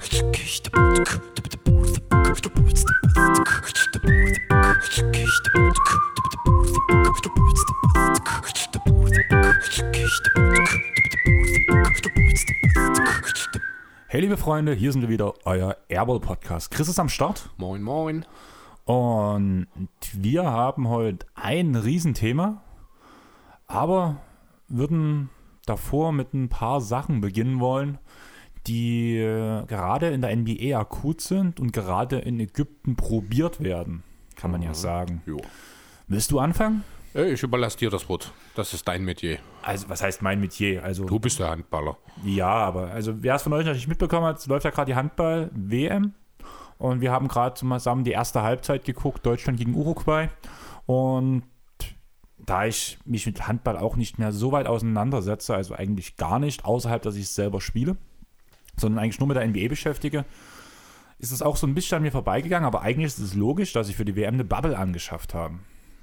Hey liebe Freunde, hier sind wir wieder, euer Airball Podcast. Chris ist am Start Moin, moin. und wir haben heute ein Riesenthema, aber würden davor mit ein paar Sachen beginnen wollen, die äh, gerade in der NBA akut sind und gerade in Ägypten probiert werden, kann man ja sagen. Jo. Willst du anfangen? Äh, Ich überlasse dir das Wort. Das ist dein Metier. Also, was heißt mein Metier? Also, Du bist der Handballer. Ja, aber also wer es von euch noch nicht mitbekommen hat, es läuft ja gerade die Handball-WM und wir haben gerade zusammen die erste Halbzeit geguckt, Deutschland gegen Uruguay und da ich mich mit Handball auch nicht mehr so weit auseinandersetze, also eigentlich gar nicht, außerhalb, dass ich es selber spiele, sondern eigentlich nur mit der NBA beschäftige, ist es auch so ein bisschen an mir vorbeigegangen, aber eigentlich ist es logisch, dass ich für die WM eine Bubble angeschafft habe.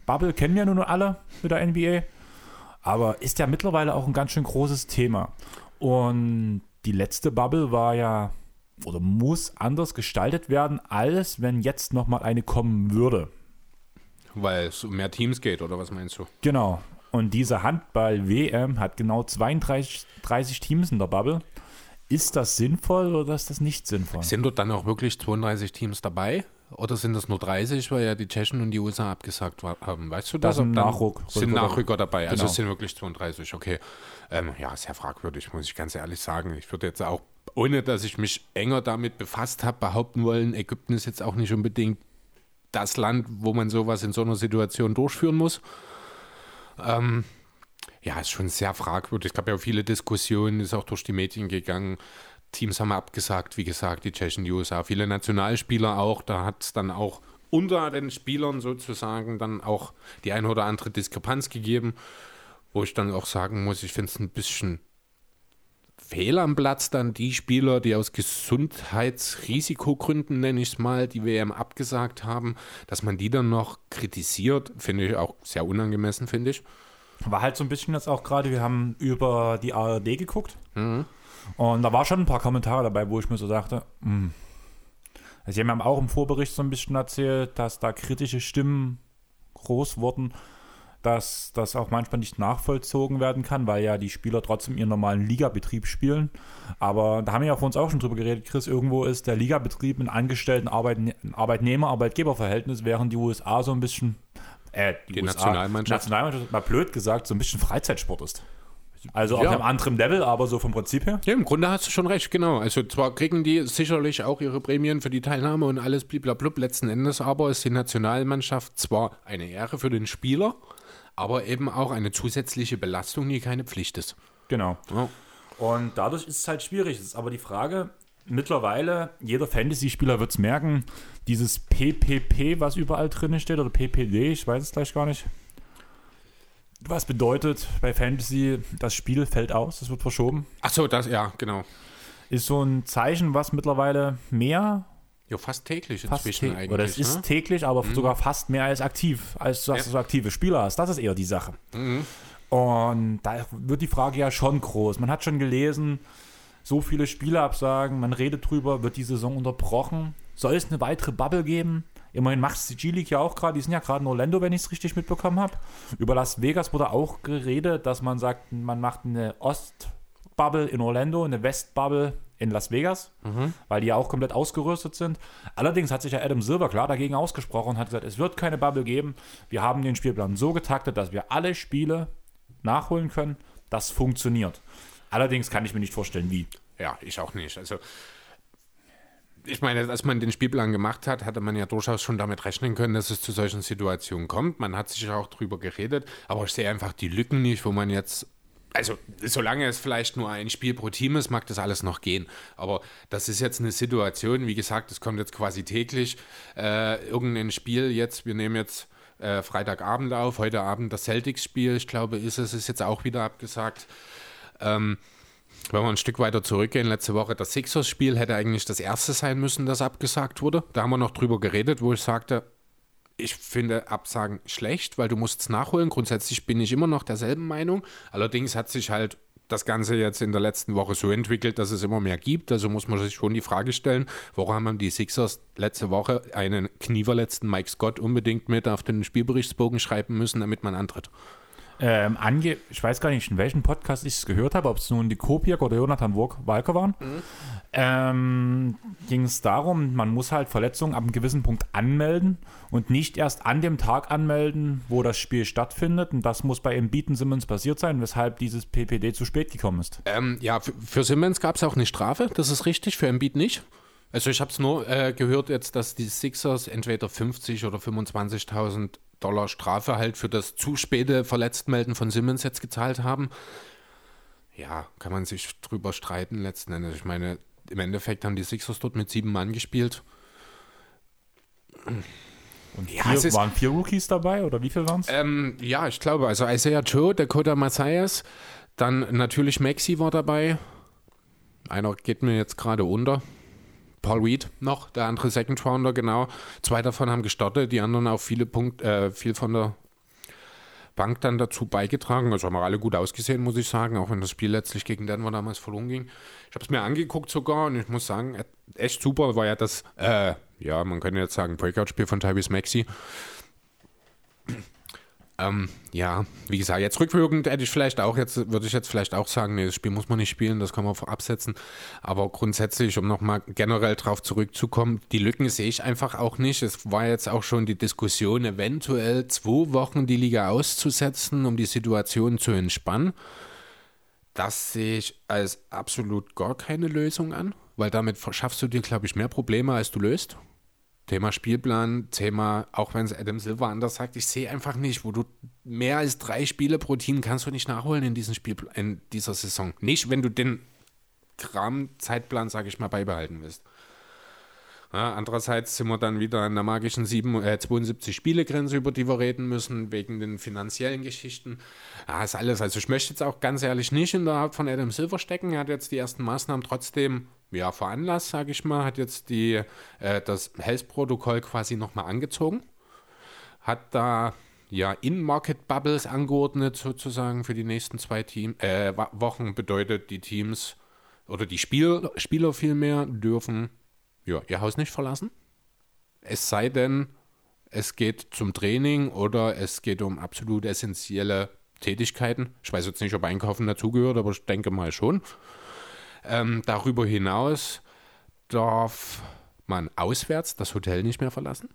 Bubble kennen ja nun alle mit der NBA, aber ist ja mittlerweile auch ein ganz schön großes Thema. Und die letzte Bubble war ja oder muss anders gestaltet werden, als wenn jetzt nochmal eine kommen würde. Weil es um mehr Teams geht, oder was meinst du? Genau. Und diese Handball-WM hat genau 32 30 Teams in der Bubble. Ist das sinnvoll oder ist das nicht sinnvoll? Sind dort dann auch wirklich 32 Teams dabei? Oder sind das nur 30, weil ja die Tschechen und die USA abgesagt haben? Weißt du das? Da sind Nachruck- Sind Rücker- Nachrücker dabei. Also Genau. es sind wirklich 32, okay. Ähm, ja, sehr fragwürdig, muss ich ganz ehrlich sagen. Ich würde jetzt auch, ohne dass ich mich enger damit befasst habe, behaupten wollen, Ägypten ist jetzt auch nicht unbedingt das Land, wo man sowas in so einer Situation durchführen muss. Ähm, ja, ist schon sehr fragwürdig. Es gab ja viele Diskussionen, ist auch durch die Medien gegangen. Teams haben abgesagt, wie gesagt, die Tschechen, die USA, viele Nationalspieler auch. Da hat es dann auch unter den Spielern sozusagen dann auch die eine oder andere Diskrepanz gegeben, wo ich dann auch sagen muss, ich finde es ein bisschen fehl am Platz dann die Spieler, die aus Gesundheitsrisikogründen, nenne ich es mal, die WM abgesagt haben, dass man die dann noch kritisiert, finde ich auch sehr unangemessen, finde ich. War halt so ein bisschen jetzt auch gerade, wir haben über die ARD geguckt und da war schon ein paar Kommentare dabei, wo ich mir so dachte, hm. also sie haben auch im Vorbericht so ein bisschen erzählt, dass da kritische Stimmen groß wurden, dass das auch manchmal nicht nachvollzogen werden kann, weil ja die Spieler trotzdem ihren normalen Ligabetrieb spielen. Aber da haben wir ja vor uns auch schon drüber geredet, Chris, irgendwo ist der Ligabetrieb ein Angestellten Arbeitne Arbeitnehmer-Arbeitgeber-Verhältnis, während die USA so ein bisschen äh, Die Nationalmannschaft. Nationalmannschaft, mal blöd gesagt, so ein bisschen Freizeitsport ist. Also auf Ja. einem anderen Level, aber so vom Prinzip her. Ja, im Grunde hast du schon recht, genau. Also zwar kriegen die sicherlich auch ihre Prämien für die Teilnahme und alles bliblablub letzten Endes, aber ist die Nationalmannschaft zwar eine Ehre für den Spieler, aber eben auch eine zusätzliche Belastung, die keine Pflicht ist. Genau. Ja. Und dadurch ist es halt schwierig. Es ist aber die Frage, mittlerweile, jeder Fantasy-Spieler wird es merken, dieses PPP, was überall drin steht, oder PPD, ich weiß es gleich gar nicht. Was bedeutet bei Fantasy, das Spiel fällt aus, es wird verschoben. Ach so, das, ja, genau. Ist so ein Zeichen, was mittlerweile mehr Ja, fast täglich fast inzwischen tä- eigentlich. oder es ist ne? täglich, aber sogar fast mehr als aktiv, als dass Ja. du so aktive Spieler hast. Das ist eher die Sache. Mhm. Und da wird die Frage ja schon groß. Man hat schon gelesen, so viele Spieleabsagen, man redet drüber, wird die Saison unterbrochen. Soll es eine weitere Bubble geben? Immerhin macht es die G-League ja auch gerade, die sind ja gerade in Orlando, wenn ich es richtig mitbekommen habe. Über Las Vegas wurde auch geredet, dass man sagt, man macht eine Ost-Bubble in Orlando, eine West-Bubble in Las Vegas, weil die ja auch komplett ausgerüstet sind. Allerdings hat sich ja Adam Silver klar dagegen ausgesprochen und hat gesagt, es wird keine Bubble geben. Wir haben den Spielplan so getaktet, dass wir alle Spiele nachholen können. Das funktioniert. Allerdings kann ich mir nicht vorstellen, wie. Ja, ich auch nicht. Also, ich meine, als man den Spielplan gemacht hat, hatte man ja durchaus schon damit rechnen können, dass es zu solchen Situationen kommt. Man hat sich auch drüber geredet, aber ich sehe einfach die Lücken nicht, wo man jetzt. Also, solange es vielleicht nur ein Spiel pro Team ist, mag das alles noch gehen. Aber das ist jetzt eine Situation, wie gesagt, es kommt jetzt quasi täglich äh, irgendein Spiel jetzt. Wir nehmen jetzt äh, Freitagabend auf, heute Abend das Celtics-Spiel, ich glaube, ist es, ist jetzt auch wieder abgesagt. Ähm, wenn wir ein Stück weiter zurückgehen, letzte Woche das Sixers-Spiel hätte eigentlich das erste sein müssen, das abgesagt wurde. Da haben wir noch drüber geredet, wo ich sagte, ich finde Absagen schlecht, weil du musst es nachholen. Grundsätzlich bin ich immer noch derselben Meinung. Allerdings hat sich halt das Ganze jetzt in der letzten Woche so entwickelt, dass es immer mehr gibt. Also muss man sich schon die Frage stellen, warum haben die Sixers letzte Woche einen knieverletzten Mike Scott unbedingt mit auf den Spielberichtsbogen schreiben müssen, damit man antritt. Ähm, ange ich weiß gar nicht, in welchem Podcast ich es gehört habe, ob es nun die Kopiak oder Jonathan Walker waren. Mhm. Ähm, ging es darum, man muss halt Verletzungen ab einem gewissen Punkt anmelden und nicht erst an dem Tag anmelden, wo das Spiel stattfindet. Und das muss bei Embiid und Simmons passiert sein, weshalb dieses PPD zu spät gekommen ist. Ähm, ja, für, für Simmons gab es auch eine Strafe, das ist richtig, für Embiid nicht. Also ich habe es nur äh, gehört jetzt, dass die Sixers entweder 50 oder 25.000 Dollar Strafe halt für das zu späte Verletztmelden von Simmons jetzt gezahlt haben. Ja, kann man sich drüber streiten letzten Endes. Ich meine, im Endeffekt haben die Sixers dort mit sieben Mann gespielt. Und ja, vier, waren vier Rookies dabei oder wie viel waren es? Ähm, ja, ich glaube, also Isaiah Joe, Dakota Matthias, dann natürlich Maxi war dabei. Einer geht mir jetzt gerade unter. Paul Reed noch, der andere Second Rounder, genau. Zwei davon haben gestartet, die anderen auch viele Punkte, äh, viel von der Bank dann dazu beigetragen. Also haben wir alle gut ausgesehen, muss ich sagen, auch wenn das Spiel letztlich gegen Denver damals verloren ging. Ich habe es mir angeguckt sogar und ich muss sagen, echt super war ja das, äh, ja, man könnte jetzt sagen, Breakout-Spiel von Tyrese Maxi. Ähm, ja, wie gesagt, jetzt rückwirkend hätte ich vielleicht auch, jetzt würde ich jetzt vielleicht auch sagen, nee, das Spiel muss man nicht spielen, das kann man absetzen. Aber grundsätzlich, um nochmal generell drauf zurückzukommen, die Lücken sehe ich einfach auch nicht. Es war jetzt auch schon die Diskussion, eventuell zwei Wochen die Liga auszusetzen, um die Situation zu entspannen. Das sehe ich als absolut gar keine Lösung an, weil damit verschaffst du dir, glaube ich, mehr Probleme, als du löst. Thema Spielplan, Thema, auch wenn es Adam Silver anders sagt, ich sehe einfach nicht, wo du mehr als drei Spiele pro Team kannst du nicht nachholen in, diesem Spiel, in dieser Saison. Nicht, wenn du den Kram-Zeitplan, sage ich mal, beibehalten willst. Ja, andererseits sind wir dann wieder an der magischen 7, äh, 72 Spielegrenze, über die wir reden müssen, wegen den finanziellen Geschichten. Ja, ist alles. Also ich möchte jetzt auch ganz ehrlich nicht in der Haut von Adam Silver stecken. Er hat jetzt die ersten Maßnahmen trotzdem ja, veranlasst, sage ich mal, hat jetzt die, äh, das Health-Protokoll quasi nochmal angezogen, hat da ja In-Market-Bubbles angeordnet sozusagen für die nächsten zwei Team, äh, Wochen, bedeutet die Teams oder die Spiel, Spieler vielmehr dürfen ja, ihr Haus nicht verlassen. Es sei denn, es geht zum Training oder es geht um absolut essentielle Tätigkeiten. Ich weiß jetzt nicht, ob Einkaufen dazugehört, aber ich denke mal schon. Ähm, darüber hinaus darf man auswärts das Hotel nicht mehr verlassen.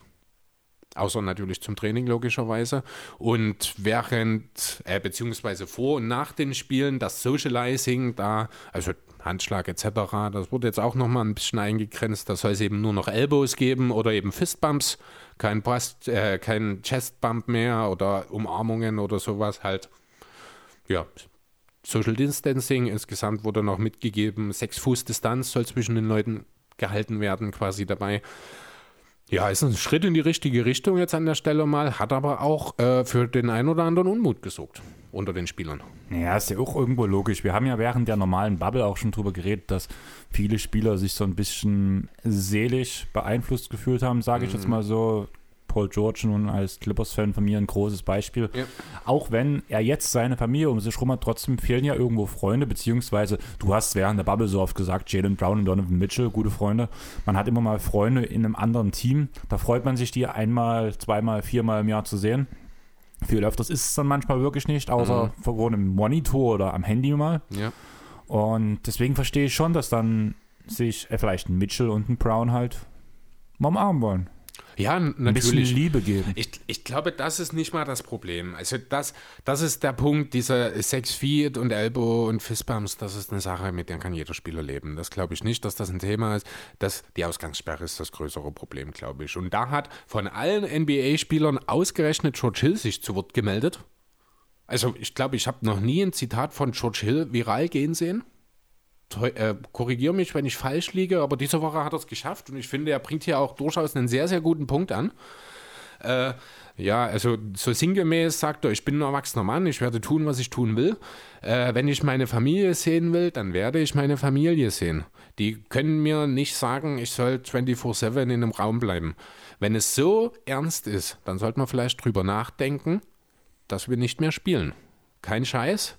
Außer natürlich zum Training logischerweise. Und während, äh, beziehungsweise vor und nach den Spielen, das Socializing, da, also Handschlag etc., das wurde jetzt auch nochmal ein bisschen eingegrenzt. Da soll es eben nur noch Elbows geben oder eben Fistbumps, kein, Brust, äh, kein Chestbump mehr oder Umarmungen oder sowas halt. Ja, Social Distancing. Insgesamt wurde noch mitgegeben, sechs Fuß Distanz soll zwischen den Leuten gehalten werden, quasi dabei. Ja, ist ein Schritt in die richtige Richtung jetzt an der Stelle mal, hat aber auch äh, für den einen oder anderen Unmut gesorgt unter den Spielern. Ja, ist ja auch irgendwo logisch. Wir haben ja während der normalen Bubble auch schon drüber geredet, dass viele Spieler sich so ein bisschen seelisch beeinflusst gefühlt haben, sage ich mhm. jetzt mal so. Paul George nun als Clippers-Fan von mir ein großes Beispiel. Ja. Auch wenn er jetzt seine Familie um sich rum hat, trotzdem fehlen ja irgendwo Freunde, beziehungsweise du hast während der Bubble so oft gesagt, Jalen Brown und Donovan Mitchell, gute Freunde. Man hat immer mal Freunde in einem anderen Team. Da freut man sich, die einmal, zweimal, viermal im Jahr zu sehen. Viel öfters ist es dann manchmal wirklich nicht, außer mhm. vor einem Monitor oder am Handy mal. Ja. Und deswegen verstehe ich schon, dass dann sich äh, vielleicht ein Mitchell und ein Brown halt mal umarmen wollen. Ja, natürlich. Ein bisschen Liebe geben. Ich, ich glaube, das ist nicht mal das Problem. Also das, das ist der Punkt, dieser Sex Feed und Elbow und Fistbumps, das ist eine Sache, mit der kann jeder Spieler leben. Das glaube ich nicht, dass das ein Thema ist. Das, die Ausgangssperre ist das größere Problem, glaube ich. Und da hat von allen NBA-Spielern ausgerechnet George Hill sich zu Wort gemeldet. Also ich glaube, ich habe noch nie ein Zitat von George Hill viral gehen sehen äh, korrigiere mich, wenn ich falsch liege, aber diese Woche hat er es geschafft und ich finde, er bringt hier auch durchaus einen sehr, sehr guten Punkt an. Äh, ja, also so sinngemäß sagt er, ich bin ein erwachsener Mann, ich werde tun, was ich tun will. Äh, wenn ich meine Familie sehen will, dann werde ich meine Familie sehen. Die können mir nicht sagen, ich soll 24-7 in einem Raum bleiben. Wenn es so ernst ist, dann sollte man vielleicht drüber nachdenken, dass wir nicht mehr spielen. Kein Scheiß.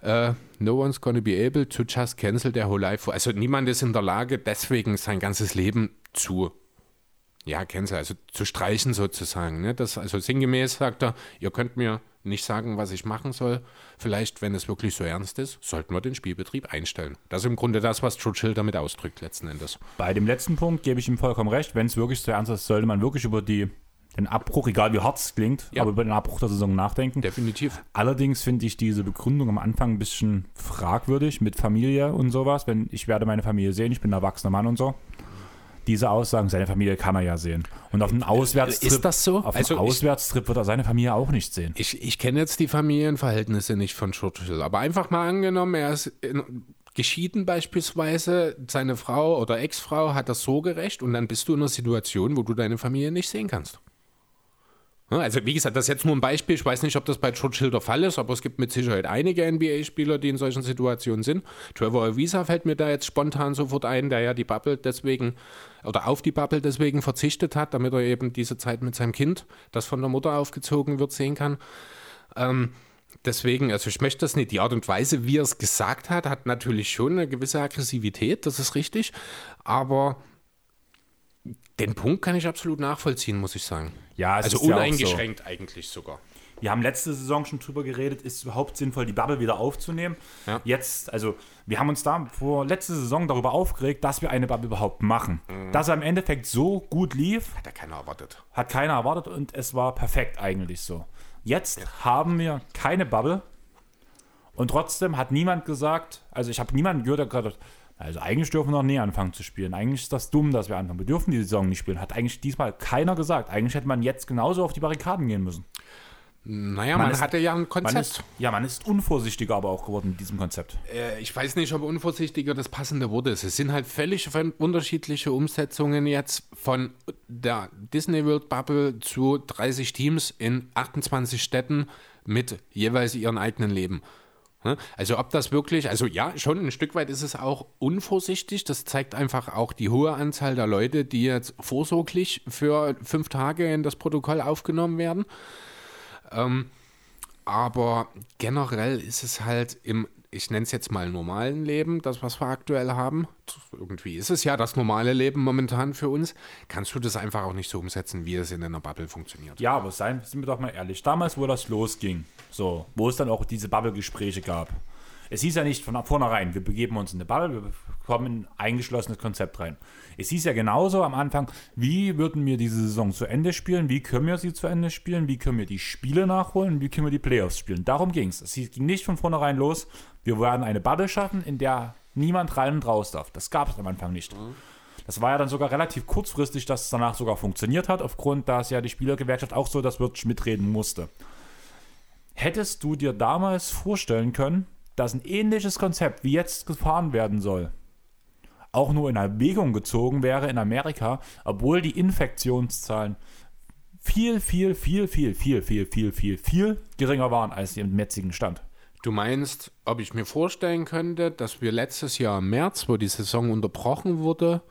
äh, no one's gonna be able to just cancel their whole life. Also niemand ist in der Lage, deswegen sein ganzes Leben zu ja, cancel, also zu streichen sozusagen. Ne? Das, also sinngemäß sagt er, ihr könnt mir nicht sagen, was ich machen soll. Vielleicht, wenn es wirklich so ernst ist, sollten wir den Spielbetrieb einstellen. Das ist im Grunde das, was Churchill damit ausdrückt, letzten Endes. Bei dem letzten Punkt gebe ich ihm vollkommen recht. Wenn es wirklich so ernst ist, sollte man wirklich über die, den Abbruch, egal wie hart es klingt, Ja. aber über den Abbruch der Saison nachdenken. Definitiv. Allerdings finde ich diese Begründung am Anfang ein bisschen fragwürdig mit Familie und sowas. Wenn ich werde meine Familie sehen, ich bin ein erwachsener Mann und so. Diese Aussagen, seine Familie kann er ja sehen. Und auf einem Auswärtstrip, Ist das so? Auf Also einem ich- Auswärtstrip wird er seine Familie auch nicht sehen. Ich, ich kenne jetzt die Familienverhältnisse nicht von Churchill, aber einfach mal angenommen, er ist in, geschieden beispielsweise, seine Frau oder Ex-Frau hat das so gerecht und dann bist du in einer Situation, wo du deine Familie nicht sehen kannst. Ja, Also wie gesagt, das ist jetzt nur ein Beispiel. Ich weiß nicht, ob das bei Churchill der Fall ist, aber es gibt mit Sicherheit einige NBA-Spieler, die in solchen Situationen sind. Trevor Ariza fällt mir da jetzt spontan sofort ein, der ja die Bubble deswegen oder auf die Bubble deswegen verzichtet hat, damit er eben diese Zeit mit seinem Kind, das von der Mutter aufgezogen wird, sehen kann. Ähm, deswegen, also ich möchte das nicht. Die Art und Weise, wie er es gesagt hat, hat natürlich schon eine gewisse Aggressivität, das ist richtig. Aber den Punkt kann ich absolut nachvollziehen, muss ich sagen. Ja, es also ist ja uneingeschränkt eigentlich sogar. Wir haben letzte Saison schon drüber geredet, ist es überhaupt sinnvoll, die Bubble wieder aufzunehmen. Ja. Jetzt, also wir haben uns da vor letzte Saison darüber aufgeregt, dass wir eine Bubble überhaupt machen. Mhm. Dass er im Endeffekt so gut lief, Hat ja keiner erwartet. hat keiner erwartet und es war perfekt eigentlich so. Jetzt haben wir keine Bubble und trotzdem hat niemand gesagt, also ich habe niemanden gehört, der gesagt hat, also eigentlich dürfen wir noch nie anfangen zu spielen. Eigentlich ist das dumm, dass wir anfangen. Wir dürfen die Saison nicht spielen. Hat eigentlich diesmal keiner gesagt. Eigentlich hätte man jetzt genauso auf die Barrikaden gehen müssen. Naja, man, ist- hatte ja ein Man Konzept. ist, ja, man ist unvorsichtiger aber auch geworden mit diesem Konzept. Äh, ich weiß nicht, ob unvorsichtiger das passende Wort ist. Es sind halt völlig unterschiedliche Umsetzungen jetzt von der Disney World Bubble zu 30 Teams in 28 Städten mit jeweils ihren eigenen Leben. Ne? Also ob das wirklich, also ja, schon ein Stück weit ist es auch unvorsichtig. Das zeigt einfach auch die hohe Anzahl der Leute, die jetzt vorsorglich für fünf Tage in das Protokoll aufgenommen werden. Aber generell ist es halt im, ich nenne es jetzt mal normalen Leben, das, was wir aktuell haben. Irgendwie ist es ja das normale Leben momentan für uns. Kannst du das einfach auch nicht so umsetzen, wie es in einer Bubble funktioniert. Ja, aber seien, sind wir doch mal ehrlich. Damals, wo das losging, so, wo es dann auch diese Bubble-Gespräche gab. Es hieß ja nicht von vornherein, wir begeben uns in eine Bubble, wir kommen in ein eingeschlossenes Konzept rein. Es hieß ja genauso am Anfang, wie würden wir diese Saison zu Ende spielen, wie können wir sie zu Ende spielen, wie können wir die Spiele nachholen, wie können wir die Playoffs spielen. Darum ging es. Es ging nicht von vornherein los, wir werden eine Bubble schaffen, in der niemand rein und raus darf. Das gab es am Anfang nicht. Das war ja dann sogar relativ kurzfristig, dass es danach sogar funktioniert hat, aufgrund, dass ja die Spielergewerkschaft auch so das Wirtsch mitreden musste. Hättest du dir damals vorstellen können, dass ein ähnliches Konzept wie jetzt gefahren werden soll, auch nur in Erwägung gezogen wäre in Amerika, obwohl die Infektionszahlen viel, viel, viel, viel, viel, viel, viel, viel, viel geringer waren als im jetzigen Stand. Du meinst, ob ich mir vorstellen könnte, dass wir letztes Jahr im März, wo die Saison unterbrochen wurde,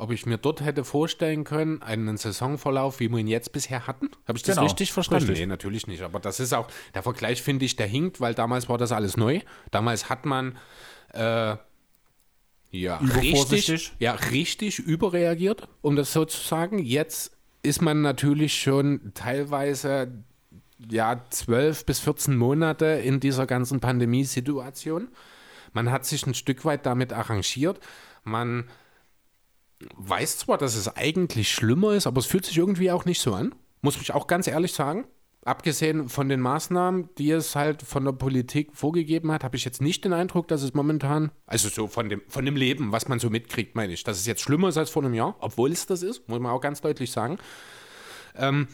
ob ich mir dort hätte vorstellen können, einen Saisonverlauf, wie wir ihn jetzt bisher hatten? Habe ich das Genau, richtig verstanden? richtig. Nee, natürlich nicht. Aber das ist auch, der Vergleich finde ich, der hinkt, weil damals war das alles neu. Damals hat man äh, ja, richtig, ja, richtig überreagiert, um das so zu sagen. Jetzt ist man natürlich schon teilweise ja, 12 bis 14 Monate in dieser ganzen Pandemiesituation. Man hat sich ein Stück weit damit arrangiert. Man weiß zwar, dass es eigentlich schlimmer ist, aber es fühlt sich irgendwie auch nicht so an. Muss ich auch ganz ehrlich sagen. Abgesehen von den Maßnahmen, die es halt von der Politik vorgegeben hat, habe ich jetzt nicht den Eindruck, dass es momentan, also so von dem, von dem Leben, was man so mitkriegt, meine ich, dass es jetzt schlimmer ist als vor einem Jahr, obwohl es das ist, muss man auch ganz deutlich sagen. Ähm,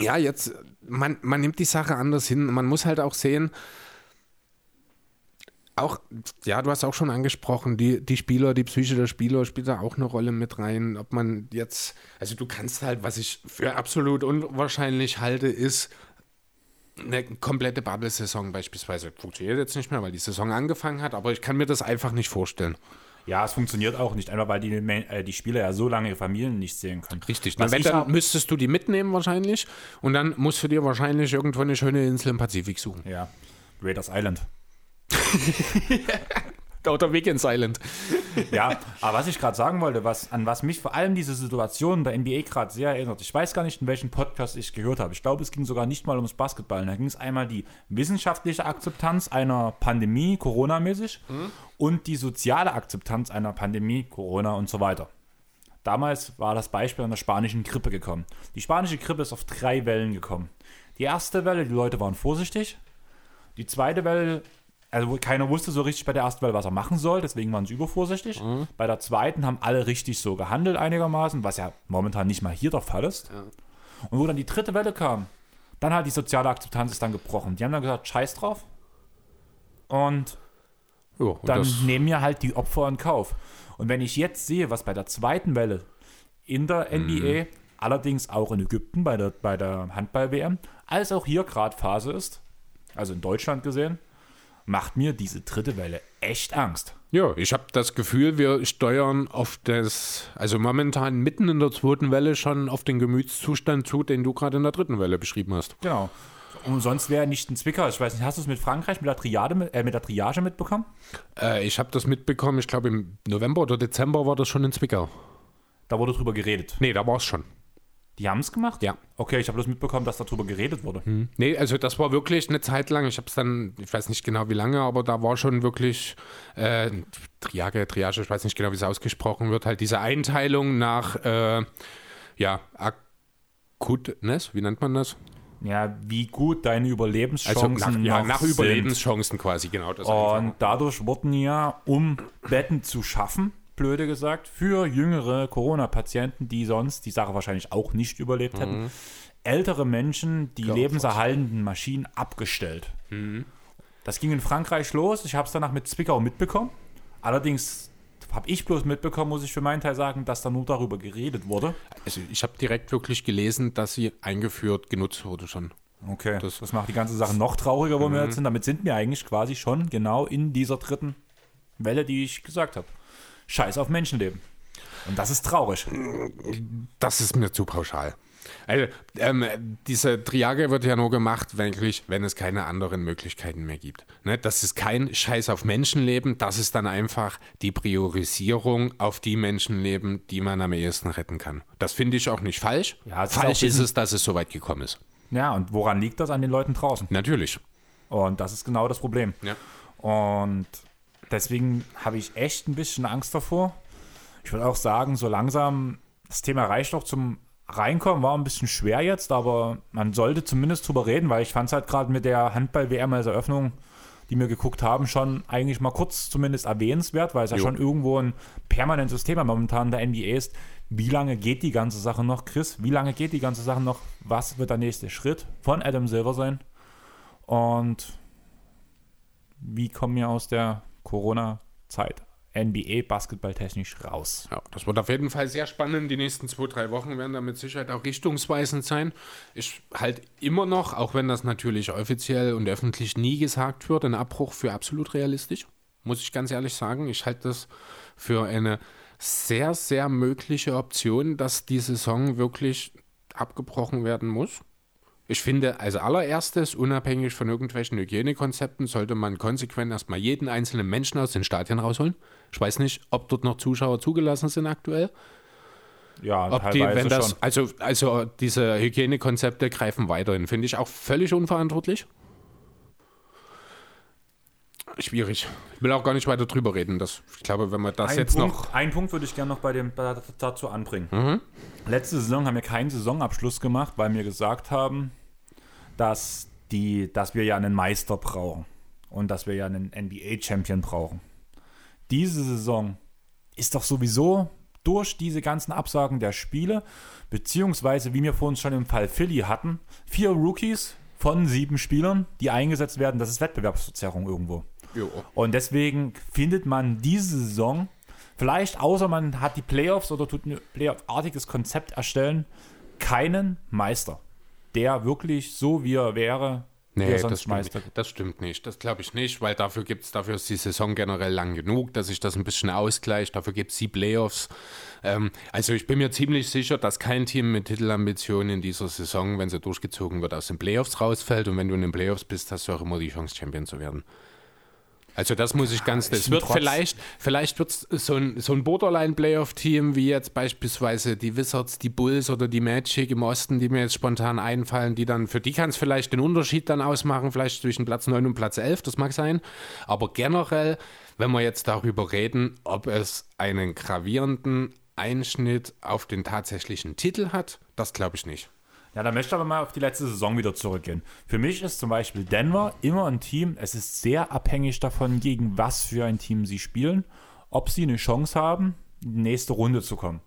ja, jetzt, man, man nimmt die Sache anders hin. Man muss halt auch sehen, auch, ja, du hast auch schon angesprochen, die, die Spieler, die Psyche der Spieler spielt da auch eine Rolle mit rein. Ob man jetzt, also du kannst halt, was ich für absolut unwahrscheinlich halte, ist eine komplette Bubble-Saison beispielsweise. Funktioniert jetzt nicht mehr, weil die Saison angefangen hat, aber ich kann mir das einfach nicht vorstellen. Ja, es funktioniert auch nicht, einfach weil die, äh, die Spieler ja so lange ihre Familien nicht sehen können. Richtig. Wenn, dann hab- müsstest du die mitnehmen wahrscheinlich und dann musst du dir wahrscheinlich irgendwo eine schöne Insel im Pazifik suchen. Ja, Raiders Island. Oder Weekend Silent. Ja, aber was ich gerade sagen wollte, was, an was mich vor allem diese Situation der NBA gerade sehr erinnert, ich weiß gar nicht, in welchem Podcast ich gehört habe. Ich glaube, es ging sogar nicht mal ums Basketball. Da ging es einmal die wissenschaftliche Akzeptanz einer Pandemie, Corona-mäßig, mhm. und die soziale Akzeptanz einer Pandemie, Corona und so weiter. Damals war das Beispiel an der spanischen Grippe gekommen. Die spanische Grippe ist auf drei Wellen gekommen. Die erste Welle, die Leute waren vorsichtig. Die zweite Welle also keiner wusste so richtig bei der ersten Welle, was er machen soll, deswegen waren sie übervorsichtig. Mhm. Bei der zweiten haben alle richtig so gehandelt einigermaßen, was ja momentan nicht mal hier der Fall ist. Ja. Und wo dann die dritte Welle kam, dann hat die soziale Akzeptanz ist dann gebrochen. Die haben dann gesagt, scheiß drauf. Und, jo, und dann nehmen wir halt die Opfer in Kauf. Und wenn ich jetzt sehe, was bei der zweiten Welle in der NBA, mhm. allerdings auch in Ägypten bei der, bei der Handball-WM, als auch hier gerade Phase ist, also in Deutschland gesehen, macht mir diese dritte Welle echt Angst. Ja, ich habe das Gefühl, wir steuern auf das, also momentan mitten in der zweiten Welle schon auf den Gemütszustand zu, den du gerade in der dritten Welle beschrieben hast. Genau. Und sonst wäre nicht ein Zwicker. Ich weiß nicht, hast du es mit Frankreich, mit der, Triade, äh, mit der Triage mitbekommen? Äh, ich habe das mitbekommen, ich glaube im November oder Dezember war das schon in Zwickau. Da wurde drüber geredet. Nee, da war es schon. Die haben es gemacht? Ja. Okay, ich habe bloß mitbekommen, dass darüber geredet wurde. Hm. Nee, also das war wirklich eine Zeit lang. Ich habe es dann, ich weiß nicht genau wie lange, aber da war schon wirklich äh, Triage, Triage, ich weiß nicht genau, wie es ausgesprochen wird, halt diese Einteilung nach, äh, ja, Akutness, wie nennt man das? Ja, wie gut deine Überlebenschancen also nach, ja, nach Überlebenschancen quasi, genau. Und dadurch wurden ja, um Betten zu schaffen, blöde gesagt, für jüngere Corona-Patienten, die sonst die Sache wahrscheinlich auch nicht überlebt hätten, mhm. ältere Menschen die Glaub lebenserhaltenden Maschinen abgestellt. Mhm. Das ging in Frankreich los. Ich habe es danach mit Zwickau mitbekommen. Allerdings habe ich bloß mitbekommen, muss ich für meinen Teil sagen, dass da nur darüber geredet wurde. Also ich habe direkt wirklich gelesen, dass sie eingeführt, genutzt wurde schon. Okay, das, das macht die ganze Sache noch trauriger, wo mhm. wir jetzt sind. Damit sind wir eigentlich quasi schon genau in dieser dritten Welle, die ich gesagt habe. Scheiß auf Menschenleben. Und das ist traurig. Das ist mir zu pauschal. Also, ähm, diese Triage wird ja nur gemacht, wirklich, wenn es keine anderen Möglichkeiten mehr gibt. Ne? Das ist kein Scheiß auf Menschenleben, das ist dann einfach die Priorisierung auf die Menschenleben, die man am ehesten retten kann. Das finde ich auch nicht falsch. Ja, falsch ist, ist es, dass es so weit gekommen ist. Ja, und woran liegt das an den Leuten draußen? Natürlich. Und das ist genau das Problem. Ja. Und Deswegen habe ich echt ein bisschen Angst davor. Ich würde auch sagen, so langsam, das Thema reicht doch zum Reinkommen, war ein bisschen schwer jetzt, aber man sollte zumindest drüber reden, weil ich fand es halt gerade mit der Handball-WM als Eröffnung, die wir geguckt haben, schon eigentlich mal kurz zumindest erwähnenswert, weil es ja schon irgendwo ein permanentes Thema momentan der NBA ist. Wie lange geht die ganze Sache noch, Chris? Wie lange geht die ganze Sache noch? Was wird der nächste Schritt von Adam Silver sein? Und wie kommen wir aus der Corona-Zeit NBA basketballtechnisch raus. Ja, das wird auf jeden Fall sehr spannend. Die nächsten zwei, drei Wochen werden da mit Sicherheit auch richtungsweisend sein. Ich halte immer noch, auch wenn das natürlich offiziell und öffentlich nie gesagt wird, einen Abbruch für absolut realistisch. Muss ich ganz ehrlich sagen. Ich halte das für eine sehr, sehr mögliche Option, dass die Saison wirklich abgebrochen werden muss. Ich finde, als allererstes, unabhängig von irgendwelchen Hygienekonzepten, sollte man konsequent erstmal jeden einzelnen Menschen aus den Stadien rausholen. Ich weiß nicht, ob dort noch Zuschauer zugelassen sind aktuell. Ja, ob die, wenn das, schon. Also, also diese Hygienekonzepte greifen weiterhin. Finde ich auch völlig unverantwortlich. Schwierig. Ich will auch gar nicht weiter drüber reden. Das, ich glaube, wenn man das ein jetzt Punkt, noch. Einen Punkt würde ich gerne noch bei dem dazu anbringen. Mhm. Letzte Saison haben wir keinen Saisonabschluss gemacht, weil wir gesagt haben, dass, die, dass wir ja einen Meister brauchen und dass wir ja einen NBA-Champion brauchen. Diese Saison ist doch sowieso durch diese ganzen Absagen der Spiele, beziehungsweise wie wir vorhin schon im Fall Philly hatten, vier Rookies von sieben Spielern, die eingesetzt werden, das ist Wettbewerbsverzerrung irgendwo. Jo. Und deswegen findet man diese Saison, vielleicht außer man hat die Playoffs oder tut ein Playoff-artiges Konzept erstellen, keinen Meister, der wirklich so wie er wäre, Nee, das stimmt, das stimmt, nicht. Das glaube ich nicht, weil dafür gibt's, dafür ist die Saison generell lang genug, dass sich das ein bisschen ausgleicht. Dafür gibt es die Playoffs. Ähm, also ich bin mir ziemlich sicher, dass kein Team mit Titelambitionen in dieser Saison, wenn sie durchgezogen wird, aus den Playoffs rausfällt. Und wenn du in den Playoffs bist, hast du auch immer die Chance, Champion zu werden. Also das muss ich ganz, das wird vielleicht, vielleicht wird es so ein, so ein Borderline-Playoff-Team wie jetzt beispielsweise die Wizards, die Bulls oder die Magic im Osten, die mir jetzt spontan einfallen, die dann, für die kann es vielleicht den Unterschied dann ausmachen, vielleicht zwischen Platz 9 und Platz 11, das mag sein. Aber generell, wenn wir jetzt darüber reden, ob es einen gravierenden Einschnitt auf den tatsächlichen Titel hat, das glaube ich nicht. Ja, da möchte ich aber mal auf die letzte Saison wieder zurückgehen. Für mich ist zum Beispiel Denver immer ein Team, es ist sehr abhängig davon, gegen was für ein Team sie spielen, ob sie eine Chance haben, in die nächste Runde zu kommen.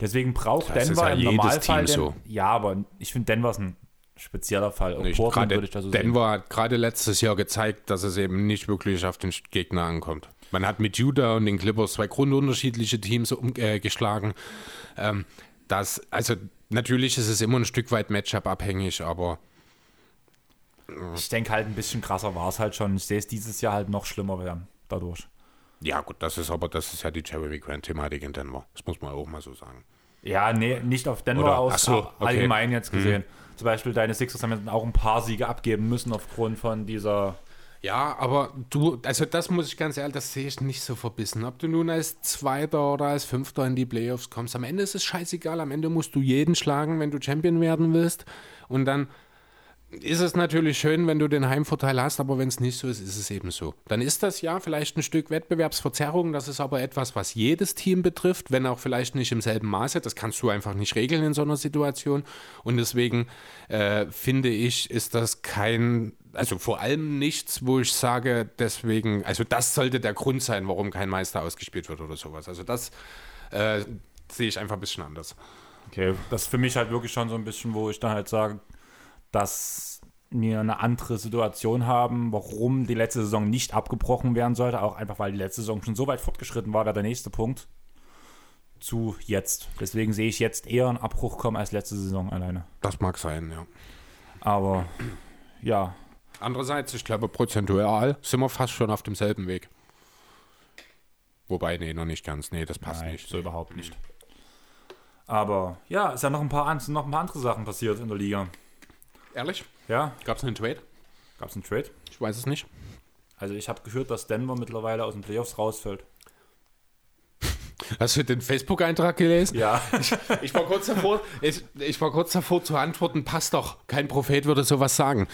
Deswegen braucht Das Denver ja im jedes Normalfall. Team den, so. Ja, aber ich finde, Denver ist ein spezieller Fall. Nicht Portland gerade würde ich da so sehen. Denver hat gerade letztes Jahr gezeigt, dass es eben nicht wirklich auf den Gegner ankommt. Man hat mit Utah und den Clippers zwei grundunterschiedliche Teams um, äh, geschlagen. Ähm, das, also natürlich ist es immer ein Stück weit Matchup abhängig, aber Ich denke halt, ein bisschen krasser war es halt schon. Ich sehe es dieses Jahr halt noch schlimmer werden dadurch. ja gut, das ist aber das ist ja die Jeremy Grant-Thematik in Denver. Das muss man auch mal so sagen. Ja, nee, nicht auf Denver Oder- aus, so, okay. Allgemein jetzt gesehen. Zum Beispiel deine Sixers haben jetzt auch ein paar Siege abgeben müssen aufgrund von dieser. Ja, aber du, also das muss ich ganz ehrlich, das sehe ich nicht so verbissen. Ob du nun als Zweiter oder als Fünfter in die Playoffs kommst, am Ende ist es scheißegal. Am Ende musst du jeden schlagen, wenn du Champion werden willst. Und dann ist es natürlich schön, wenn du den Heimvorteil hast, aber wenn es nicht so ist, ist es eben so. Dann ist das ja vielleicht ein Stück Wettbewerbsverzerrung. Das ist aber etwas, was jedes Team betrifft, wenn auch vielleicht nicht im selben Maße. Das kannst du einfach nicht regeln in so einer Situation. Und deswegen äh, finde ich, ist das kein, also vor allem nichts, wo ich sage, deswegen, also das sollte der Grund sein, warum kein Meister ausgespielt wird oder sowas. Also das äh, sehe ich einfach ein bisschen anders. Okay, das ist für mich halt wirklich schon so ein bisschen, wo ich dann halt sage, dass wir eine andere Situation haben, warum die letzte Saison nicht abgebrochen werden sollte. Auch einfach, weil die letzte Saison schon so weit fortgeschritten war, wäre der nächste Punkt zu jetzt. Deswegen sehe ich jetzt eher einen Abbruch kommen als letzte Saison alleine. Das mag sein, ja. Aber ja, Andererseits, ich glaube, prozentual sind wir fast schon auf demselben Weg. Wobei, nee, noch nicht ganz. Nee, das passt nein, nicht. so überhaupt nicht. Aber ja, es sind noch ein paar, noch ein paar andere Sachen passiert in der Liga. Ehrlich? Ja, Gab es einen Trade? gab es einen Trade? Ich weiß es nicht. Also ich habe gehört, dass Denver mittlerweile aus den Playoffs rausfällt. Hast du den Facebook-Eintrag gelesen? Ja. Ich war kurz davor, ich, ich war kurz davor zu antworten, passt doch. Kein Prophet würde sowas sagen.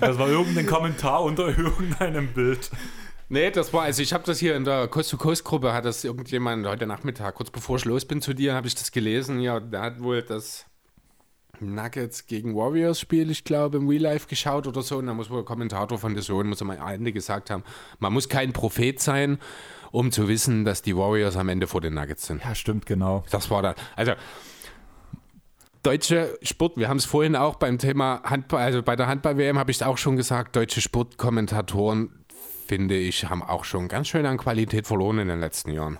Das war irgendein Kommentar unter irgendeinem Bild. Nee, das war, also ich habe das hier in der Coast-to-Coast-Gruppe, hat das irgendjemand heute Nachmittag, kurz bevor ich los bin zu dir, habe ich das gelesen. Ja, der hat wohl das Nuggets gegen Warriors-Spiel, ich glaube, im Real Life geschaut oder so. Und da muss wohl der Kommentator von der Sohn, muss am Ende gesagt haben, man muss kein Prophet sein, um zu wissen, dass die Warriors am Ende vor den Nuggets sind. Ja, stimmt, genau. Das war da. Also, deutsche Sport, wir haben es vorhin auch beim Thema Handball, also bei der Handball-WM habe ich es auch schon gesagt, deutsche Sportkommentatoren, finde ich, haben auch schon ganz schön an Qualität verloren in den letzten Jahren.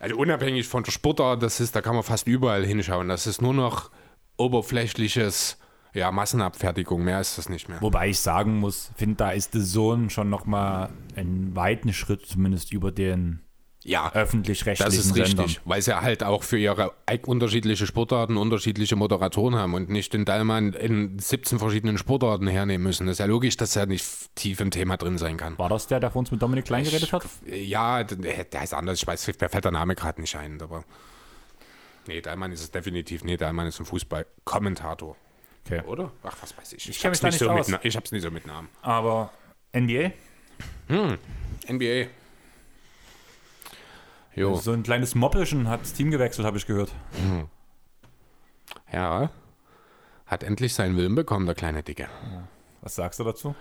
Also unabhängig von der Sportart, das ist, da kann man fast überall hinschauen. Das ist nur noch oberflächliches, ja, Massenabfertigung, mehr ist das nicht mehr. Wobei ich sagen muss, finde, da ist The Zone schon nochmal einen weiten Schritt zumindest über den Ja, öffentlich-rechtlichen Das ist richtig, Sendern. weil sie halt auch für ihre unterschiedliche Sportarten unterschiedliche Moderatoren haben und nicht den Dallmann in 17 verschiedenen Sportarten hernehmen müssen. Das ist ja logisch, dass er nicht tief im Thema drin sein kann. War das der, der vor uns mit Dominik Klein geredet hat? Ja, der der heißt anders, ich weiß, mir fällt der Name gerade nicht ein, aber nee, Dallmann ist es definitiv nicht. Dallmann ist ein Fußballkommentator, Okay. oder? Ach, was weiß ich. Ich kenn hab's mich da nicht so aus. mit, Na- ich hab's nicht so mit Namen. Aber NBA? NBA. Jo, So ein kleines Moppelchen hat das Team gewechselt, habe ich gehört. ja. Hat endlich seinen Willen bekommen, der kleine Dicke. Was sagst du dazu?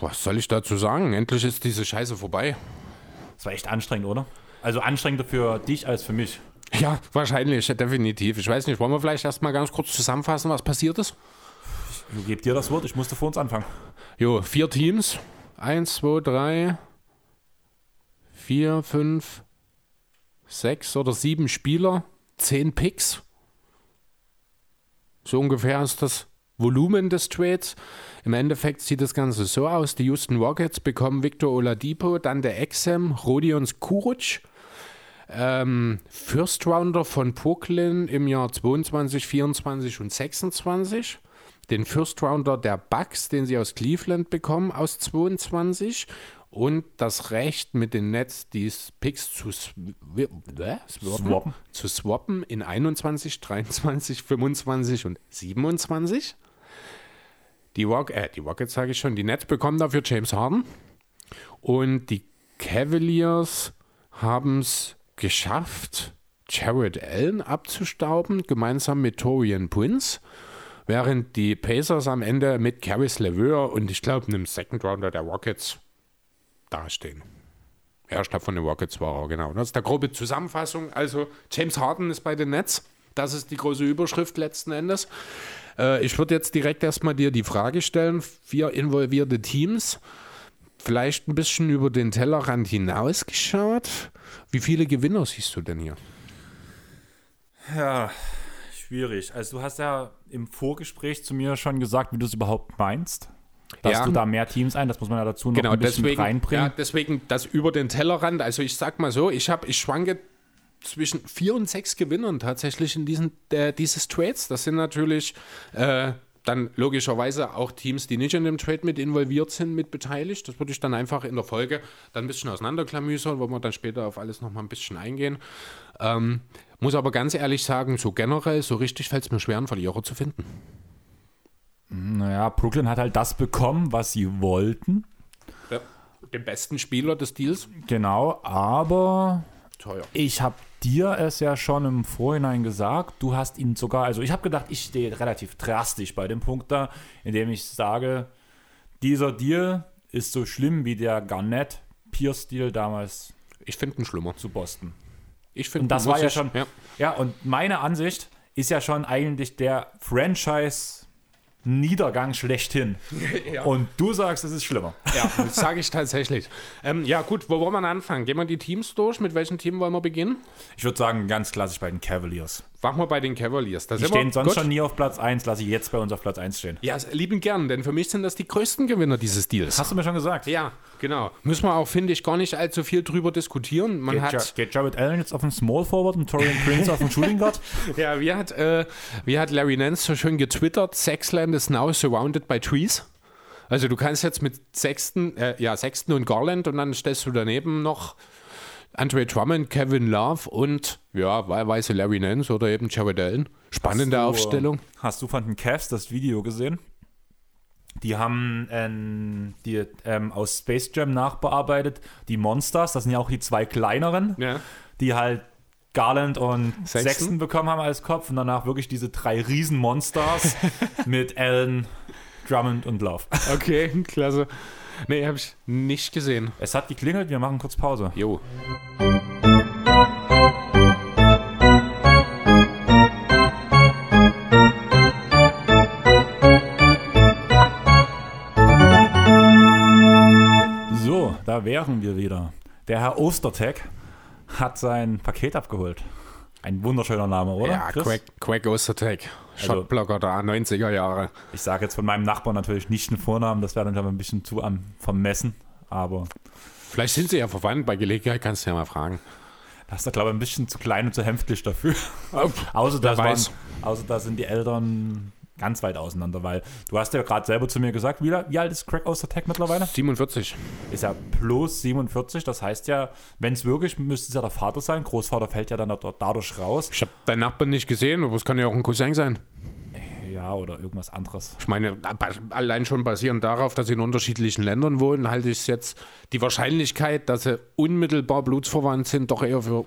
Was soll ich dazu sagen? Endlich ist diese Scheiße vorbei. Das war echt anstrengend, oder? Also anstrengender für dich als für mich. Ja, wahrscheinlich, definitiv. Ich weiß nicht, wollen wir vielleicht erstmal ganz kurz zusammenfassen, was passiert ist? Ich gebe dir das Wort, ich musste vor uns anfangen. Jo, vier Teams. Eins, zwei, drei, vier, fünf, sechs oder sieben Spieler, zehn Picks. So ungefähr ist das Volumen des Trades. Im Endeffekt sieht das Ganze so aus. Die Houston Rockets bekommen Victor Oladipo, dann der Exem, Rodions Kuruc, ähm, First Rounder von Brooklyn im Jahr 22, 24 und 26. den First Rounder der Bucks, den sie aus Cleveland bekommen, aus 22 und das Recht mit den Nets, die Picks zu, sw Swappen. zu swappen in 21, 23, 25 und 27. Die, Rock, äh, die Rockets sage ich schon, die Nets bekommen dafür James Harden und die Cavaliers haben es geschafft, Jared Allen abzustauben, gemeinsam mit Torian Prince, während die Pacers am Ende mit Caris LeVeur und ich glaube einem Second Rounder der Rockets dastehen. Ja, ich glaube von den Rockets war er, genau. Das ist der grobe Zusammenfassung. Also James Harden ist bei den Nets. Das ist die große Überschrift letzten Endes. Äh, ich würde jetzt direkt erstmal dir die Frage stellen, vier involvierte Teams, vielleicht ein bisschen über den Tellerrand hinausgeschaut. Wie viele Gewinner siehst du denn hier? Ja, schwierig. Also du hast ja im Vorgespräch zu mir schon gesagt, wie du es überhaupt meinst. Dass Ja. du da mehr Teams ein, das muss man ja dazu noch Genau, ein bisschen deswegen, reinbringen. ja, deswegen das über den Tellerrand. Also ich sag mal so, ich habe, ich schwanke zwischen vier und sechs Gewinnern tatsächlich in diesen, äh, dieses Trades. Das sind natürlich äh, dann logischerweise auch Teams, die nicht in dem Trade mit involviert sind, mit beteiligt. Das würde ich dann einfach in der Folge dann ein bisschen auseinanderklamüsern, wo wir dann später auf alles nochmal ein bisschen eingehen. Ähm, muss aber ganz ehrlich sagen, so generell, so richtig fällt es mir schwer, einen Verlierer zu finden. Naja, Brooklyn hat halt das bekommen, was sie wollten. Ja. Den besten Spieler des Deals. Genau, aber Teuer. ich habe dir es ja schon im Vorhinein gesagt. Du hast ihn sogar, also ich habe gedacht, ich stehe relativ drastisch bei dem Punkt da, indem ich sage, dieser Deal ist so schlimm wie der Garnett Pierce Deal damals Ich finde ihn schlimmer. zu Boston. Ich finde, Und das war ja schon, Ja. ja, und meine Ansicht ist ja schon eigentlich der Franchise Niedergang schlechthin. Und du sagst, es ist schlimmer. Ja, das sage ich tatsächlich. Ähm, ja, gut, wo wollen wir anfangen? Gehen wir die Teams durch? Mit welchem Team wollen wir beginnen? Ich würde sagen, ganz klassisch bei den Cavaliers. Machen wir bei den Cavaliers. Da Die sind wir- stehen sonst gut. schon nie auf Platz 1, lasse ich jetzt bei uns auf Platz 1 stehen. Ja, lieben gern, denn für mich sind das die größten Gewinner dieses Deals. Hast du mir schon gesagt? Ja, genau. Müssen wir auch, finde ich, gar nicht allzu viel drüber diskutieren. Man Geht, ja, hat, geht Jared Allen jetzt auf den Small Forward und Torian Prince auf den Shooting Guard? ja, wie hat, äh, wie hat Larry Nance so schön getwittert? Sexland is now surrounded by trees. Also du kannst jetzt mit Sexton, äh, ja, Sexton und Garland und dann stellst du daneben noch Andre Drummond, Kevin Love und ja, wahlweise Larry Nance oder eben Jared Allen. Spannende Hast du, Aufstellung. Hast du von den Cavs das Video gesehen? Die haben ähm, die ähm, aus Space Jam nachbearbeitet. Die Monsters, das sind ja auch die zwei kleineren, Ja. die halt Garland und Sexton? Sexton bekommen haben als Kopf und danach wirklich diese drei Riesen-Monsters mit Allen, Drummond und Love. Okay, klasse. Nee, habe ich nicht gesehen. Es hat geklingelt, wir machen kurz Pause. Jo. So, da wären wir wieder. Der Herr Ostertag hat sein Paket abgeholt. Ein wunderschöner Name, oder? Ja, Chris? Quack, Quack Ostertag. Also- Shotblocker der 90er Jahre. Ich sage jetzt von meinem Nachbarn natürlich nicht den Vornamen, das wäre dann schon ein bisschen zu am vermessen. Aber Vielleicht sind sie ja verwandt. Bei Gelegenheit kannst du ja mal fragen. das ist, glaube ich, ein bisschen zu klein und zu hemftlich dafür. Oh, Außer das, waren, außer da sind die Eltern ganz weit auseinander, weil du hast ja gerade selber zu mir gesagt, wie, wie alt ist Craig Ostertag mittlerweile? 47. Ist ja plus 47, das heißt ja, wenn es wirklich, müsste es ja der Vater sein, Großvater fällt ja dann dadurch raus. Ich habe deinen Nachbarn nicht gesehen, aber es kann ja auch ein Cousin sein. Ja, oder irgendwas anderes. Ich meine, allein schon basierend darauf, dass sie in unterschiedlichen Ländern wohnen, halte ich jetzt die Wahrscheinlichkeit, dass sie unmittelbar blutsverwandt sind, doch eher für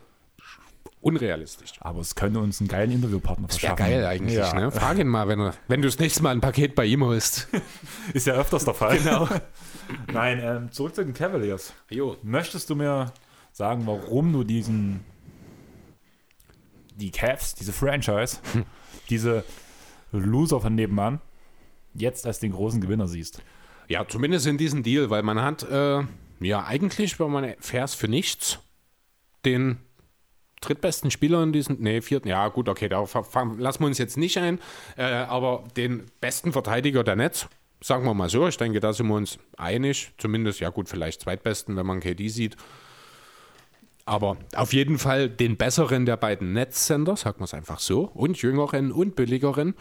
unrealistisch. Aber es könnte uns einen geilen Interviewpartner Wäre verschaffen. geil eigentlich, Ja. ne? Frag ihn mal, wenn, er, wenn du das nächste Mal ein Paket bei ihm holst. Ist ja öfters der Fall. Genau. Nein, ähm, zurück zu den Cavaliers. Jo. Möchtest du mir sagen, warum du diesen die Cavs, diese Franchise, diese Loser von nebenan, jetzt als den großen Gewinner siehst? Ja, zumindest in diesem Deal, weil man hat, äh, ja, eigentlich, wenn man fährst für nichts, den drittbesten Spieler in diesem, nee, vierten, ja, gut, okay, fang- lassen wir uns jetzt nicht ein, äh, aber den besten Verteidiger der Netz, sagen wir mal so, ich denke, da sind wir uns einig, zumindest, ja, gut, vielleicht zweitbesten, wenn man KD sieht. Aber auf jeden Fall den besseren der beiden Netzsender, sagen wir es einfach so, und jüngeren und billigeren.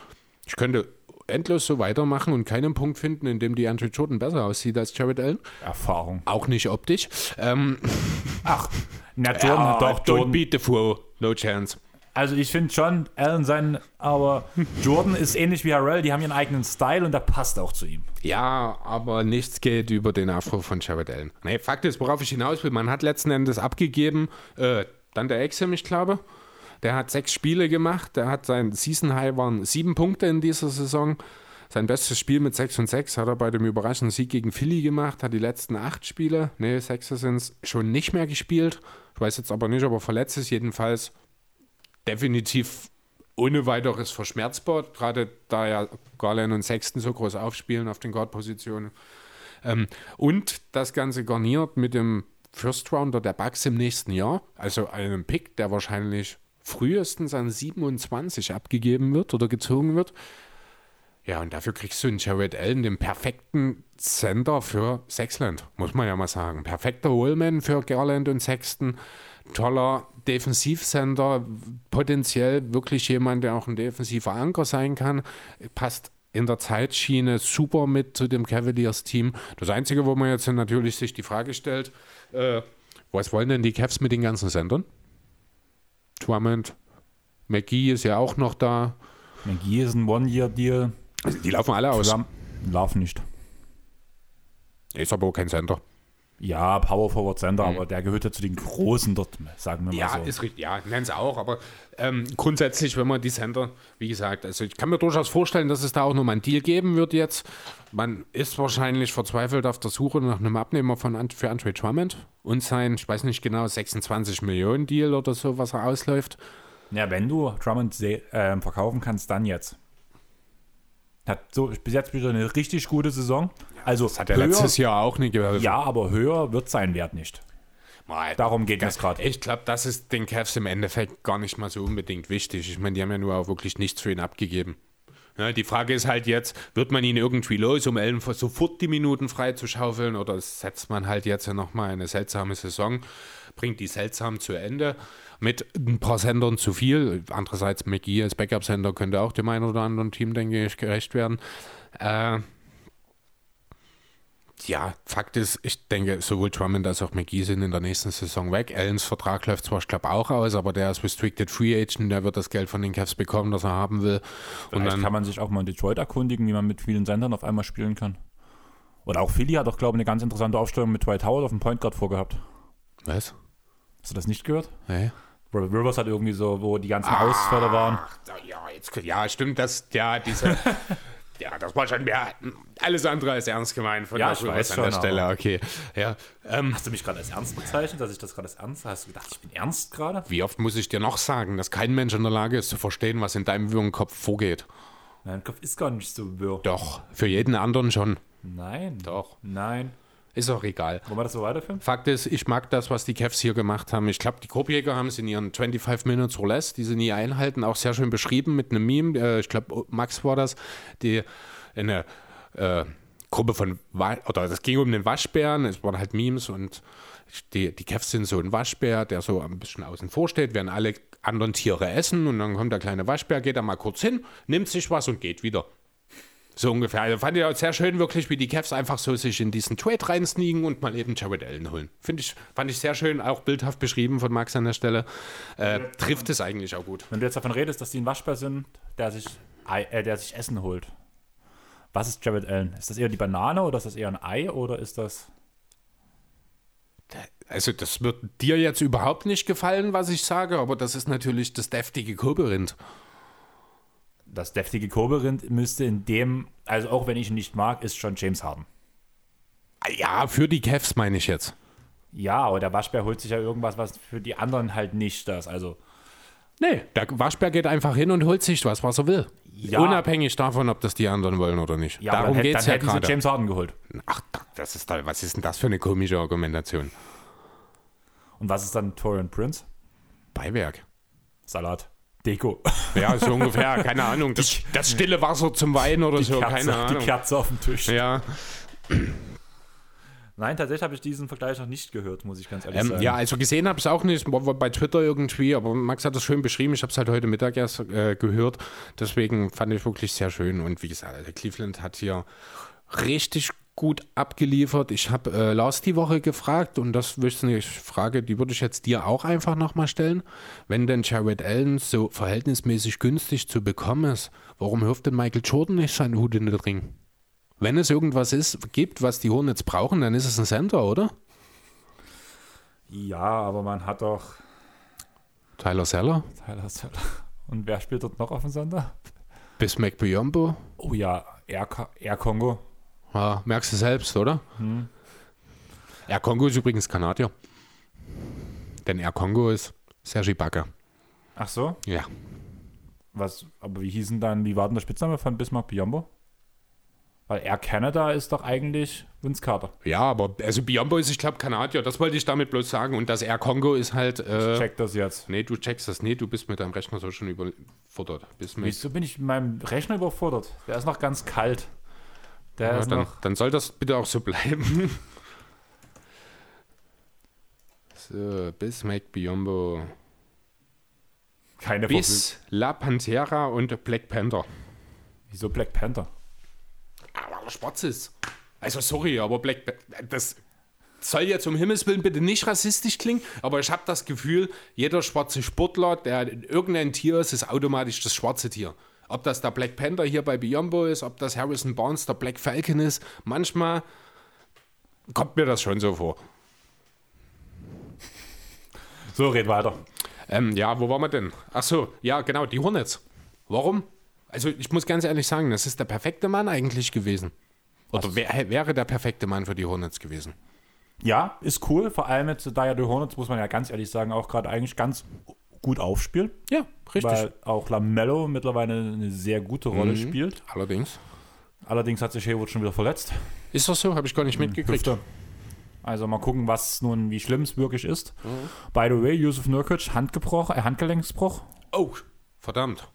Ich könnte endlos so weitermachen und keinen Punkt finden, in dem die Andrew Jordan besser aussieht als Jared Allen. Erfahrung. Auch nicht optisch. Ähm, Ach, na Jordan, ja, doch, don't Jordan. beat the fool. No chance. Also ich finde schon, Allen sein, aber Jordan ist ähnlich wie Harrell, die haben ihren eigenen Style und der passt auch zu ihm. Ja, aber nichts geht über den Afro von Jared Allen. Nee, Fakt ist, worauf ich hinaus will, man hat letzten Endes abgegeben, äh, dann der Exim, ich glaube. Der hat sechs Spiele gemacht, der hat sein Season High waren sieben Punkte in dieser Saison. Sein bestes Spiel mit 6 und 6 hat er bei dem überraschenden Sieg gegen Philly gemacht, hat die letzten acht Spiele, nee, sechs sind es, schon nicht mehr gespielt. Ich weiß jetzt aber nicht, ob er verletzt ist, jedenfalls definitiv ohne weiteres verschmerzbar, gerade da ja Garland und Sexton so groß aufspielen auf den Guard-Positionen. Ähm, und das Ganze garniert mit dem First Rounder der Bucks im nächsten Jahr, also einem Pick, der wahrscheinlich frühestens an 27 abgegeben wird oder gezogen wird. Ja, und dafür kriegst du einen Jared Allen, den perfekten Center für Sexland, muss man ja mal sagen. Perfekter Wallman für Garland und Sexton. Toller Defensivcenter, potenziell wirklich jemand, der auch ein defensiver Anker sein kann. Passt in der Zeitschiene super mit zu dem Cavaliers-Team. Das Einzige, wo man jetzt natürlich sich die Frage stellt, äh, was wollen denn die Cavs mit den ganzen Sendern? Drummond, McGee ist ja auch noch da. McGee ist ein One-Year-Deal. Also die laufen alle aus. Zusammen laufen nicht. Ist aber auch kein Center. Ja, Power Forward Center, aber der gehört ja zu den Großen dort, sagen wir mal Ja, so. ist richtig. Ja, nennen es auch. Aber ähm, grundsätzlich, wenn man die Center, wie gesagt, also ich kann mir durchaus vorstellen, dass es da auch nochmal einen Deal geben wird jetzt. Man ist wahrscheinlich verzweifelt auf der Suche nach einem Abnehmer von, für Andre Drummond und sein, ich weiß nicht genau, 26 Millionen Deal oder so, was er ausläuft. Ja, wenn du Drummond ähm, verkaufen kannst, dann jetzt. Hat so bis jetzt wieder eine richtig gute Saison. Also Das hat er höher, letztes Jahr auch nicht geholfen. Ja, aber höher wird sein Wert nicht. Mal, Darum geht es gerade. Ich glaube, das ist den Cavs im Endeffekt gar nicht mal so unbedingt wichtig. Ich meine, die haben ja nur auch wirklich nichts für ihn abgegeben. Ja, die Frage ist halt jetzt, wird man ihn irgendwie los, um Ellen sofort die Minuten frei zu schaufeln oder setzt man halt jetzt nochmal eine seltsame Saison, bringt die seltsam zu Ende mit ein paar Sendern zu viel. Andererseits McGee als Backup-Sender könnte auch dem einen oder anderen Team, denke ich, gerecht werden. Äh, ja, Fakt ist, ich denke, sowohl Drummond als auch McGee sind in der nächsten Saison weg. Allens Vertrag läuft zwar, ich glaube, auch aus, aber der ist Restricted Free Agent, der wird das Geld von den Cavs bekommen, das er haben will. Und Vielleicht dann, kann man sich auch mal in Detroit erkundigen, wie man mit vielen Sendern auf einmal spielen kann. Oder auch Philly hat doch, glaube ich, eine ganz interessante Aufstellung mit Dwight Howard auf dem Point Guard vorgehabt. was? Hast du das nicht gehört? Nee. Rivers hat irgendwie so, wo die Ah. ganzen Ausfälle waren. Ja, jetzt, ja, stimmt, das, ja, diese, ja, das war schon mehr, alles andere als ernst gemeint von Ja, der Rivers an der Stelle, aber- okay. Ja, ähm, Hast du mich gerade als ernst bezeichnet, dass ich das gerade als ernst Hast du gedacht, ich bin ernst gerade? wie oft muss ich dir noch sagen, dass kein Mensch in der Lage ist zu verstehen, was in deinem wirren Kopf vorgeht? Mein Kopf ist gar nicht so wirr. Doch, für jeden anderen schon. Nein. Doch. Nein. Ist auch egal. Wollen wir das so weiterführen? Fakt ist, ich mag das, was die Cavs hier gemacht haben. Ich glaube, die Korbjäger haben es in ihren 25 Minutes or less, die sie nie einhalten, auch sehr schön beschrieben mit einem Meme. Äh, ich glaube, Max war das, die eine äh, Gruppe von, oder das ging um den Waschbären, es waren halt Memes und die, die Cavs sind so ein Waschbär, der so ein bisschen außen vor steht, während alle anderen Tiere essen und dann kommt der kleine Waschbär, geht da mal kurz hin, nimmt sich was und geht wieder. So ungefähr. Also fand ich auch sehr schön, wirklich, wie die Cavs einfach so sich in diesen Trade reinsneaken und mal eben Jared Allen holen. Finde ich, fand ich sehr schön, auch bildhaft beschrieben von Max an der Stelle. Äh, trifft es eigentlich auch gut. Wenn du jetzt davon redest, dass die ein Waschbär sind, der sich, Ei, äh, der sich Essen holt. Was ist Jared Allen? Ist das eher die Banane oder ist das eher ein Ei oder ist das. Also, das wird dir jetzt überhaupt nicht gefallen, was ich sage, aber das ist natürlich das deftige Kobeриnd. Das deftige Koberind müsste in dem, also auch wenn ich ihn nicht mag, ist schon James Harden. Ja, für die Cavs meine ich jetzt. Ja, aber der Waschbär holt sich ja irgendwas, was für die anderen halt nicht das. Also, Nee, der Waschbär geht einfach hin und holt sich was, was er will. Ja. Unabhängig davon, ob das die anderen wollen oder nicht. ja, Darum geht es ja hätten sie gerade. James Harden geholt. Ach, das ist toll. Was ist denn das für eine komische Argumentation? Und was ist dann Torian Prince? Beiwerk. Salat. Deko. Ja, so ungefähr, keine Ahnung. Das, das stille Wasser zum Wein oder so, Kerze, keine Ahnung. Die Kerze auf dem Tisch. Ja, Nein, tatsächlich habe ich diesen Vergleich noch nicht gehört, muss ich ganz ehrlich Ähm, sagen. ja, also gesehen habe ich es auch nicht, bei Twitter irgendwie, aber Max hat das schön beschrieben. Ich habe es halt heute Mittag erst äh, gehört. Deswegen fand ich wirklich sehr schön. Und wie gesagt, also Cleveland hat hier richtig gut abgeliefert. Ich habe äh, Lars die Woche gefragt und das ist eine Frage, die würde ich jetzt dir auch einfach nochmal stellen. Wenn denn Jared Allen so verhältnismäßig günstig zu bekommen ist, warum wirft denn Michael Jordan nicht seinen Hut in den Ring? Wenn es irgendwas ist, gibt, was die Hornets brauchen, dann ist es ein Center, oder? Ja, aber man hat doch Tyler Seller, Tyler Seller. Und wer spielt dort noch auf dem Sonder? Bismack Biombo. Oh ja, Air, Air Kongo. Ja, merkst du selbst, oder? Air Kongo ist übrigens Kanadier. Denn Air Kongo ist Sergi Bakker. Ach so? Ja. Was, aber wie hießen dann, wie war denn der Spitzname von Bismarck Biombo? Weil Air Canada ist doch eigentlich Vince Carter. Ja, aber also Biombo ist, ich glaube, Kanadier. Das wollte ich damit bloß sagen. Und das Air Kongo ist halt. Äh, Check das jetzt. nee, du checkst das. Nee, du bist mit deinem Rechner so schon überfordert. Bismack. Wieso bin ich mit meinem Rechner überfordert? Der ist noch ganz kalt. Ja, dann, dann soll das bitte auch so bleiben. so, Bismack Biombo. Keine Bis La Pantera und Black Panther. Wieso Black Panther? Aber er schwarz ist. Also sorry, aber Black Panther, das soll jetzt um Himmels Willen bitte nicht rassistisch klingen, aber ich habe das Gefühl, jeder schwarze Sportler, der irgendein Tier ist, ist automatisch das schwarze Tier. Ob das der Black Panther hier bei Biombo ist, ob das Harrison Barnes der Black Falcon ist, manchmal kommt mir das schon so vor. So, red weiter. Ähm, ja, wo waren wir denn? Ach so, ja, genau, die Hornets. Warum? Also, ich muss ganz ehrlich sagen, das ist der perfekte Mann eigentlich gewesen. Oder wär, wäre der perfekte Mann für die Hornets gewesen. Ja, ist cool. Vor allem jetzt, da ja die Hornets, muss man ja ganz ehrlich sagen, auch gerade eigentlich ganz gut aufspielen. Ja, richtig. Weil auch Lamello mittlerweile eine sehr gute Rolle spielt. Allerdings. Allerdings hat sich Haywood schon wieder verletzt. Ist das so? Habe ich gar nicht mitgekriegt. Hüfte. Also mal gucken, was nun, wie schlimm es wirklich ist. By the way, Yusuf Nurkic, Handgebroch, äh, Handgelenksbruch. Oh, verdammt.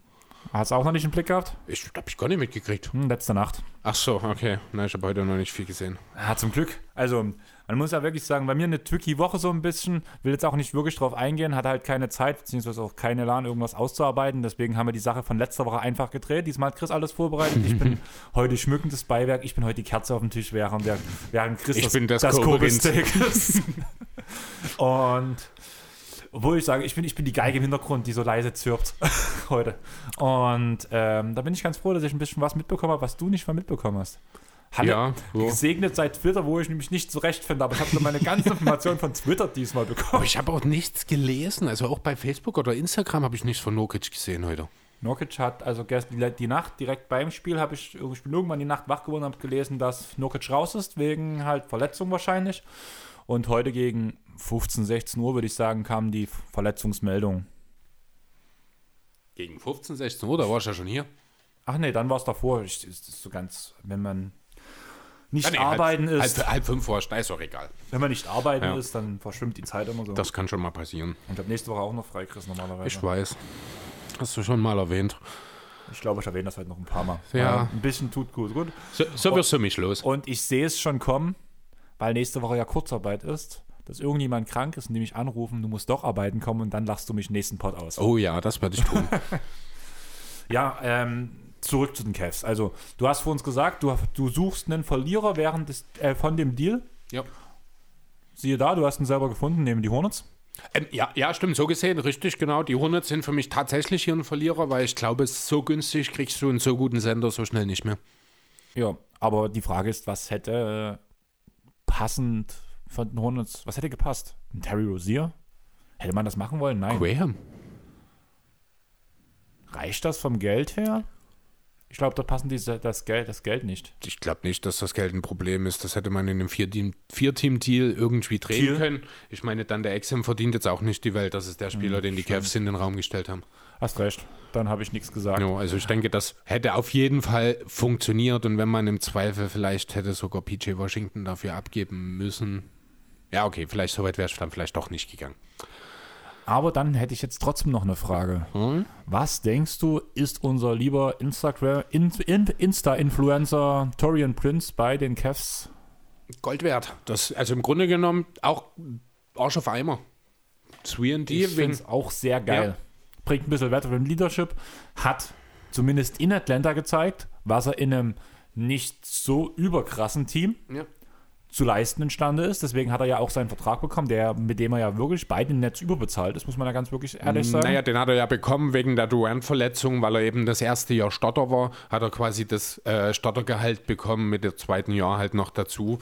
Hast du auch noch nicht im Blick gehabt? Ich habe ich gar nicht mitgekriegt. Hm, letzte Nacht. Ach so, okay. Nein, ich habe heute noch nicht viel gesehen. Ja, zum Glück. Also, man muss ja wirklich sagen, bei mir eine tricky Woche so ein bisschen. Will jetzt auch nicht wirklich drauf eingehen, hat halt keine Zeit, beziehungsweise auch keine Elan, irgendwas auszuarbeiten. Deswegen haben wir die Sache von letzter Woche einfach gedreht. Diesmal hat Chris alles vorbereitet. Ich bin heute schmückendes Beiwerk. Ich bin heute die Kerze auf dem Tisch, während, während Chris Ich bin das Kobe-Steak ist. Und obwohl ich sage, ich bin, ich bin die Geige im Hintergrund, die so leise zirpt heute. Und ähm, da bin ich ganz froh, dass ich ein bisschen was mitbekommen habe, was du nicht mal mitbekommen hast. Halle, Ja, so. gesegnet seit Twitter, wo ich nämlich nicht zurechtfinde, aber ich habe meine ganze Information von Twitter diesmal Aber bekommen. ich habe auch nichts gelesen. Also auch bei Facebook oder Instagram habe ich nichts von Nokic gesehen heute. Nurkic hat also gestern die, Nacht direkt beim Spiel habe ich, ich bin irgendwann die Nacht wach geworden und habe gelesen, dass Nurkic raus ist wegen halt Verletzung wahrscheinlich. Und heute gegen 15, 16 Uhr würde ich sagen kam die Verletzungsmeldung. Gegen 15, 16 Uhr, da war ich ja schon hier. Ach nee, dann war es davor. Ich, ist das so ganz, wenn man nicht Ah, nee, arbeiten halb, ist, Halb, halb fünf da ist doch egal. wenn man nicht arbeiten Ja. ist, dann verschwimmt die Zeit immer so. Das kann schon mal passieren. und ich habe nächste Woche auch noch frei, Chris, normalerweise. Ich weiß. Hast du schon mal erwähnt. Ich glaube, ich erwähne das halt noch ein paar Mal. Ja. Ein bisschen tut gut, gut. So, so wirst du mich los. Und ich sehe es schon kommen, weil nächste Woche ja Kurzarbeit ist, dass irgendjemand krank ist und die mich anrufen, du musst doch arbeiten kommen und dann lachst du mich nächsten Pod aus. Oh ja, das werde ich tun. Ja, ähm, zurück zu den Cavs. Also, du hast vor uns gesagt, du, du suchst einen Verlierer während des, äh, von dem Deal. ja. Siehe da, du hast ihn selber gefunden, neben die Hornets. Ähm, ja, ja, stimmt, so gesehen, richtig, genau. Die Hornets sind für mich tatsächlich hier ein Verlierer, weil ich glaube, so günstig kriegst du einen so guten Sender so schnell nicht mehr. Ja, aber die Frage ist, was hätte passend von den Hornets, was hätte gepasst? Ein Terry Rozier? Hätte man das machen wollen? Nein. Graham. Reicht das vom Geld her? Ich glaube, da passen diese, das, Geld, das Geld nicht. Ich glaube nicht, dass das Geld ein Problem ist. Das hätte man in einem Vier-Team- Vier-Team-Deal irgendwie drehen Deal? können. Ich meine, dann der Exim verdient jetzt auch nicht die Welt. Das ist der Spieler, den die Cavs in den Raum gestellt haben. Hast recht. Dann habe ich nichts gesagt. Ja, also ich denke, das hätte auf jeden Fall funktioniert. Und wenn man im Zweifel vielleicht hätte sogar PJ Washington dafür abgeben müssen. Ja, okay, vielleicht so weit wäre es dann vielleicht doch nicht gegangen. Aber dann hätte ich jetzt trotzdem noch eine Frage. Was denkst du, ist unser lieber Instagram, in, in, Insta-Influencer Torian Prince bei den Cavs Gold wert. Das, also im Grunde genommen auch Arsch auf Eimer. 3D Ich finde es auch sehr geil. Ja. Bringt ein bisschen Veteran Leadership, hat zumindest in Atlanta gezeigt, was er in einem nicht so überkrassen Team Ja. Zu leisten imstande ist. Deswegen hat er ja auch seinen Vertrag bekommen, der, mit dem er ja wirklich bei den Netz überbezahlt ist, muss man ja ganz wirklich ehrlich sagen. Naja, den hat er ja bekommen wegen der Durant-Verletzung, weil er eben das erste Jahr Stotter war, hat er quasi das äh, Stottergehalt bekommen mit dem zweiten Jahr halt noch dazu.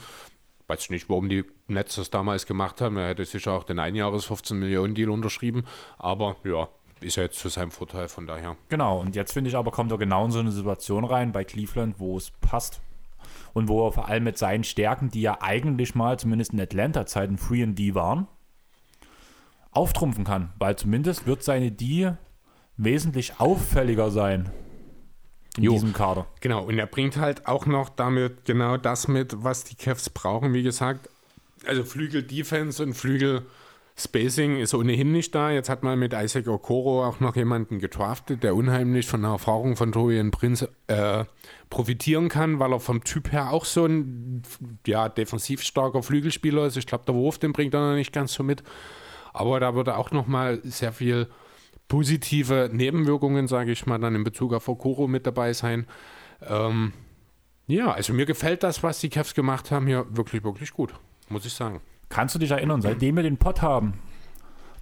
Weiß nicht, warum die Nets das damals gemacht haben. Er hätte sicher auch den Einjahres 15 Millionen Deal unterschrieben, aber ja, ist ja jetzt zu seinem Vorteil von daher. Genau, und jetzt finde ich aber, kommt er genau in so eine Situation rein bei Cleveland, wo es passt. Und wo er vor allem mit seinen Stärken, die ja eigentlich mal, zumindest in Atlanta-Zeiten, Free and D waren, auftrumpfen kann. Weil zumindest wird seine D wesentlich auffälliger sein in Jo. diesem Kader. Genau, und er bringt halt auch noch damit genau das mit, was die Cavs brauchen, wie gesagt. Also Flügel-Defense und Flügel-Spacing ist ohnehin nicht da. Jetzt hat man mit Isaac Okoro auch noch jemanden getraftet, der unheimlich von der Erfahrung von Torian Prince äh, profitieren kann, weil er vom Typ her auch so ein ja, defensiv starker Flügelspieler ist. Ich glaube, der Wurf, den bringt er noch nicht ganz so mit. Aber da würde auch noch mal sehr viel positive Nebenwirkungen, sage ich mal, dann in Bezug auf Okoro mit dabei sein. Ähm, ja, also mir gefällt das, was die Cavs gemacht haben, hier wirklich, wirklich gut, muss ich sagen. Kannst du dich erinnern, seitdem wir den Pod haben,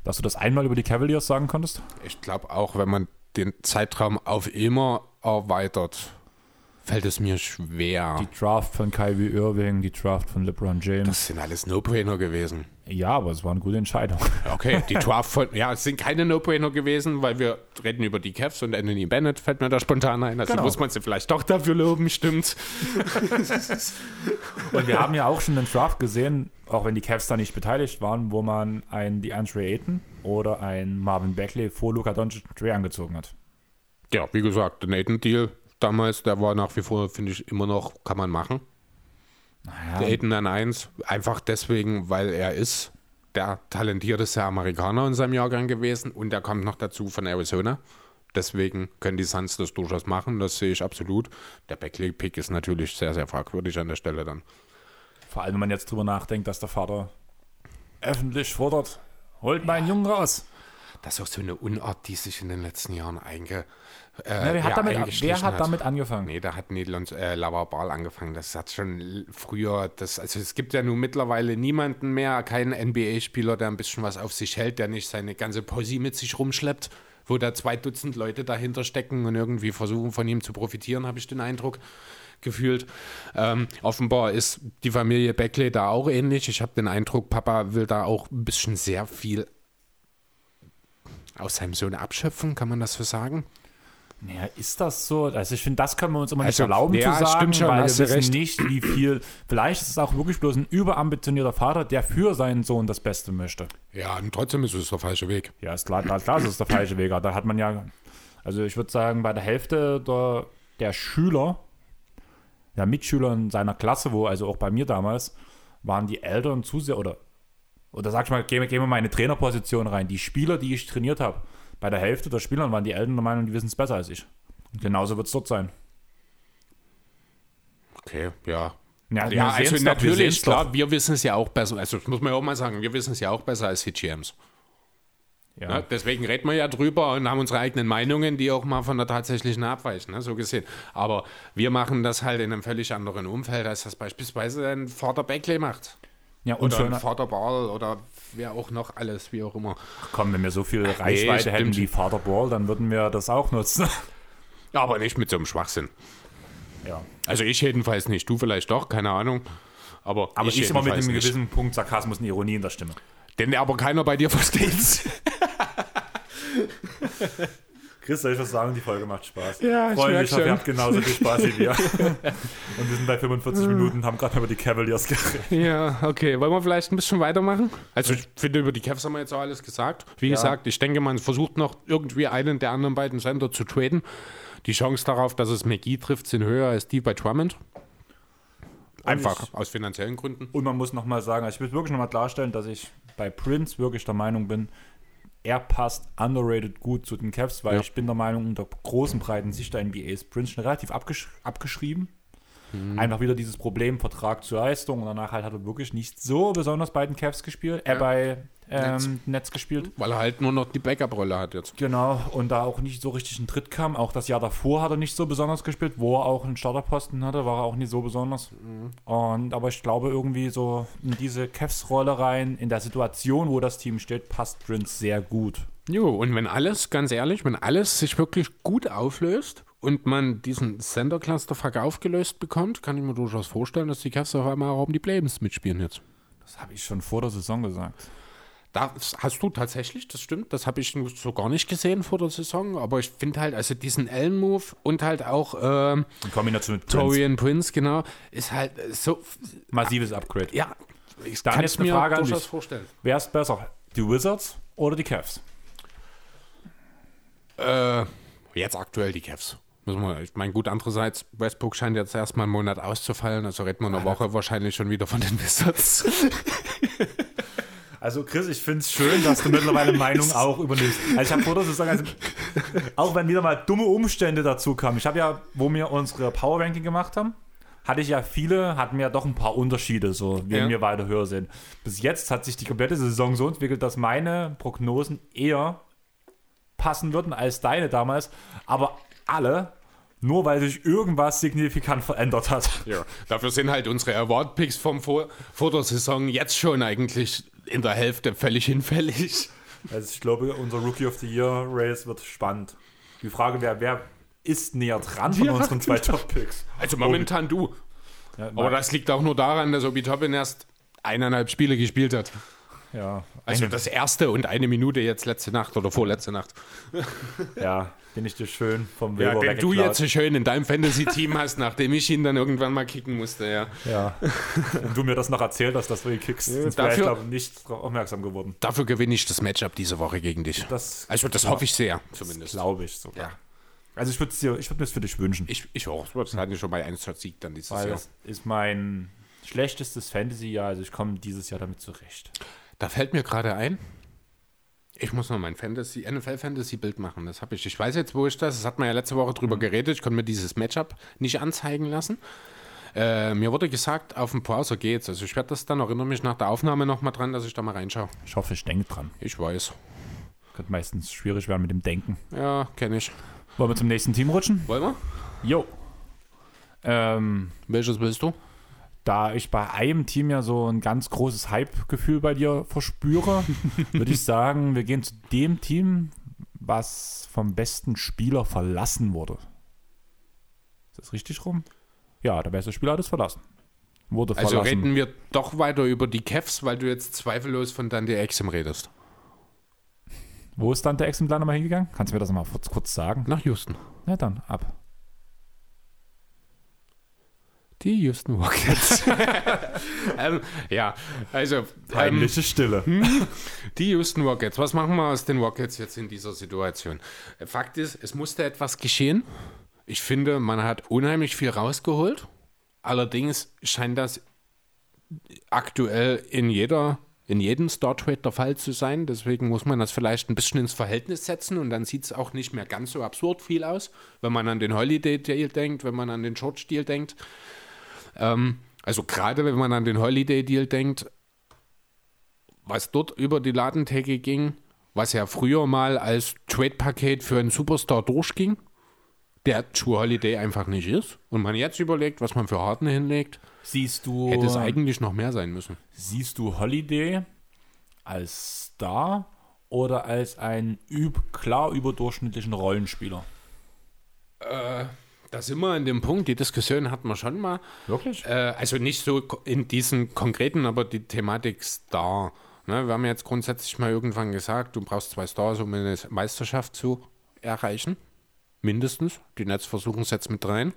dass du das einmal über die Cavaliers sagen konntest? Ich glaube auch, wenn man den Zeitraum auf immer erweitert, fällt es mir schwer. Die Draft von Kyrie Irving, die Draft von LeBron James. das sind alles No-Brainer gewesen. ja, aber es war eine gute Entscheidung. Okay, die Draft von, ja, es sind keine No-Brainer gewesen, weil wir reden über die Cavs und Anthony Bennett fällt mir da spontan ein. Also Genau. muss man sie vielleicht doch dafür loben, stimmt. Und wir haben ja auch schon einen Draft gesehen, auch wenn die Cavs da nicht beteiligt waren, wo man einen DeAndre Ayton oder einen Marvin Bagley vor Luka Doncic Trey angezogen hat. Ja, wie gesagt, der Nathan-Deal damals, der war nach wie vor, finde ich, immer noch, kann man machen. Der Naja, Aiden an 1, einfach deswegen, weil er ist der talentierteste Amerikaner in seinem Jahrgang gewesen und er kommt noch dazu von Arizona. Deswegen können die Suns das durchaus machen, das sehe ich absolut. Der Beckley-Pick ist natürlich sehr, sehr fragwürdig an der Stelle dann. Vor allem, wenn man jetzt drüber nachdenkt, dass der Vater öffentlich fordert, holt meinen Jungen raus. Das ist auch so eine Unart, die sich in den letzten Jahren einge... Äh, Ja, wer hat, ja, damit, wer hat damit angefangen? Nee, da hat Niederlands äh, Lava Ball angefangen. Das hat schon früher, das, also es gibt ja nun mittlerweile niemanden mehr, keinen NBA-Spieler, der ein bisschen was auf sich hält, der nicht seine ganze Posi mit sich rumschleppt, wo da zwei Dutzend Leute dahinter stecken und irgendwie versuchen von ihm zu profitieren, habe ich den Eindruck gefühlt. Ähm, offenbar ist die Familie Beckley da auch ähnlich. Ich habe den Eindruck, Papa will da auch ein bisschen sehr viel aus seinem Sohn abschöpfen, kann man das so sagen? Naja, ist das so? Also ich finde, das können wir uns immer Also, nicht erlauben ja, zu sagen, stimmt schon, weil wir wissen recht. nicht, wie viel. Vielleicht ist es auch wirklich bloß ein überambitionierter Vater, der für seinen Sohn das Beste möchte. Ja, und trotzdem ist es der falsche Weg. Ja, ist klar, klar, klar ist es der falsche Weg. Da hat man ja, also ich würde sagen, bei der Hälfte der, der Schüler, der Mitschüler in seiner Klasse, wo, also auch bei mir damals, waren die Eltern zu sehr, oder, oder sag ich mal, gehen wir, gehen wir mal in eine Trainerposition rein. Die Spieler, die ich trainiert habe, bei der Hälfte der Spieler waren die Eltern der Meinung, die wissen es besser als ich. Und genauso wird es dort sein. Okay, ja. Ja, Ja, also natürlich, klar, wir wissen es ja auch besser. Also das muss man ja auch mal sagen, wir wissen es ja auch besser als die GMs. Ja. Ne? Deswegen reden wir ja drüber und haben unsere eigenen Meinungen, die auch mal von der tatsächlichen abweichen, ne? so gesehen. Aber wir machen das halt in einem völlig anderen Umfeld, als das beispielsweise ein Vater Beckley macht. ja, und Oder ein Vater Ball oder wer auch noch alles, wie auch immer. komm, wenn wir so viel Reichweite hätten stimmt. wie Vater Ball, dann würden wir das auch nutzen. Ja, aber nicht mit so einem Schwachsinn. ja. Also ich jedenfalls nicht, du vielleicht doch, keine Ahnung. Aber, Aber ich, immer mit einem nicht. gewissen Punkt Sarkasmus und Ironie in der Stimme. Den aber keiner bei dir versteht. Chris, soll ich was sagen? Die Folge macht Spaß. Ja, ich Freue merk mich, ihr habt genauso viel Spaß wie wir. und wir sind bei 45 Minuten und haben gerade über die Cavaliers geredet. Ja, okay. Wollen wir vielleicht ein bisschen weitermachen? Also ich finde, über die Cavs haben wir jetzt auch alles gesagt. Wie Ja. gesagt, ich denke, man versucht noch irgendwie einen der anderen beiden Sender zu traden. Die Chance darauf, dass es McGee trifft, sind höher als die bei Drummond. Einfach ich- aus finanziellen Gründen. Und man muss nochmal sagen, also ich will wirklich nochmal klarstellen, dass ich bei Prince wirklich der Meinung bin, er passt underrated gut zu den Cavs, weil Ja. ich bin der Meinung, unter großen breiten Sicht der NBA ist Prince schon relativ abgesch abgeschrieben. Einfach wieder dieses Problem Vertrag zur Leistung und danach halt hat er wirklich nicht so besonders bei den Cavs gespielt, äh, Ja. bei ähm, Nets. Netz. gespielt. Weil er halt nur noch die Backup-Rolle hat jetzt. Genau, und da auch nicht so richtig ein Tritt kam. Auch das Jahr davor hat er nicht so besonders gespielt, wo er auch einen Starterposten hatte, war er auch nicht so besonders. Und aber ich glaube irgendwie so in diese Cavs-Rolle rein, in der Situation, wo das Team steht, passt Prince sehr gut. Jo, und wenn alles, ganz ehrlich, wenn alles sich wirklich gut auflöst und man diesen Center-Cluster-Fuck aufgelöst bekommt, kann ich mir durchaus vorstellen, dass die Cavs auf einmal auch um die Playoffs mitspielen jetzt. Das habe ich schon vor der Saison gesagt. Das hast du tatsächlich, das stimmt. Das habe ich so gar nicht gesehen vor der Saison. Aber ich finde halt, also diesen Ellen-Move und halt auch ähm, In Kombination mit Prince. Torian Prince, genau, ist halt äh, so, Massives Upgrade. ja, ich Dann kann jetzt mir Frage durchaus vorstellen. Wer ist besser? Die Wizards oder die Cavs? Äh, jetzt aktuell die Cavs. Wir, ich meine, gut, andererseits, Westbrook scheint jetzt erstmal einen Monat auszufallen, also reden wir eine Woche wahrscheinlich schon wieder von den Wizards. Also Chris, ich finde es schön, dass du mittlerweile Meinung auch übernimmst. Also ich habe vor der Saison, also, auch wenn wieder mal dumme Umstände dazu kamen. Ich habe ja, wo wir unsere Power Ranking gemacht haben, hatte ich ja viele, hatten wir ja doch ein paar Unterschiede, so wen Ja. wir weiter höher sind. Bis jetzt hat sich die komplette Saison so entwickelt, dass meine Prognosen eher passen würden als deine damals, aber alle nur weil sich irgendwas signifikant verändert hat. ja, dafür sind halt unsere Award-Picks vom vor, vor der Saison jetzt schon eigentlich in der Hälfte völlig hinfällig. Also ich glaube, unser Rookie of the Year Race wird spannend. Die Frage wäre, wer ist näher dran von Ja. unseren zwei Top-Picks? Also momentan du. Ja, Aber das liegt auch nur daran, dass Obi Toppin erst eineinhalb Spiele gespielt hat. ja, Also das erste und eine Minute jetzt letzte Nacht oder vorletzte Nacht. ja, den ich dir schön vom Ja, Weber den du jetzt so schön in deinem Fantasy-Team hast, nachdem ich ihn dann irgendwann mal kicken musste, ja. Ja. Und du mir das noch erzählt hast, dass du ihn kickst, sonst wäre ich glaube nicht aufmerksam geworden. Dafür gewinne ich das Matchup diese Woche gegen dich. Das Also das hoffe ich sehr, zumindest. glaube ich sogar. Ja. Also ich würde es ich würd mir für dich wünschen. Ich, ich auch. Das hatte schon bei 1 Sieg dann dieses weil Jahr. das ist mein schlechtestes Fantasy-Jahr, also ich komme dieses Jahr damit zurecht. Da fällt mir gerade ein, ich muss noch mein Fantasy, NFL-Fantasy-Bild machen. Das habe ich. Ich weiß jetzt, wo ich das. Das hat man ja letzte Woche drüber geredet. Ich konnte mir dieses Matchup nicht anzeigen lassen. Äh, mir wurde gesagt, auf dem Browser geht's. Also ich werde das dann, erinnere mich nach der Aufnahme nochmal dran, dass ich da mal reinschaue. Ich hoffe, ich denke dran. Ich weiß. Könnte meistens schwierig werden mit dem Denken. Ja, kenne ich. Wollen wir zum nächsten Team rutschen? Wollen wir? Jo. Ähm, Welches willst du? Da ich bei einem Team ja so ein ganz großes Hype-Gefühl bei dir verspüre, würde ich sagen, wir gehen zu dem Team, was vom besten Spieler verlassen wurde. Ist das richtig rum? Ja, der beste Spieler hat es verlassen. Wurde Also verlassen. reden wir doch weiter über die Cavs, weil du jetzt zweifellos von Dante Exim redest. Wo ist dann der Exemplar nochmal hingegangen? Kannst du mir das nochmal kurz, kurz sagen? Nach Houston. Na dann, ab. Die Houston Rockets. ähm, ja, also ähm, Peinliche Stille. die Houston Rockets. Was machen wir aus den Rockets jetzt in dieser Situation? Fakt ist, es musste etwas geschehen. Ich finde, man hat unheimlich viel rausgeholt. Allerdings scheint das aktuell in jeder in jedem Star Trade der Fall zu sein. Deswegen muss man das vielleicht ein bisschen ins Verhältnis setzen und dann sieht es auch nicht mehr ganz so absurd viel aus, wenn man an den Holiday Deal denkt, wenn man an den George Deal denkt. Ähm, also gerade wenn man an den Holiday Deal denkt, was dort über die Ladentheke ging, was ja früher mal als Trade-Paket für einen Superstar durchging, der True Holiday einfach nicht ist. Und man jetzt überlegt, was man für Harden hinlegt, Siehst du, hätte es eigentlich noch mehr sein müssen. siehst du Holiday als Star oder als einen üb klar überdurchschnittlichen Rollenspieler? Da sind wir an dem Punkt, die Diskussion hatten wir schon mal. Wirklich? Äh, also nicht so in diesen konkreten, aber die Thematik Star. Ne, wir haben jetzt grundsätzlich mal irgendwann gesagt, du brauchst zwei Stars, um eine Meisterschaft zu erreichen. Mindestens. Die Nets versuchen es jetzt mit rein.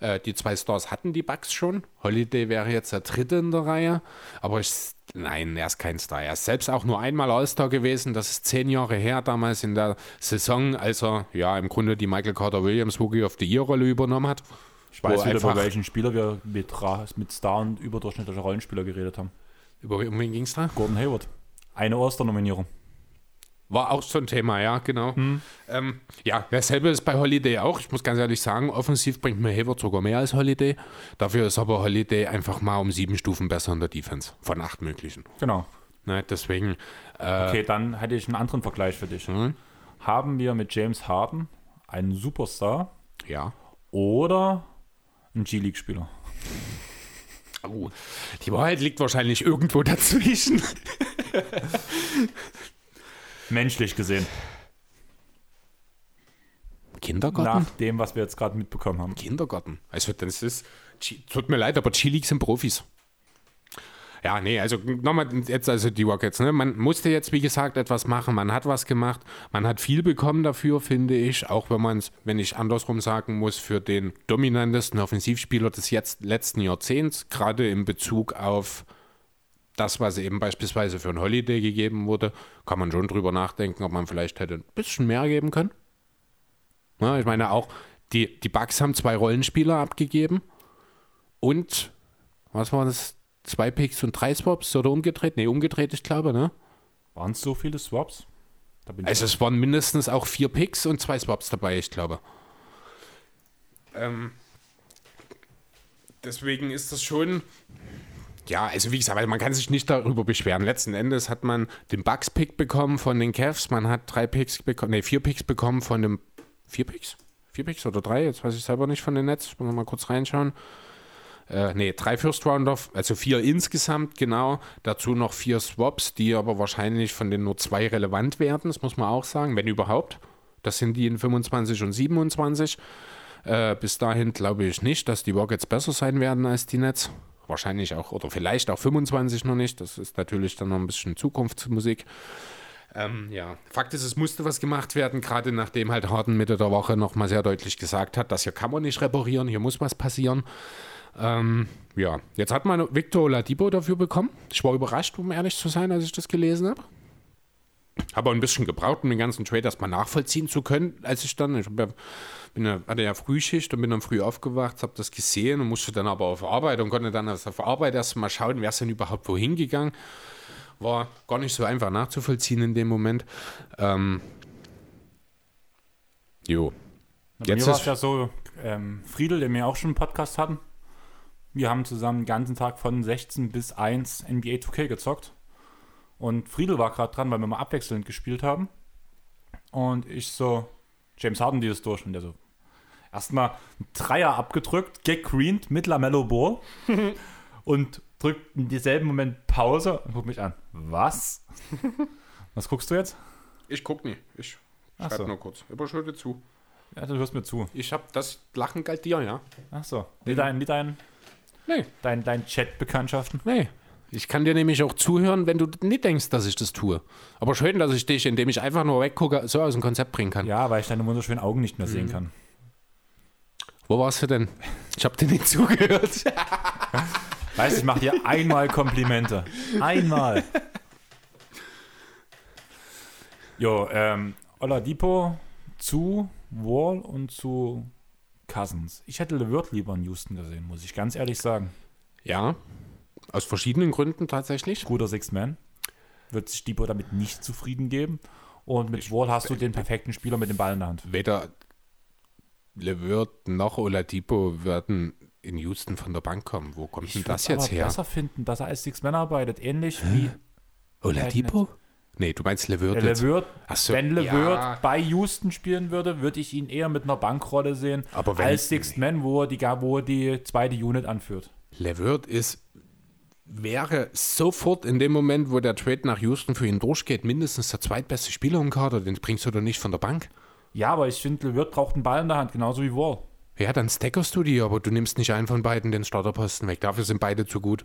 Äh, die zwei Stars hatten die Bucks schon. Holiday wäre jetzt der dritte in der Reihe. Aber ich, nein, er ist kein Star. Er ist selbst auch nur einmal All-Star gewesen. Das ist zehn Jahre her, damals in der Saison, als er ja im Grunde die Michael Carter Williams Rookie of the Year-Rolle übernommen hat. Ich weiß wieder, über welchen Spieler wir mit, mit Star und überdurchschnittlicher Rollenspieler geredet haben. Über wen ging es da? Gordon Hayward. Eine Oster-Nominierung. War auch so ein Thema, ja, genau. Ähm, ja, dasselbe ist bei Holiday auch. Ich muss ganz ehrlich sagen, offensiv bringt mir Hayward sogar mehr als Holiday. Dafür ist aber Holiday einfach mal um sieben Stufen besser in der Defense. Von acht möglichen. Genau. Ne, deswegen, äh, Okay, dann hätte ich einen anderen Vergleich für dich. Mhm. Haben wir mit James Harden einen Superstar ja. oder einen G-League-Spieler? Oh, die Wahrheit liegt wahrscheinlich irgendwo dazwischen. Menschlich gesehen. Kindergarten? Nach dem, was wir jetzt gerade mitbekommen haben. Kindergarten. Also das ist, tut mir leid, aber G-League sind Profis. Ja, nee, also nochmal jetzt also die Rockets, ne? Man musste jetzt, wie gesagt, etwas machen. Man hat was gemacht. Man hat viel bekommen dafür, finde ich. Auch wenn man es, wenn ich andersrum sagen muss, für den dominantesten Offensivspieler des jetzt letzten Jahrzehnts, gerade in Bezug auf das, was eben beispielsweise für ein Holiday gegeben wurde, kann man schon drüber nachdenken, ob man vielleicht hätte ein bisschen mehr geben können. Ja, ich meine auch, die, die Bucks haben zwei Rollenspieler abgegeben und was war das? Zwei Picks und drei Swaps oder umgedreht? Nee, umgedreht, ich glaube, ne? Waren es so viele Swaps? Da bin ich Also es waren mindestens auch vier Picks und zwei Swaps dabei, ich glaube. Ähm, deswegen ist das schon. Ja, also wie gesagt, man kann sich nicht darüber beschweren. Letzten Endes hat man den Bucks-Pick bekommen von den Cavs, man hat drei Picks bekommen, nee, vier Picks bekommen von dem. Vier Picks? Vier Picks oder drei? Jetzt weiß ich selber nicht von den Nets. Ich muss noch mal kurz reinschauen. Äh, nee, drei First Rounder, also vier insgesamt, genau. Dazu noch vier Swaps, die aber wahrscheinlich von denen nur zwei relevant werden, das muss man auch sagen, wenn überhaupt. Das sind die in 25 und 27. Äh, bis dahin glaube ich nicht, dass die Rockets besser sein werden als die Nets. Wahrscheinlich auch, oder vielleicht auch 25 noch nicht. Das ist natürlich dann noch ein bisschen Zukunftsmusik. Ähm, ja, Fakt ist, es musste was gemacht werden, gerade nachdem halt Harden Mitte der Woche nochmal sehr deutlich gesagt hat, das hier kann man nicht reparieren, hier muss was passieren. Ähm, ja, jetzt hat man Victor Oladipo dafür bekommen. Ich war überrascht, um ehrlich zu sein, als ich das gelesen habe. Habe auch ein bisschen gebraucht, um den ganzen Trade erstmal nachvollziehen zu können, als ich dann, ich ja, bin hatte ja Frühschicht und bin dann früh aufgewacht, habe das gesehen und musste dann aber auf Arbeit und konnte dann auf Arbeit erstmal schauen, wer ist denn überhaupt wohin gegangen. War gar nicht so einfach nachzuvollziehen in dem Moment. Ähm, jo. Bei Jetzt mir war ist- es ja so, ähm, Friedel, den wir auch schon einen Podcast hatten, wir haben zusammen den ganzen Tag von 16 bis 1 NBA 2K gezockt. Und Friedel war gerade dran, weil wir mal abwechselnd gespielt haben. Und ich so, James Harden dieses durch. Und der so, erstmal einen Dreier abgedrückt, gegreent mit Lamello Ball und drückt in dieselben Moment Pause und guckt mich an. Was? Was guckst du jetzt? Ich guck nicht. Ich schreibe so. nur kurz. Höre zu. Ja, du hörst mir zu. Ich habe das Lachen galt dir, ja? Ach so. Wie dein, wie dein, Nee, dein, dein Chat-Bekanntschaften? nee. Ich kann dir nämlich auch zuhören, wenn du nicht denkst, dass ich das tue. Aber schön, dass ich dich, indem ich einfach nur weggucke, so aus dem Konzept bringen kann. Ja, weil ich deine wunderschönen Augen nicht mehr sehen Mhm. kann. Wo warst du denn? Ich habe dir nicht zugehört. Weißt du, ich mache dir einmal Komplimente. Einmal. Jo, ähm, Oladipo zu Wall und zu Cousins. Ich hätte LeVert lieber in Houston gesehen, muss ich ganz ehrlich sagen. ja, aus verschiedenen Gründen tatsächlich. Guter Sixth Man. Wird sich Depot damit nicht zufrieden geben. Und mit Wall hast du den perfekten Spieler mit dem Ball in der Hand. Weder LeVert noch Oladipo werden in Houston von der Bank kommen. Wo kommt denn das jetzt aber her? besser finden, dass er als Sixth Man arbeitet. Ähnlich wie Oladipo? Nee, du meinst LeVert. LeVert, so, wenn LeVert ja. bei Houston spielen würde, würde ich ihn eher mit einer Bankrolle sehen, als Sixth Man, wo er die, wo er die zweite Unit anführt. LeVert ist, wäre sofort in dem Moment, wo der Trade nach Houston für ihn durchgeht, mindestens der zweitbeste Spieler im Kader. Den bringst du doch nicht von der Bank. Ja, aber ich finde, LeVert braucht einen Ball in der Hand, genauso wie Wall. Ja, dann stackerst du die, aber du nimmst nicht einen von beiden den Starterposten weg. Dafür sind beide zu gut.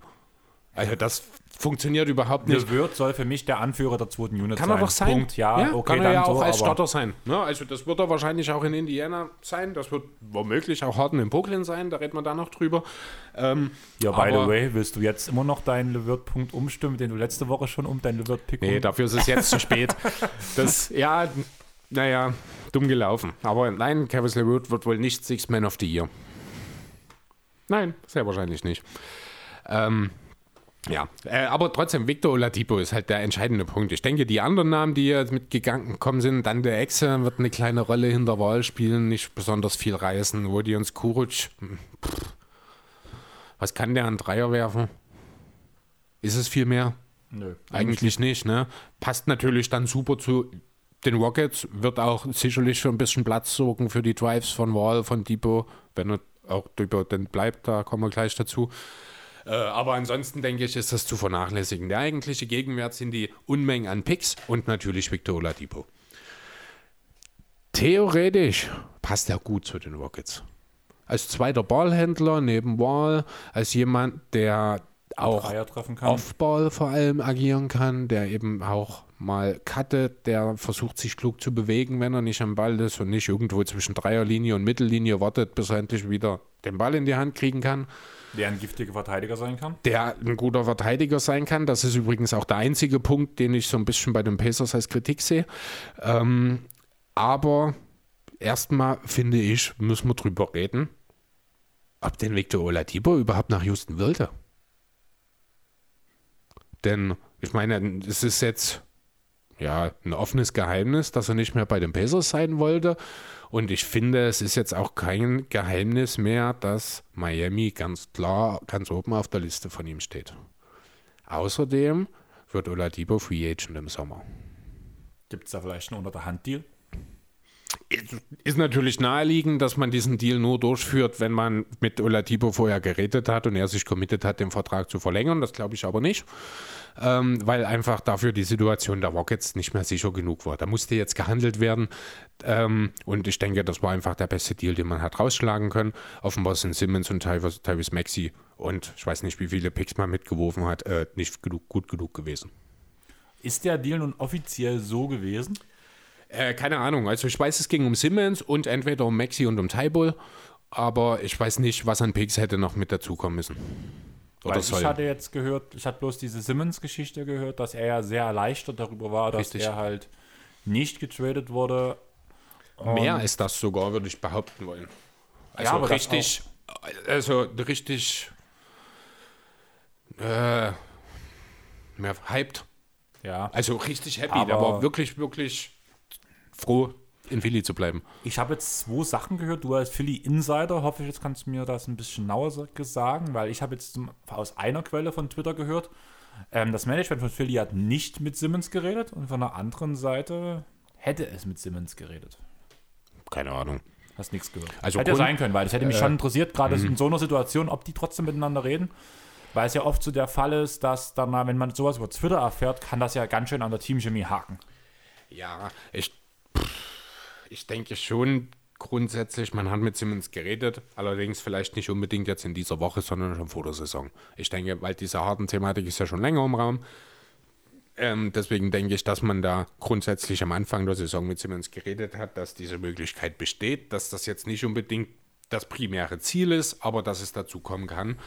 Also das funktioniert überhaupt nicht. LeVert soll für mich der Anführer der zweiten Unit Kann sein. er doch sein. Punkt. Ja, okay, kann er dann ja auch so, als Starter sein. Ne? Also das wird er wahrscheinlich auch in Indiana sein. Das wird womöglich auch Harden in Brooklyn sein. Da reden wir dann noch drüber. Ähm, Ja, by the way, willst du jetzt immer noch deinen LeVert-Punkt umstimmen, den du letzte Woche schon um deinen LeVert-Pick Nee, dafür ist es jetzt zu spät. Das, ja, naja, dumm gelaufen. Aber nein, Kevin LeVert wird wohl nicht Six Man of the Year. Nein, sehr wahrscheinlich nicht. Ähm, Ja, äh, aber trotzdem, Victor Oladipo ist halt der entscheidende Punkt. Ich denke, die anderen Namen, die jetzt mitgegangen sind, dann der Exe wird eine kleine Rolle hinter Wahl spielen, nicht besonders viel reißen. Wodions Kuruc, hm, pff, was kann der an Dreier werfen? Ist es viel mehr? Nö. Eigentlich nicht, ne? Passt natürlich dann super zu den Rockets, wird auch sicherlich schon ein bisschen Platz sorgen für die Drives von Wall, von Depot, wenn er auch Depot dann bleibt, da kommen wir gleich dazu. Äh, aber ansonsten denke ich, ist das zu vernachlässigen. Der eigentliche Gegenwert sind die Unmengen an Picks und natürlich Victor Oladipo. Theoretisch passt er gut zu den Rockets. Als zweiter Ballhändler neben Wall, als jemand, der auch. Off-Ball vor allem agieren kann, der eben auch mal cuttet, der versucht sich klug zu bewegen, wenn er nicht am Ball ist und nicht irgendwo zwischen Dreierlinie und Mittellinie wartet, bis er endlich wieder den Ball in die Hand kriegen kann der ein giftiger Verteidiger sein kann. der ein guter Verteidiger sein kann. Das ist übrigens auch der einzige Punkt, den ich so ein bisschen bei den Pacers als Kritik sehe. Ähm, aber erstmal finde ich, müssen wir drüber reden, ob denn Victor Oladipo überhaupt nach Houston wollte. Denn ich meine, es ist jetzt ja ein offenes Geheimnis, dass er nicht mehr bei den Pacers sein wollte. Und ich finde, es ist jetzt auch kein Geheimnis mehr, dass Miami ganz klar ganz oben auf der Liste von ihm steht. Außerdem wird Oladipo Free Agent im Sommer. Gibt es da vielleicht einen unter der Hand-Deal? Ist, ist natürlich naheliegend, dass man diesen Deal nur durchführt, wenn man mit Oladipo vorher geredet hat und er sich committed hat, den Vertrag zu verlängern. Das glaube ich aber nicht, ähm, weil einfach dafür die Situation der Rockets nicht mehr sicher genug war. Da musste jetzt gehandelt werden ähm, und ich denke, das war einfach der beste Deal, den man hat rausschlagen können. Offenbar sind Simmons und Tyrese, Maxey und ich weiß nicht, wie viele Picks man mitgeworfen hat, äh, nicht genug, gut genug gewesen. Ist der Deal nun offiziell so gewesen? Äh, keine Ahnung. Also ich weiß, es ging um Simmons und entweder um Maxi und um Tybull, aber ich weiß nicht, was an Picks hätte noch mit dazukommen müssen. Oder Weil soll. ich hatte jetzt gehört, ich hatte bloß diese Simmons-Geschichte gehört, dass er ja sehr erleichtert darüber war, dass Richtig. er halt nicht getradet wurde. Mehr als das sogar, würde ich behaupten wollen. Also aber das richtig, also richtig, äh, mehr hyped. Ja. Also richtig happy. Aber- der war wirklich, wirklich froh, in Philly zu bleiben. Ich habe jetzt zwei Sachen gehört. Du als Philly Insider, hoffe ich, jetzt kannst du mir das ein bisschen genauer sa- sagen, weil ich habe jetzt aus einer Quelle von Twitter gehört, ähm, das Management von Philly hat nicht mit Simmons geredet und von der anderen Seite hätte es mit Simmons geredet. Keine Ahnung. Hast nichts gehört. Also hätte ja Grund- sein können, weil das hätte mich schon interessiert, gerade in so einer Situation, ob die trotzdem miteinander reden. Weil es ja oft so der Fall ist, dass dann wenn man sowas über Twitter erfährt, kann das ja ganz schön an der Teamchemie haken. Ja, ich, ich denke schon grundsätzlich, man hat mit Simmons geredet, allerdings vielleicht nicht unbedingt jetzt in dieser Woche, sondern schon vor der Saison. Ich denke, weil diese harten Thematik ist ja schon länger im Raum. Ähm, deswegen denke ich, dass man da grundsätzlich am Anfang der Saison mit Simmons geredet hat, dass diese Möglichkeit besteht, dass das jetzt nicht unbedingt das primäre Ziel ist, aber dass es dazu kommen kann.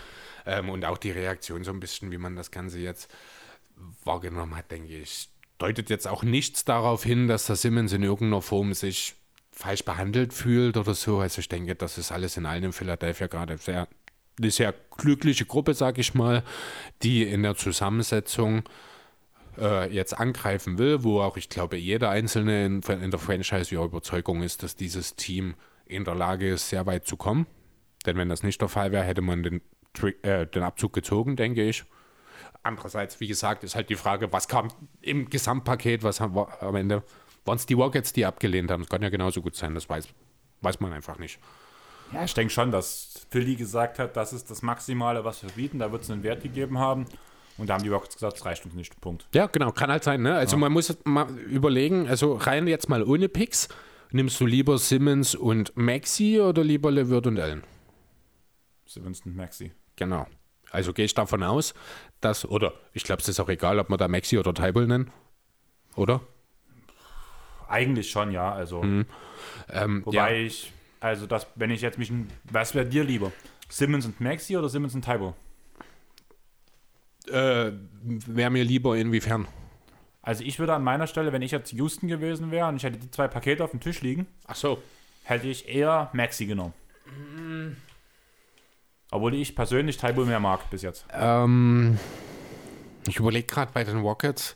Ähm, und auch die Reaktion so ein bisschen, wie man das Ganze jetzt wahrgenommen hat, denke ich, deutet jetzt auch nichts darauf hin, dass der Simmons in irgendeiner Form sich falsch behandelt fühlt oder so. Also ich denke, das ist alles in allem in Philadelphia gerade sehr, eine sehr glückliche Gruppe, sage ich mal, die in der Zusammensetzung äh, jetzt angreifen will, wo auch ich glaube, jeder Einzelne in, in der Franchise ihrer Überzeugung ist, dass dieses Team in der Lage ist, sehr weit zu kommen. Denn wenn das nicht der Fall wäre, hätte man den, äh, den Abzug gezogen, denke ich. Andererseits, wie gesagt, ist halt die Frage, was kam im Gesamtpaket, was haben wir am Ende? Waren es die Rockets, die abgelehnt haben? Das kann ja genauso gut sein, das weiß, weiß man einfach nicht. Ja, ich denke schon, dass Philly gesagt hat, das ist das Maximale, was wir bieten. Da wird es einen Wert gegeben haben. Und da haben die Rockets gesagt, das reicht uns nicht. Punkt. Ja, genau, kann halt sein. Ne? Also man muss mal überlegen, also rein jetzt mal ohne Picks, nimmst du lieber Simmons und Maxi oder lieber LeVert und Allen? Simmons und Maxi. Genau. Also gehe ich davon aus, dass, oder ich glaube, es ist auch egal, ob man da Maxi oder Tybull nennen, oder? Eigentlich schon, ja. Also, Ähm, wobei ich, also das, wenn ich jetzt mich, was wäre dir lieber? Simmons und Maxi oder Simmons und Tybo? ja, äh, wäre mir lieber inwiefern. Also ich würde an meiner Stelle, wenn ich jetzt Houston gewesen wäre und ich hätte die zwei Pakete auf dem Tisch liegen, Ach so. hätte ich eher Maxi genommen. Obwohl ich persönlich Tybo mehr mag bis jetzt. Ähm, Ich überlege gerade bei den Rockets,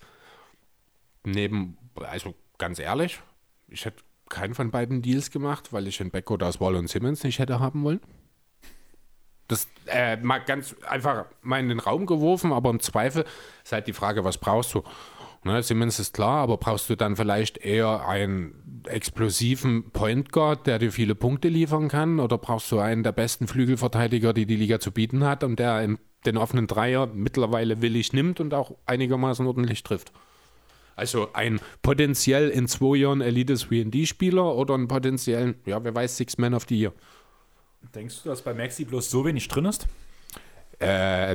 neben, also ganz ehrlich, ich hätte keinen von beiden Deals gemacht, weil ich den Backcourt aus Wall und Simmons nicht hätte haben wollen. Das äh, mal ganz einfach mal in den Raum geworfen, aber im Zweifel ist halt die Frage, was brauchst du? Ne, Simmons ist klar, aber brauchst du dann vielleicht eher einen explosiven Point Guard, der dir viele Punkte liefern kann? Oder brauchst du einen der besten Flügelverteidiger, die die Liga zu bieten hat und der den offenen Dreier mittlerweile willig nimmt und auch einigermaßen ordentlich trifft? Also ein potenziell in zwei Jahren Elite 3D-Spieler oder einen potenziellen, ja, wer weiß, Six Man of the Year. Denkst du, dass bei Maxi bloß so wenig drin ist? Äh,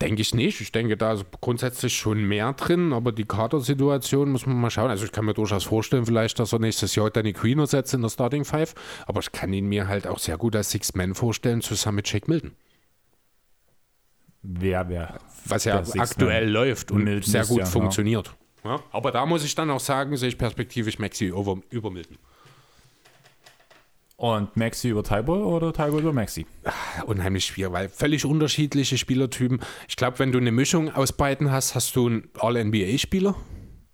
denke ich nicht. Ich denke, da ist grundsätzlich schon mehr drin, aber die Kadersituation muss man mal schauen. Also ich kann mir durchaus vorstellen, vielleicht, dass er nächstes Jahr Danny Queen ersetzt in der Starting Five, aber ich kann ihn mir halt auch sehr gut als Six-Man vorstellen, zusammen mit Jake Milton. Wer, wer? Was ja aktuell läuft und Milton sehr gut ja, funktioniert. Ja, aber da muss ich dann auch sagen, sehe ich perspektivisch Maxi über, über Milton. Und Maxi über Tyball oder Tyball über Maxi? unheimlich schwierig, weil völlig unterschiedliche Spielertypen. Ich glaube, wenn du eine Mischung aus beiden hast, hast du einen All-NBA-Spieler,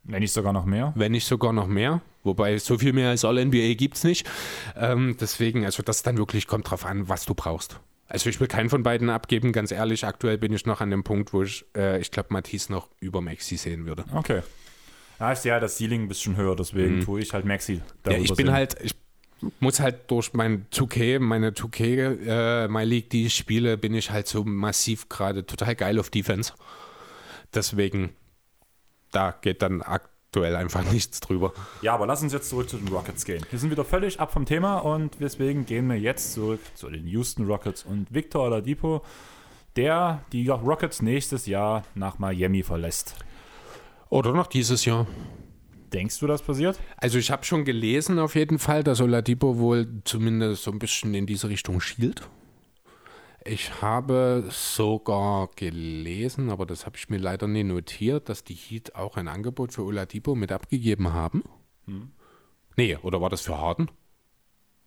Wenn nicht sogar noch mehr. wenn nicht sogar noch mehr. Wobei so viel mehr als All-NBA gibt es nicht. Ähm, deswegen, also das dann wirklich kommt drauf an, was du brauchst. Also ich will keinen von beiden abgeben, ganz ehrlich. Aktuell bin ich noch an dem Punkt, wo ich, äh, ich glaube, Matisse noch über Maxi sehen würde. Okay. Ich sehe ja das Ceiling ein bisschen höher, deswegen tue ich halt Maxi. Mhm. Ja, ich bin sehen. halt, ich muss halt durch mein 2K, meine 2K, äh, My League, die ich spiele, bin ich halt so massiv gerade total geil auf Defense. Deswegen, da geht dann aktuell einfach nichts drüber. Ja, aber lass uns jetzt zurück zu den Rockets gehen. Wir sind wieder völlig ab vom Thema und deswegen gehen wir jetzt zurück zu den Houston Rockets und Victor Oladipo, der die Rockets nächstes Jahr nach Miami verlässt. Oder noch dieses Jahr. Denkst du, das passiert? Also ich habe schon gelesen auf jeden Fall, dass Oladipo wohl zumindest so ein bisschen in diese Richtung schielt. Ich habe sogar gelesen, aber das habe ich mir leider nie notiert, dass die Heat auch ein Angebot für Oladipo mit abgegeben haben. Nee, oder war das für Harden?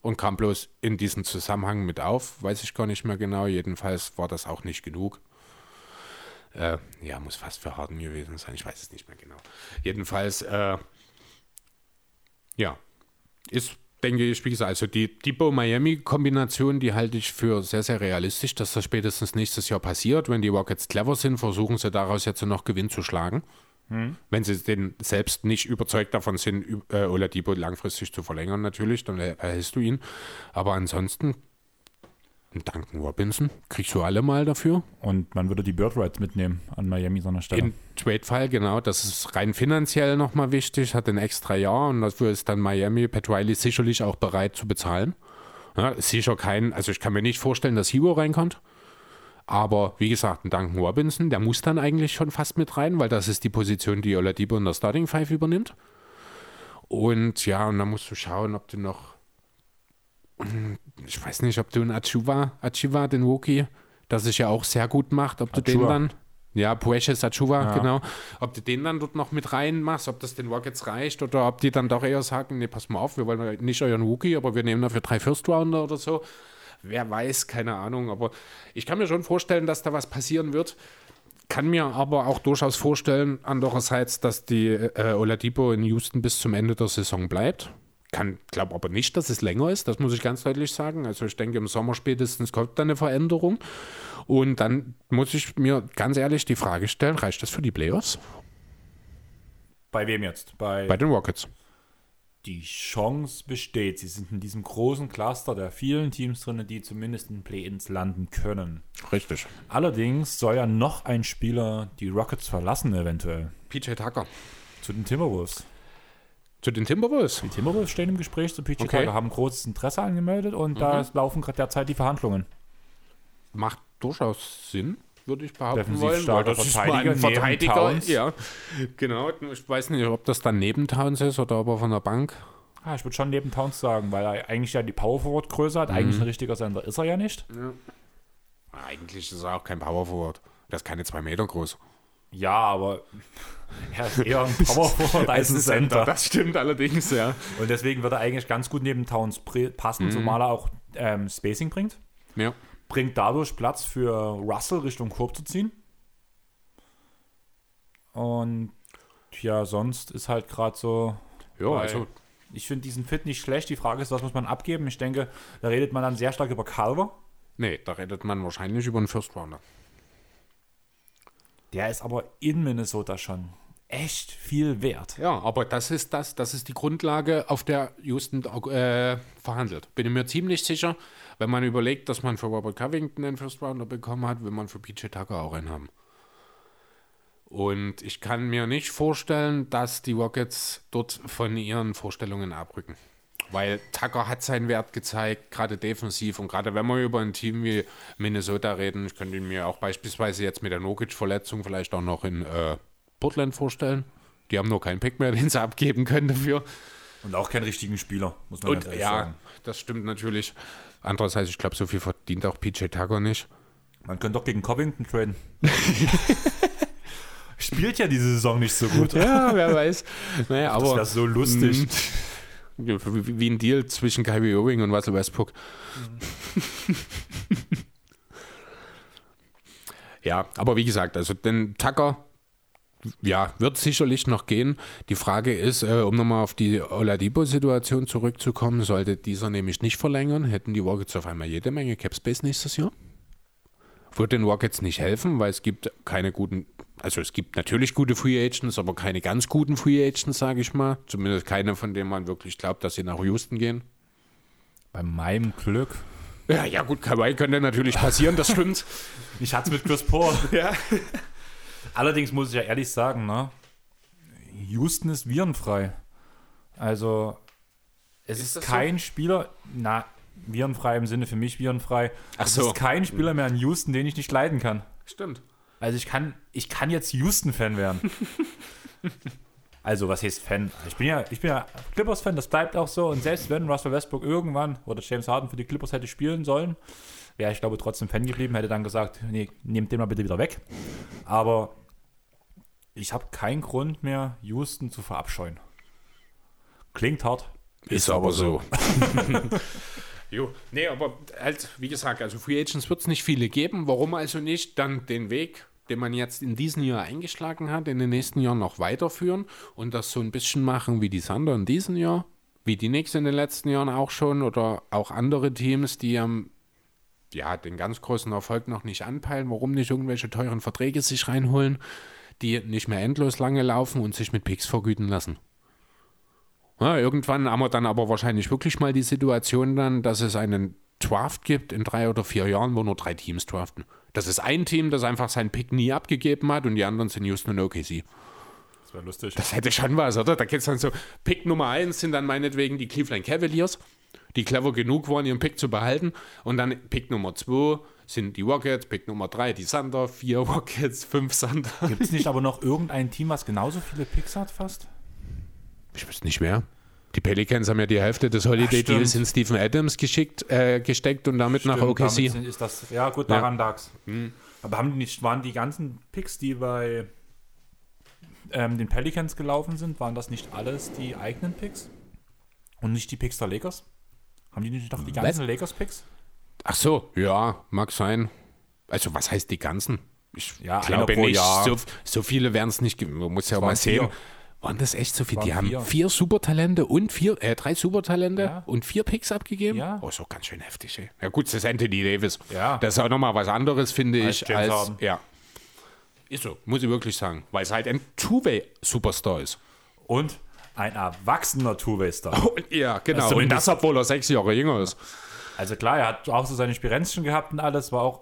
Und kam bloß in diesen Zusammenhang mit auf, weiß ich gar nicht mehr genau. Jedenfalls war das auch nicht genug. Äh, ja, muss fast für Harden gewesen sein, ich weiß es nicht mehr genau. Jedenfalls, äh, ja, ist, denke ich, wie gesagt, also die Depot-Miami-Kombination, die halte ich für sehr, sehr realistisch, dass das spätestens nächstes Jahr passiert. Wenn die Rockets clever sind, versuchen sie daraus jetzt noch Gewinn zu schlagen. Wenn sie denn selbst nicht überzeugt davon sind, äh, Oladipo langfristig zu verlängern, natürlich, dann er- erhältst du ihn. Aber ansonsten, einen Duncan Robinson, kriegst du alle mal dafür. Und man würde die Bird Rights mitnehmen an Miami seiner Stelle. Im Trade-Fall, genau. Das ist rein finanziell nochmal wichtig, hat ein extra Jahr und dafür ist dann Miami, Pat Riley sicherlich auch bereit zu bezahlen. Ja, ist sicher kein, also ich kann mir nicht vorstellen, dass Hero reinkommt. Aber wie gesagt, ein Duncan Robinson, der muss dann eigentlich schon fast mit rein, weil das ist die Position, die Oladipo in der Starting Five übernimmt. Und ja, und dann musst du schauen, ob du noch, ich weiß nicht, ob du einen Achuva, Achiva, den Rookie, der sich ja auch sehr gut macht, ob du den Achiuwa. dann, ja, Precious Achuva, Ja. genau, ob du den dann dort noch mit reinmachst, ob das den Rockets reicht oder ob die dann doch eher sagen, nee, pass mal auf, wir wollen nicht euren Rookie, aber wir nehmen dafür drei First Rounder oder so. Wer weiß, keine Ahnung, aber ich kann mir schon vorstellen, dass da was passieren wird. Kann mir aber auch durchaus vorstellen, andererseits, dass die äh, Oladipo in Houston bis zum Ende der Saison bleibt. Kann, glaube aber nicht, dass es länger ist, das muss ich ganz deutlich sagen. Also ich denke, im Sommer spätestens kommt da eine Veränderung. Und dann muss ich mir ganz ehrlich die Frage stellen, reicht das für die Playoffs? Bei wem jetzt? Bei, Bei den Rockets. die Chance besteht. Sie sind in diesem großen Cluster der vielen Teams drin, die zumindest in Play-ins landen können. Richtig. Allerdings soll ja noch ein Spieler die Rockets verlassen, eventuell. PJ Tucker. Zu den Timberwolves. Zu den Timberwolves. Die Timberwolves stehen im Gespräch zu PG Okay. Haben großes Interesse angemeldet und da laufen gerade derzeit die Verhandlungen. Macht durchaus Sinn, würde ich behaupten Defensiv wollen. starker weil das ist Verteidiger mal ein Verteidiger. Ja, genau. Ich weiß nicht, ob das dann neben Towns ist oder ob er von der Bank. Ah, ich würde schon neben Towns sagen, weil er eigentlich ja die Power Forward Größe hat. Eigentlich ein richtiger Sender ist er ja nicht. Eigentlich ist er auch kein Power Forward. Der ist keine zwei Meter groß. Ja, aber er ist eher ein Power Forward als ein Center. Das stimmt allerdings, ja. Und deswegen wird er eigentlich ganz gut neben Towns passen, zumal er auch ähm, Spacing bringt. Ja. Bringt dadurch Platz für Russell Richtung Korb zu ziehen. Und ja, sonst ist halt gerade so. Ja, also Ich finde diesen Fit nicht schlecht. Die Frage ist, was muss man abgeben? Ich denke, da redet man dann sehr stark über Calver. Nee, da redet man wahrscheinlich über einen First Rounder. Der ist aber in Minnesota schon echt viel wert. Ja, aber das ist das, das ist die Grundlage, auf der Houston äh, verhandelt. Bin ich mir ziemlich sicher, wenn man überlegt, dass man für Robert Covington einen First Rounder bekommen hat, will man für PJ Tucker auch einen haben. Und ich kann mir nicht vorstellen, dass die Rockets dort von ihren Vorstellungen abrücken. Weil Tucker hat seinen Wert gezeigt, gerade defensiv. Und gerade wenn wir über ein Team wie Minnesota reden, ich könnte ihn mir auch beispielsweise jetzt mit der Nokic-Verletzung vielleicht auch noch in äh, Portland vorstellen. Die haben nur keinen Pick mehr, den sie abgeben können dafür. Und auch keinen richtigen Spieler, muss man Und ja, sagen. das stimmt natürlich. Andererseits, ich glaube, so viel verdient auch PJ Tucker nicht. Man könnte doch gegen Covington traden. Spielt ja diese Saison nicht so gut. Ja, wer weiß. Naja, Das aber wäre so lustig. Wie ein Deal zwischen Kyrie Irving und Russell Westbrook. ja, aber wie gesagt, also den Tucker, ja, wird sicherlich noch gehen. Die Frage ist, äh, um nochmal auf die Oladipo-Situation zurückzukommen, sollte dieser nämlich nicht verlängern, hätten die Rockets auf einmal jede Menge Cap Space nächstes Jahr. Würde den Rockets nicht helfen, weil es gibt keine guten, also es gibt natürlich gute Free Agents, aber keine ganz guten Free Agents, sage ich mal. Zumindest keine, von denen man wirklich glaubt, dass sie nach Houston gehen. Bei meinem Glück. Ja, ja gut, Kawhi könnte natürlich passieren, das stimmt. Ich hatte es mit Chris Paul. ja. Allerdings muss ich ja ehrlich sagen, ne? Houston ist virenfrei. Also, es Ist ist, das so? kein Spieler, na, virenfrei im Sinne für mich virenfrei. Ach es so. ist kein Spieler mehr in Houston, den ich nicht leiden kann. Stimmt. Also ich kann, ich kann jetzt Houston-Fan werden. also, was heißt Fan? Ich bin ja, ich bin ja Clippers-Fan, das bleibt auch so. Und selbst wenn Russell Westbrook irgendwann oder James Harden für die Clippers hätte spielen sollen, wäre ich glaube trotzdem Fan geblieben, hätte dann gesagt, nee, nehmt den mal bitte wieder weg. Aber ich habe keinen Grund mehr, Houston zu verabscheuen. Klingt hart. Ist aber so. jo, nee, aber halt, wie gesagt, also Free Agents wird es nicht viele geben. Warum also nicht dann den Weg, den man jetzt in diesem Jahr eingeschlagen hat, in den nächsten Jahren noch weiterführen und das so ein bisschen machen wie die Sander in diesem Jahr, wie die Knicks in den letzten Jahren auch schon oder auch andere Teams, die am ja, den ganz großen Erfolg noch nicht anpeilen, warum nicht irgendwelche teuren Verträge sich reinholen, die nicht mehr endlos lange laufen und sich mit Picks vergüten lassen. Ja, irgendwann haben wir dann aber wahrscheinlich wirklich mal die Situation dann, dass es einen Draft gibt in drei oder vier Jahren, wo nur drei Teams draften. Das ist ein Team, das einfach seinen Pick nie abgegeben hat und die anderen sind Houston und OKC. Das wäre lustig. Das hätte schon was, oder? Da geht es dann so, Pick Nummer eins sind dann meinetwegen die Cleveland Cavaliers, die clever genug waren, ihren Pick zu behalten. Und dann Pick Nummer zwei sind die Rockets, Pick Nummer drei die Thunder, vier Rockets, fünf Thunder. Gibt es nicht aber noch irgendein Team, was genauso viele Picks hat fast? Ich weiß nicht mehr. Die Pelicans haben ja die Hälfte des Holiday stimmt. Deals in Stephen Adams geschickt, äh, gesteckt und damit nach Stimmt, OKC. damit sind- Ist das, ja, gut, Ja. daran lag's. Aber haben die nicht, waren die ganzen Picks, die bei ähm, den Pelicans gelaufen sind, waren das nicht alles die eigenen Picks? Und nicht die Picks der Lakers? Haben die nicht doch die ganzen Lakers-Picks? Ach so, ja, mag sein. Also, was heißt die ganzen? Ich Ja, glaube nicht. So, so viele werden es nicht geben. Man muss ja auch mal sehen. vier. Waren das echt so waren Die haben vier. vier Supertalente und vier, äh, drei Supertalente Ja. und vier Picks abgegeben? Ja. Oh, auch ganz schön heftig, ey. Ja, gut, das ist Anthony Davis. Ja. Das ist auch nochmal was anderes, finde Als ich, James als. Harden. Ja. Ist so, muss ich wirklich sagen. Weil es halt ein Two-Way-Superstar ist. Und ein erwachsener Two-Way-Star. Und, ja, genau. Also und das, obwohl er sechs Jahre jünger ist. Also klar, er hat auch so seine Spirenzchen gehabt und alles, war auch,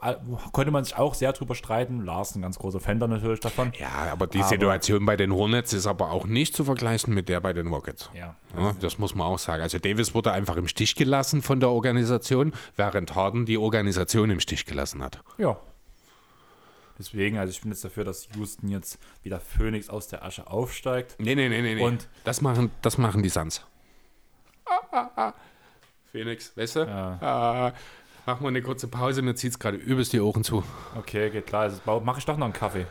konnte man sich auch sehr drüber streiten. Lars, ein ganz großer Fan da natürlich davon. Ja, aber die Aber- Situation bei den Hornets ist aber auch nicht zu vergleichen mit der bei den Rockets. Ja. Ja, das muss man auch sagen. Also Davis wurde einfach im Stich gelassen von der Organisation, während Harden die Organisation im Stich gelassen hat. Ja. Deswegen, also ich bin jetzt dafür, dass Houston jetzt wieder Phoenix aus der Asche aufsteigt. Nee, nee, nee, nee. nee. Und- das machen, das machen die Suns. Ah, ah, ah. Phoenix, weißt du? Ja. Ah, machen wir eine kurze Pause, mir zieht es gerade übelst die Ohren zu. Okay, geht klar. Also mache ich doch noch einen Kaffee.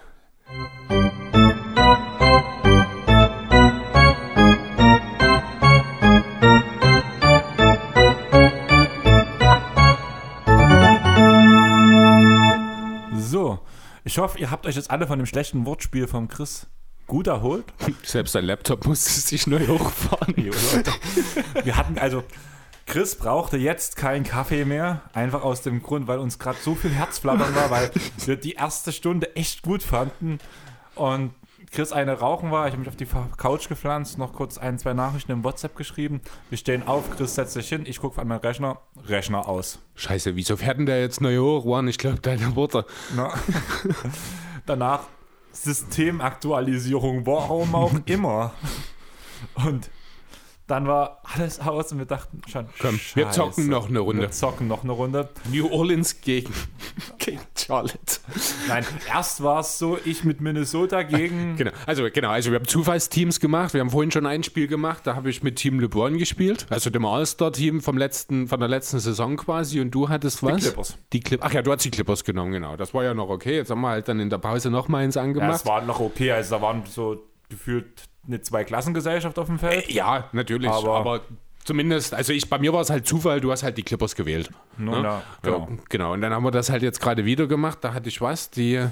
So, ich hoffe, ihr habt euch jetzt alle von dem schlechten Wortspiel vom Chris gut erholt. Selbst dein Laptop musste sich neu hochfahren. Wir hatten also, Chris brauchte jetzt keinen Kaffee mehr, einfach aus dem Grund, weil uns gerade so viel Herzflattern war, weil wir die erste Stunde echt gut fanden und Chris eine rauchen war. Ich habe mich auf die Couch gepflanzt, noch kurz ein, zwei Nachrichten im WhatsApp geschrieben. Wir stehen auf, Chris setzt sich hin, ich gucke an meinen Rechner, Rechner aus. Scheiße, wieso werden der jetzt neu hoch? Waren, ich glaube, deine Worte. Na. Danach Systemaktualisierung, warum auch immer. Und dann war alles aus und wir dachten schon, Komm, wir Scheiße. zocken noch eine Runde. Wir zocken noch eine Runde. New Orleans gegen, gegen Charlotte. Nein, erst war es so, ich mit Minnesota gegen. Genau, also genau, also wir haben Zufallsteams gemacht. Wir haben vorhin schon ein Spiel gemacht, da habe ich mit Team LeBron gespielt, also dem All-Star-Team vom letzten, von der letzten Saison quasi. Und du hattest was? Clippers. Die Clippers. Ach ja, du hast die Clippers genommen, genau. Das war ja noch okay. Jetzt haben wir halt dann in der Pause noch mal eins Ja, angemacht. es war noch okay, also da waren so gefühlt eine Zweiklassengesellschaft auf dem Feld. ja, natürlich. Aber- Aber, zumindest, also ich, bei mir war es halt Zufall, du hast halt die Clippers gewählt. Nun, ne? ja, genau. Genau. Und dann haben wir das halt jetzt gerade wieder gemacht. Da hatte ich was, die.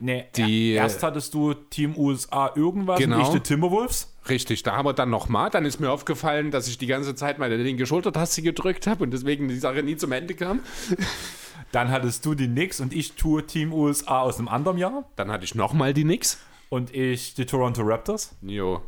Nee, Die- erst hattest du Team USA irgendwas Genau. und ich die Timberwolves. Richtig, da haben wir dann nochmal. Dann ist mir aufgefallen, dass ich die ganze Zeit meine linke Schultertaste gedrückt habe und deswegen die Sache nie zum Ende kam. Dann hattest du die Knicks und ich tue Team USA aus einem anderen Jahr. Dann hatte ich nochmal die Nix. Und ich die Toronto Raptors. Jo.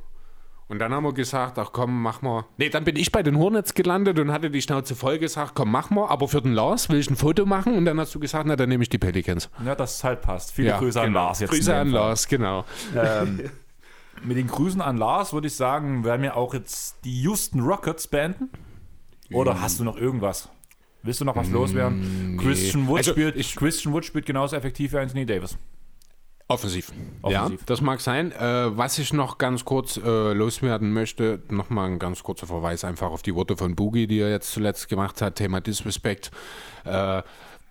Und dann haben wir gesagt, ach komm, mach mal. Nee, dann bin ich bei den Hornets gelandet und hatte die Schnauze voll gesagt, komm, mach mal. Aber für den Lars will ich ein Foto machen. Und dann hast du gesagt, na, dann nehme ich die Pelicans. Ja, das halt passt. Viele Grüße an genau. Lars jetzt. Grüße an. Lars, genau. Ähm, mit den Grüßen an Lars würde ich sagen, werden wir auch jetzt die Houston Rockets beenden. Oder hast du noch irgendwas? Willst du noch was loswerden? Christian Wood, Also, spielt, Christian Wood spielt genauso effektiv wie Anthony Davis. Offensiv. Offensiv. Ja, das mag sein. Äh, was ich noch ganz kurz äh, loswerden möchte, nochmal ein ganz kurzer Verweis einfach auf die Worte von Boogie, die er jetzt zuletzt gemacht hat, Thema Disrespect. Äh,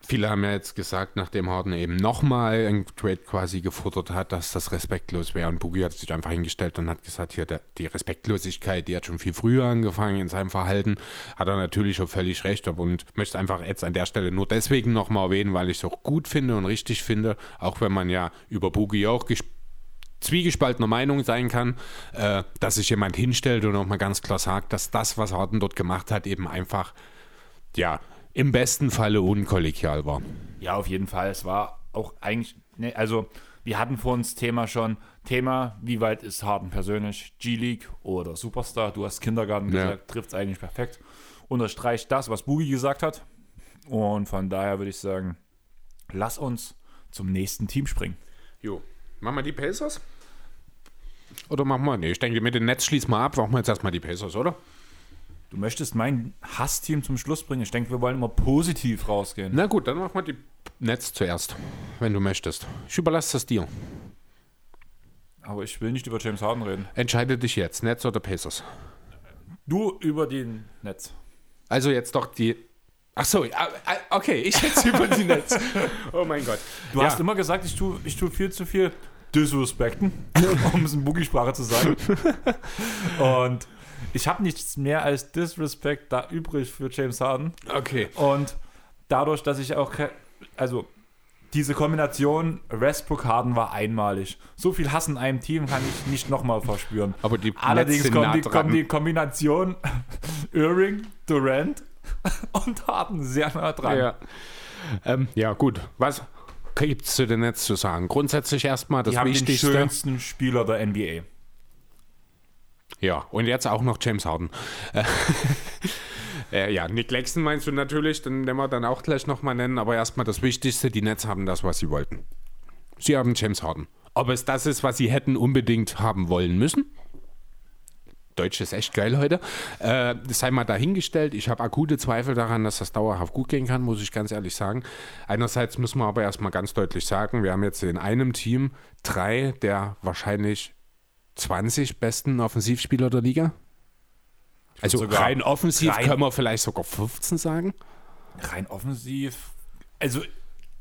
viele haben ja jetzt gesagt, nachdem Harden eben nochmal ein Trade quasi gefuttert hat, dass das respektlos wäre. Und Boogie hat sich einfach hingestellt und hat gesagt, hier, der, die Respektlosigkeit, die hat schon viel früher angefangen in seinem Verhalten. Hat er natürlich auch völlig recht und möchte einfach jetzt an der Stelle nur deswegen nochmal erwähnen, weil ich es auch gut finde und richtig finde, auch wenn man ja über Boogie auch zwiegespaltener Meinung sein kann, äh, dass sich jemand hinstellt und auch mal ganz klar sagt, dass das, was Harden dort gemacht hat, eben einfach, ja, im besten Falle unkollegial war. Ja, auf jeden Fall. Es war auch eigentlich, ne, also wir hatten vor uns Thema schon, Thema, wie weit ist Harden persönlich, G-League oder Superstar? Du hast Kindergarten Ja. gesagt, trifft es eigentlich perfekt. Unterstreicht das, was Boogie gesagt hat. Und von daher würde ich sagen, lass uns zum nächsten Team springen. Jo. Machen wir die Pacers? Oder machen wir, nee, ich denke, mit dem Netz schließen wir ab, machen wir jetzt erstmal die Pacers, oder? Du möchtest mein Hassteam zum Schluss bringen. Ich denke, wir wollen immer positiv rausgehen. Na gut, dann machen wir die Netz zuerst, wenn du möchtest. Ich überlasse das dir. Aber ich will nicht über James Harden reden. Entscheide dich jetzt, Netz oder Pacers. Du über den Netz. Also jetzt doch die. Ach so, äh, okay, ich jetzt über die Netz. Oh mein Gott. Du Ja. hast immer gesagt, ich tue, ich tue viel zu viel disrespekten, um es in Boogie-Sprache zu sagen. Und ich habe nichts mehr als Disrespect da übrig für James Harden. Okay. Und dadurch, dass ich auch, also diese Kombination Westbrook-Harden war einmalig. So viel Hass in einem Team kann ich nicht nochmal verspüren. Aber die Allerdings kommt die, kommt die Kombination Irving, Durant und Harden sehr nah dran. Ja. Ähm, ja, gut. Was gibt es zu den Netz zu sagen? Grundsätzlich erstmal das Die haben den Wichtigste. schönsten Spieler der NBA. Ja, und jetzt auch noch James Harden. Äh, ja, Nick Claxton meinst du natürlich, den werden wir dann auch gleich nochmal nennen, aber erstmal das Wichtigste, die Nets haben das, was sie wollten. Sie haben James Harden. Ob es das ist, was sie hätten unbedingt haben wollen müssen? Deutsch ist echt geil heute. Äh, sei mal dahingestellt. Ich habe akute Zweifel daran, dass das dauerhaft gut gehen kann, muss ich ganz ehrlich sagen. Einerseits müssen wir aber erstmal ganz deutlich sagen, wir haben jetzt in einem Team drei der wahrscheinlich 20 besten Offensivspieler der Liga. Also rein offensiv rein- können wir vielleicht sogar 15 sagen. Rein offensiv. Also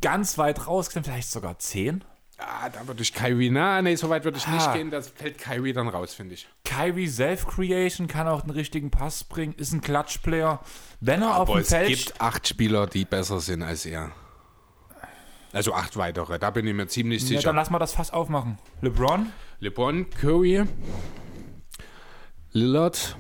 ganz weit raus, vielleicht sogar 10. Ah, da würde ich Kyrie, na, nee, so weit würde ich nicht Ah. gehen, das fällt Kyrie dann raus, finde ich. Kyrie Self-Creation kann auch den richtigen Pass bringen, ist ein Klatschplayer. Wenn er auf Aber dem es Feld gibt acht Spieler, die besser sind als er. Also acht weitere, da bin ich mir ziemlich Ja, sicher. dann lass mal das Fass aufmachen. LeBron? LeBron, Curry, Lillard.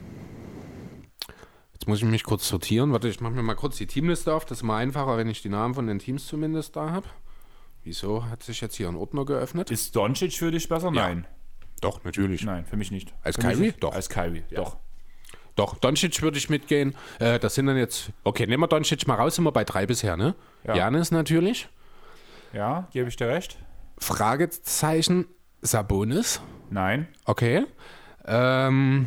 Jetzt muss ich mich kurz sortieren. Warte, ich mache mir mal kurz die Teamliste auf. Das ist mal einfacher, wenn ich die Namen von den Teams zumindest da habe. Wieso hat sich jetzt hier ein Ordner geöffnet? Ist Doncic für dich besser? Nein. Doch, natürlich. Nein, für mich nicht. Als für Kyrie? nicht. Doch. Als Kyrie, doch. Doch, Doncic würde ich mitgehen. Äh, das sind dann jetzt. Okay, nehmen wir Doncic mal raus, sind wir bei drei bisher, ne? Ja. Janis natürlich. Ja, gebe ich dir recht? Fragezeichen Sabonis. Nein, Okay. Ähm,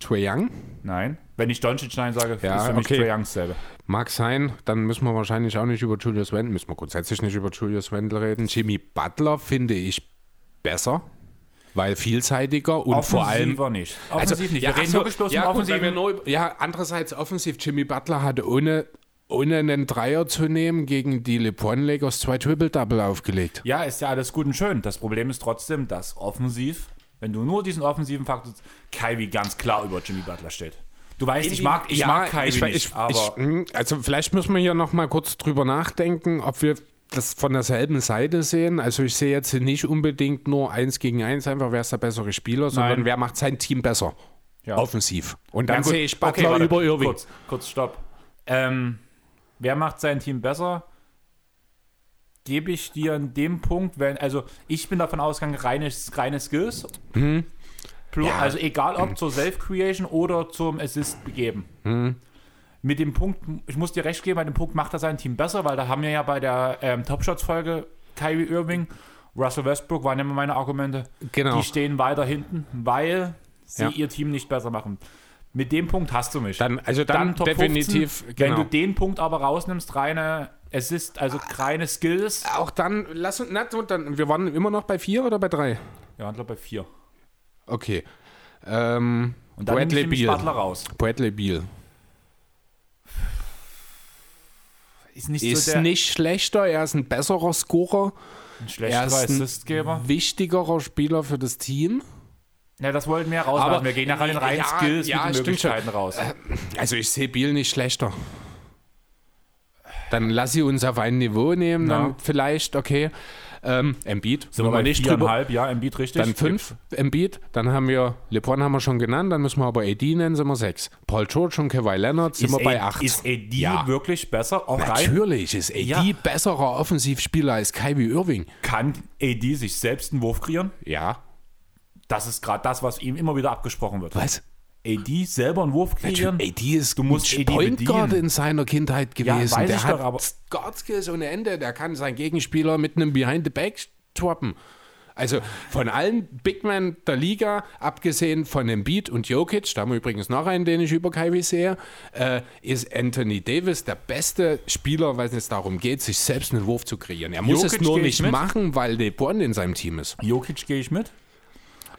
Trae Young. nein. Wenn ich Doncic Nein sage, Ja, ist für mich okay. Trae Young dasselbe. Mag sein, dann müssen wir wahrscheinlich auch nicht über Julius Randle, müssen wir grundsätzlich nicht über Julius Randle reden. Jimmy Butler finde ich besser, weil vielseitiger und vor allem. Nicht. Offensiv nicht. Wir ach reden so, wirklich bloß ja, um gut, wir nur, ja, andererseits offensiv, Jimmy Butler hatte ohne, ohne einen Dreier zu nehmen gegen die LeBron Lakers zwei Triple-Double aufgelegt. Ja, ist ja alles gut und schön. Das Problem ist trotzdem, dass offensiv, wenn du nur diesen offensiven Faktor, Kyrie ganz klar über Jimmy Butler steht. Du weißt, ich mag, ich Ja, mag Kyrie ich, nicht, ich, aber ich, hm, also vielleicht müssen wir hier noch mal kurz drüber nachdenken, ob wir das von derselben Seite sehen. Also ich sehe jetzt nicht unbedingt nur eins gegen eins, einfach wer ist der bessere Spieler, sondern Nein. wer macht sein Team besser. Ja. Offensiv. Und dann Ja, sehe ich Butler Okay, warte, über Irving. Kurz, kurz, stopp. Ähm, wer macht sein Team besser? Gebe ich dir an dem Punkt, wenn, also ich bin davon ausgegangen, reine, reine Skills. Plus, Mhm. Ja. Also egal ob zur Self-Creation oder zum Assist begeben. Mhm. Mit dem Punkt, ich muss dir recht geben, bei dem Punkt macht er sein Team besser, weil da haben wir ja bei der ähm, Top Shots-Folge Kyrie Irving, Russell Westbrook waren immer meine Argumente. Genau. Die stehen weiter hinten, weil sie Ja. ihr Team nicht besser machen. Mit dem Punkt hast du mich. Dann, also dann, Top definitiv, 15. genau. Wenn du den Punkt aber rausnimmst, reine Assist, also reine Skills. auch dann, lass uns, na, dann, wir waren immer noch bei vier oder bei drei? Ja, ich glaube bei vier. Okay. Ähm, Und dann Bradley nehme ich. Butler raus. Bradley Beal. Ist nicht Ist so der nicht schlechter, er ist ein besserer Scorer. ein Er schlechterer Assistgeber. wichtigerer Spieler für das Team. Ja, das wollten wir rauslassen. Aber- wir gehen nach den reinen Ja, Skills ja, mit den stimmt schon. Möglichkeiten raus. Also ich sehe Biel nicht schlechter. Dann lass sie uns auf ein Niveau nehmen, Ja. dann vielleicht, okay. Ähm, Embiid, Sind wir bei nicht drüber. viereinhalb, ja, Embiid richtig. Dann fünf, Embiid. Dann haben wir, LeBron haben wir schon genannt, dann müssen wir aber AD nennen, sind wir sechs. Paul George und Kawhi Leonard sind Ist, wir bei acht. ist AD Ja. wirklich besser? Auch rein Natürlich ist AD Ja. besserer Offensivspieler als Kyrie Irving. kann AD sich selbst einen Wurf kreieren? Ja. Das ist gerade das, was ihm immer wieder abgesprochen wird. Was? AD selber einen Wurf kreieren? AD ist Du musst AD Point Guard in seiner Kindheit Ja, gewesen. weiß der ich hat doch, aber- Guard Skills ohne Ende. Der kann seinen Gegenspieler mit einem Behind the Back droppen. Also von allen Big Men der Liga, abgesehen von Embiid und Jokic, da haben wir übrigens noch einen, den ich über Kyrie sehe, äh, ist Anthony Davis der beste Spieler, weil es darum geht, sich selbst einen Wurf zu kreieren. Er muss Jokic es nur nicht mit. machen, weil LeBron in seinem Team ist. Jokic gehe ich mit.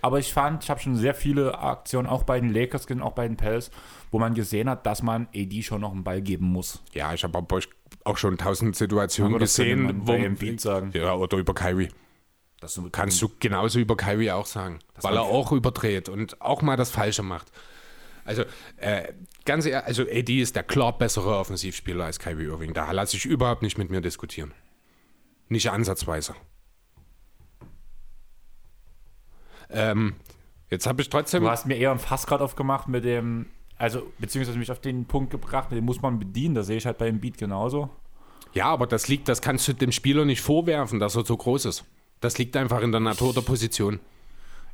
Aber ich fand, ich habe schon sehr viele Aktionen, auch bei den Lakers, auch bei den Pels, wo man gesehen hat, dass man AD schon noch einen Ball geben muss. Ja, ich habe auch schon tausend Situationen gesehen, man bei Embiid sagen. Ja, oder über Kyrie. Das so Kannst du genauso über Kyrie auch sagen, weil er auch überdreht und auch mal das Falsche macht. Also, äh, ganz ehrlich, also AD ist der klar bessere Offensivspieler als Kyrie Irving. Da lasse ich überhaupt nicht mit mir diskutieren. Nicht ansatzweise. Ähm, jetzt habe ich trotzdem. Du hast mir eher ein Fass gerade aufgemacht mit dem, also beziehungsweise mich auf den Punkt gebracht, den muss man bedienen. Das sehe ich halt bei Embiid genauso. Ja, aber das liegt, das kannst du dem Spieler nicht vorwerfen, dass er so groß ist. Das liegt einfach in der Natur der Position.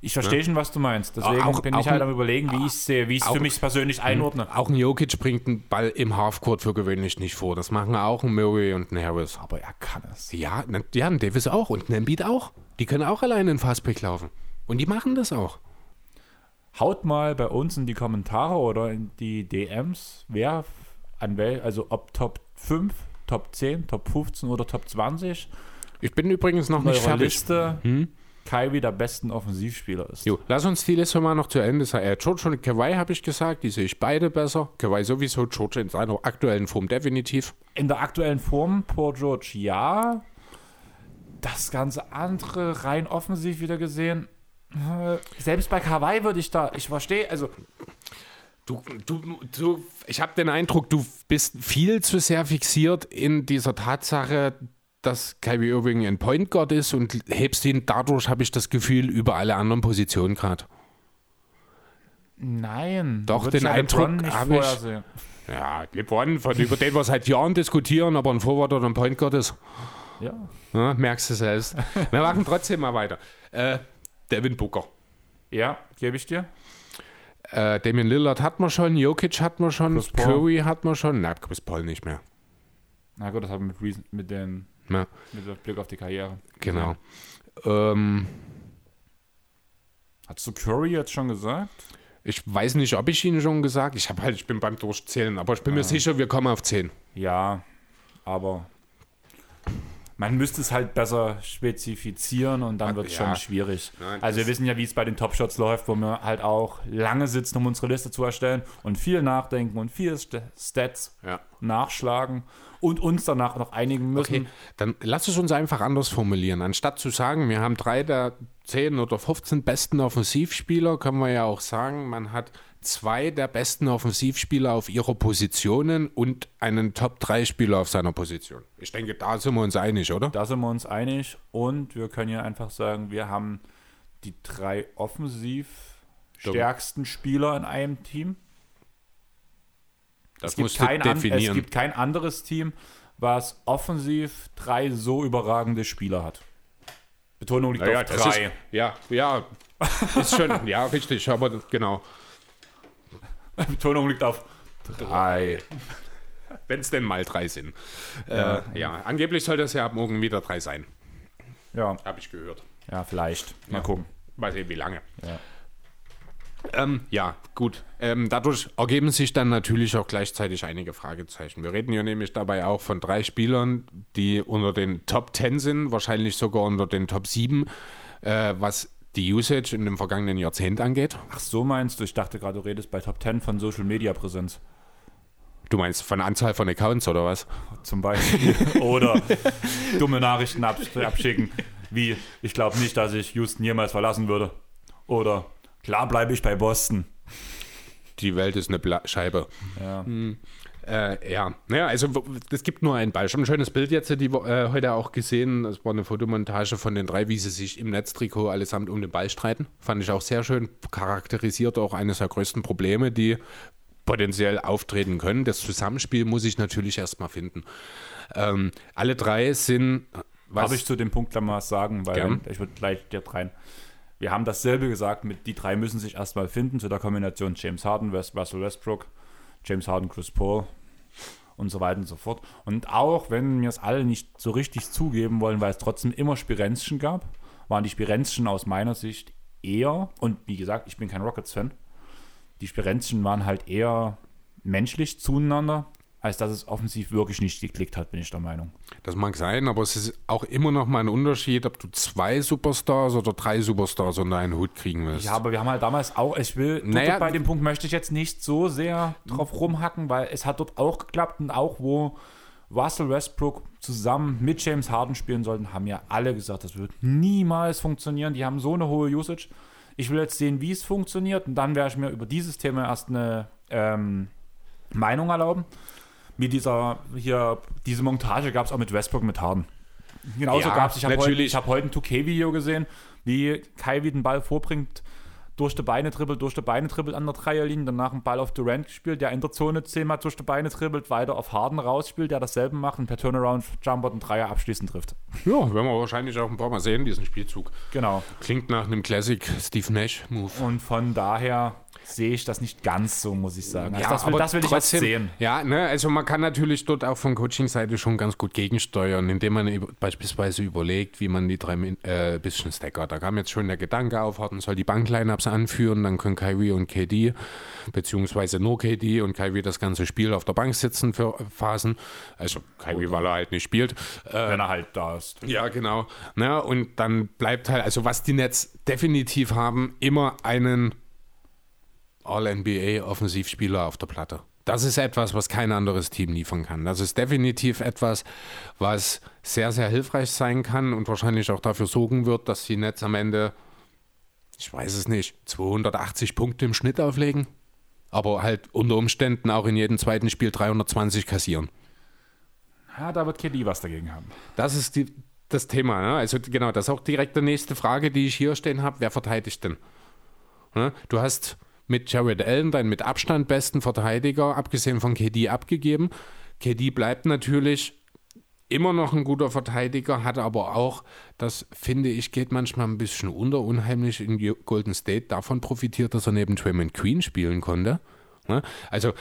Ich verstehe schon, was du meinst. Deswegen Auch- bin auch ich halt ein- am überlegen, wie ich es sehe, wie ich es für mich persönlich einordne. Auch ein Jokic bringt einen Ball im Halfcourt für gewöhnlich nicht vor. Das machen auch ein Murray und ein Harris. Aber er kann es. Ja, ne- ja, ein Davis auch und ein Embiid auch. Die können auch alleine in Fastpick laufen. Und die machen das auch. Haut mal bei uns in die Kommentare oder in die DMs, wer an wel, also ob Top 5, Top 10, Top 15 oder Top 20 Ich bin übrigens noch nicht fertig. Liste Kyrie der besten Offensivspieler ist. Jo, lass uns die Liste mal noch zu Ende sagen. Äh, George und Kawhi habe ich gesagt, die sehe ich beide besser. Kawhi sowieso, George in seiner aktuellen Form definitiv. In der aktuellen Form, Paul George, ja. Das ganze andere, rein offensiv wieder gesehen. Äh, Selbst bei Kawhi würde ich da, ich verstehe, also Du, du, du, ich habe den Eindruck, du bist viel zu sehr fixiert in dieser Tatsache, dass Kyrie Irving ein Point Guard ist und hebst ihn dadurch, habe ich das Gefühl, über alle anderen Positionen gerade. Nein. Doch, den Eindruck habe ich- vorhersehen. Ja, LeBron, von, über den wir seit Jahren diskutieren, aber ein Forward oder ein Point Guard ist. Ja. Ja, merkst du selbst. Wir machen trotzdem mal weiter. Äh, Devin Booker. Ja, gebe ich dir. Äh, Damian Lillard hat man schon, Jokic hat man schon. Curry hat man schon. Na, Chris Paul nicht mehr. Na gut, das hat mit, Reason, mit, den, Ja, mit dem Blick auf die Karriere. genau. Ähm, Hast du Curry jetzt schon gesagt? ich weiß nicht, ob ich Ihnen schon gesagt Ich habe halt, ich bin beim Durchzählen, aber ich bin mir sicher, wir kommen auf 10. Ja, aber man müsste es halt besser spezifizieren und dann wird es ja. schon schwierig. Nein, also wir wissen ja, wie es bei den Top-Shots läuft, wo wir halt auch lange sitzen, um unsere Liste zu erstellen und viel nachdenken und viele St Stats Ja. nachschlagen und uns danach noch einigen müssen. Okay, dann lass es uns einfach anders formulieren. Anstatt zu sagen, wir haben drei der 10 oder 15 besten Offensivspieler, können wir ja auch sagen, man hat zwei der besten Offensivspieler auf ihrer Positionen und einen Top-3-Spieler auf seiner Position. Ich denke, da sind wir uns einig, oder? Da sind wir uns einig und wir können ja einfach sagen, wir haben die drei offensiv stärksten Spieler in einem Team. Das es, gibt kein an, es definieren. gibt kein anderes Team, was offensiv drei so überragende Spieler hat. Betonung liegt Naja, auf drei. Ist, ja, ja, ist schon, ja, richtig, aber genau. Betonung liegt auf drei. Wenn es denn mal drei sind. Ja. Äh, ja, angeblich soll das ja ab morgen wieder drei sein, Ja, habe ich gehört. ja, vielleicht. Mal Ja. gucken. Mal sehen, wie lange. Ja. Ähm, ja, gut. Ähm, dadurch ergeben sich dann natürlich auch gleichzeitig einige Fragezeichen. Wir reden hier nämlich dabei auch von drei Spielern, die unter den Top 10 sind, wahrscheinlich sogar unter den Top 7, äh, was die Usage in dem vergangenen Jahrzehnt angeht. Ach, so meinst du? Ich dachte gerade, du redest bei Top 10 von Social Media Präsenz. Du meinst von Anzahl von Accounts oder was? Zum Beispiel. Oder dumme Nachrichten abs abschicken, wie ich glaube nicht, dass ich Houston jemals verlassen würde. Oder klar bleibe ich bei Boston. Die Welt ist eine Bla Scheibe. Ja. Äh, ja, naja, also es gibt nur ein Beispiel. Ich habe ein schönes Bild jetzt die, äh, heute auch gesehen. Das war eine Fotomontage von den drei, wie sie sich im Netztrikot allesamt um den Ball streiten. Fand ich auch sehr schön. Charakterisiert auch eines der größten Probleme, die potenziell auftreten können. Das Zusammenspiel muss ich natürlich erstmal finden. Ähm, alle drei sind. Was, Darf ich zu dem Punkt gleich mal was sagen, weil Gern. ich würde gleich dir rein. Wir haben dasselbe gesagt, mit die drei müssen sich erstmal finden zu der Kombination James Harden, West, Russell Westbrook, James Harden, Chris Paul und so weiter und so fort. Und auch wenn wir es alle nicht so richtig zugeben wollen, weil es trotzdem immer Spirenzchen gab, waren die Spirenzchen aus meiner Sicht eher, und wie gesagt, ich bin kein Rockets-Fan, die Spirenzchen waren halt eher menschlich zueinander, als dass es offensiv wirklich nicht geklickt hat, bin ich der Meinung. Das mag sein, aber es ist auch immer noch mal ein Unterschied, ob du zwei Superstars oder drei Superstars unter einen Hut kriegen willst. Ja, aber wir haben halt damals auch, ich will, Naja, bei dem Punkt möchte ich jetzt nicht so sehr drauf rumhacken, weil es hat dort auch geklappt und auch wo Russell Westbrook zusammen mit James Harden spielen sollten, haben ja alle gesagt, das wird niemals funktionieren. Die haben so eine hohe Usage. Ich will jetzt sehen, wie es funktioniert und dann werde ich mir über dieses Thema erst eine ähm, Meinung erlauben. Mit dieser hier, diese Montage gab es auch mit Westbrook mit Harden. Genauso Ja, gab es, ich habe heute, ich hab heute ein 2K-Video gesehen, wie Kai wie den Ball vorbringt, durch die Beine dribbelt, durch die Beine dribbelt an der Dreierlinie, danach einen Ball auf Durant gespielt, der in der Zone zehnmal durch die Beine dribbelt, weiter auf Harden rausspielt, der dasselbe macht und per Turnaround Jumper einen Dreier abschließend trifft. Ja, werden wir wahrscheinlich auch ein paar Mal sehen, diesen Spielzug. Genau. Klingt nach einem Classic Steve Nash-Move. Und von daher sehe ich das nicht ganz so, muss ich sagen. Also Ja, das will, aber das will ich trotzdem- sehen. Ja, ne, also man kann natürlich dort auch von Coaching-Seite schon ganz gut gegensteuern, indem man beispielsweise überlegt, wie man die drei äh, bisschen stackert. Da kam jetzt schon der Gedanke auf, Harden soll die Bank-Lineups anführen, dann können Kyrie und KD, beziehungsweise nur KD und Kyrie das ganze Spiel auf der Bank sitzen für Phasen. Also Kyrie, weil er halt nicht spielt. Äh, Wenn er halt da ist. ja, genau. Na, und dann bleibt halt, also was die Nets definitiv haben, immer einen All-NBA-Offensivspieler auf der Platte. Das ist etwas, was kein anderes Team liefern kann. Das ist definitiv etwas, was sehr, sehr hilfreich sein kann und wahrscheinlich auch dafür sorgen wird, dass die Nets am Ende, ich weiß es nicht, 280 Punkte im Schnitt auflegen. Aber halt unter Umständen auch in jedem zweiten Spiel 320 kassieren. Ja, da wird KD was dagegen haben. Das ist die, das Thema. Ne? Also genau, das ist auch direkt die nächste Frage, die ich hier stehen habe. Wer verteidigt denn? Ne? Du hast mit Jared Allen deinen mit Abstand besten Verteidiger, abgesehen von KD, abgegeben. KD bleibt natürlich immer noch ein guter Verteidiger, hat aber auch, das finde ich, geht manchmal ein bisschen unter, unheimlich in Golden State davon profitiert, dass er neben Draymond Queen spielen konnte. Ne? Also,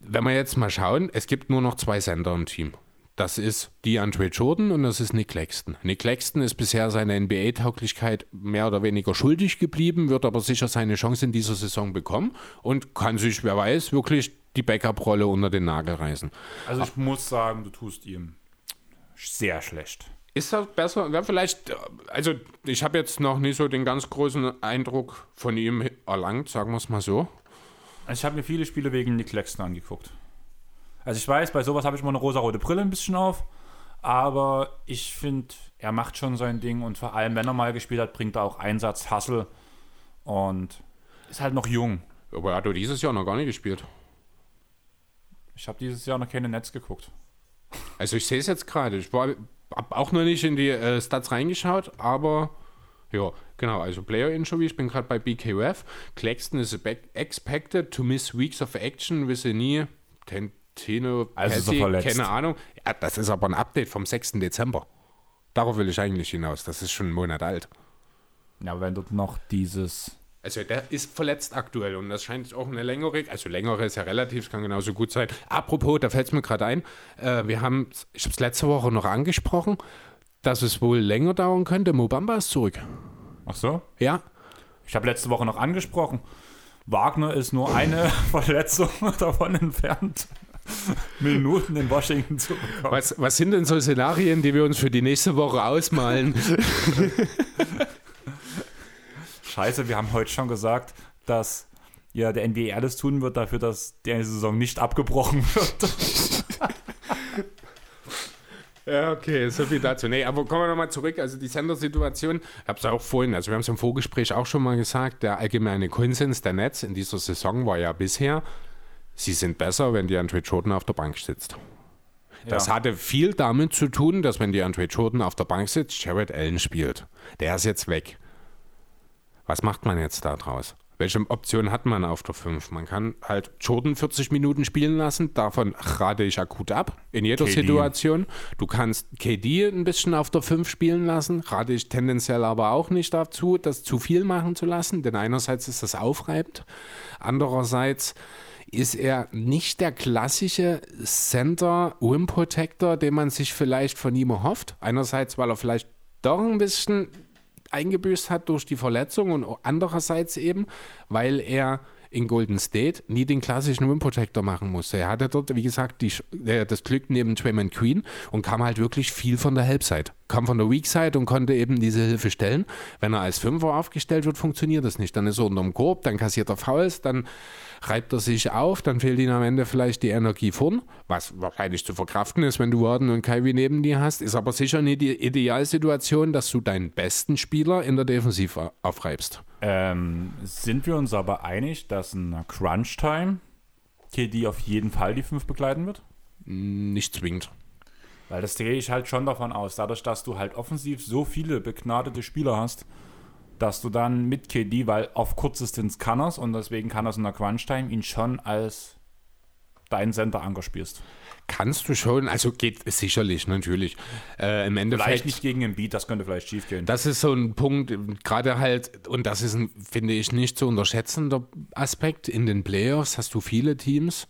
wenn wir jetzt mal schauen, es gibt nur noch zwei Sender im Team. Das ist DeAndre Jordan und das ist Nick Claxton. Nick Claxton ist bisher seine NBA-Tauglichkeit mehr oder weniger schuldig geblieben, wird aber sicher seine Chance in dieser Saison bekommen und kann sich, wer weiß, wirklich die Backup-Rolle unter den Nagel reißen. Also ich muss sagen, du tust ihm sehr schlecht. Ist das besser? Ja, vielleicht, also ich habe jetzt noch nicht so den ganz großen Eindruck von ihm erlangt, sagen wir es mal so. Also ich habe mir viele Spiele wegen Nick Claxton angeguckt. Also ich weiß, bei sowas habe ich immer eine rosa-rote Brille ein bisschen auf, aber ich finde, er macht schon sein Ding und vor allem, wenn er mal gespielt hat, bringt er auch Einsatz, Hassel und ist halt noch jung. Aber er hat doch dieses Jahr noch gar nicht gespielt. Ich habe dieses Jahr noch keine Netz geguckt. Also ich sehe es jetzt gerade. Ich habe auch noch nicht in die äh, Stats reingeschaut, aber ja, genau. Also Player Injury, ich bin gerade bei BKF. Claxton is expected to miss weeks of action with a knee Tino, also Patty, keine Ahnung. Ja, das ist aber ein Update vom 6. Dezember. Darauf will ich eigentlich hinaus. Das ist schon einen Monat alt. Ja, wenn dort noch dieses. Also der ist verletzt aktuell und das scheint auch eine längere, also längere ist ja relativ, kann genauso gut sein. Apropos, da fällt es mir gerade ein, äh, wir haben, ich habe es letzte Woche noch angesprochen, dass es wohl länger dauern könnte. Mobamba ist zurück. Ach so? Ja. Ich habe letzte Woche noch angesprochen. Wagner ist nur eine Verletzung davon entfernt. Minuten in Washington zu bekommen. Was, was sind denn so Szenarien, die wir uns für die nächste Woche ausmalen? Scheiße, wir haben heute schon gesagt, dass ja, der NBA alles tun wird dafür, dass die Saison nicht abgebrochen wird. Ja, okay, so viel dazu. Nee, aber kommen wir nochmal zurück. Also die Sender-Situation, ich habe es auch vorhin, also wir haben es im Vorgespräch auch schon mal gesagt, der allgemeine Konsens der Netz in dieser Saison war ja bisher, sie sind besser, wenn die Andre Jordan auf der Bank sitzt. Das ja. hatte viel damit zu tun, dass wenn die Andre Jordan auf der Bank sitzt, Jared Allen spielt. Der ist jetzt weg. Was macht man jetzt da draus? Welche Option hat man auf der 5? Man kann halt Jordan 40 Minuten spielen lassen, davon rate ich akut ab, in jeder KD. Situation. Du kannst KD ein bisschen auf der 5 spielen lassen, rate ich tendenziell aber auch nicht dazu, das zu viel machen zu lassen, denn einerseits ist das aufreibend, andererseits ist er nicht der klassische Center Rim Protector, den man sich vielleicht von ihm erhofft. Einerseits, weil er vielleicht doch ein bisschen eingebüßt hat durch die Verletzung und andererseits eben, weil er in Golden State nie den klassischen Rim Protector machen musste. Er hatte dort, wie gesagt, die, äh, das Glück neben Draymond Queen und kam halt wirklich viel von der Helpside. Kam von der Weak Side und konnte eben diese Hilfe stellen. Wenn er als Fünfer aufgestellt wird, funktioniert das nicht. Dann ist er unterm Korb, dann kassiert er Fouls, dann reibt er sich auf, dann fehlt ihm am Ende vielleicht die Energie vorn, was wahrscheinlich zu verkraften ist, wenn du Warden und Kyrie neben dir hast, ist aber sicher nicht die Idealsituation, dass du deinen besten Spieler in der Defensive aufreibst. Ähm, sind wir uns aber einig, dass in Crunch-Time KD auf jeden Fall die 5 begleiten wird? Nicht zwingend. Weil das gehe ich halt schon davon aus, dadurch, dass du halt offensiv so viele begnadete Spieler hast, dass du dann mit KD, weil auf Kurzdistanz kann er und deswegen kann er in der Crunch-Time ihn schon als dein Center-Anker spielst. Kannst du schon, also geht sicherlich, natürlich. Äh, Im Endeffekt. Vielleicht nicht gegen den Beat, das könnte vielleicht schief gehen. Das ist so ein Punkt, gerade halt, und das ist, ein, finde ich, nicht zu unterschätzender Aspekt. In den Playoffs hast du viele Teams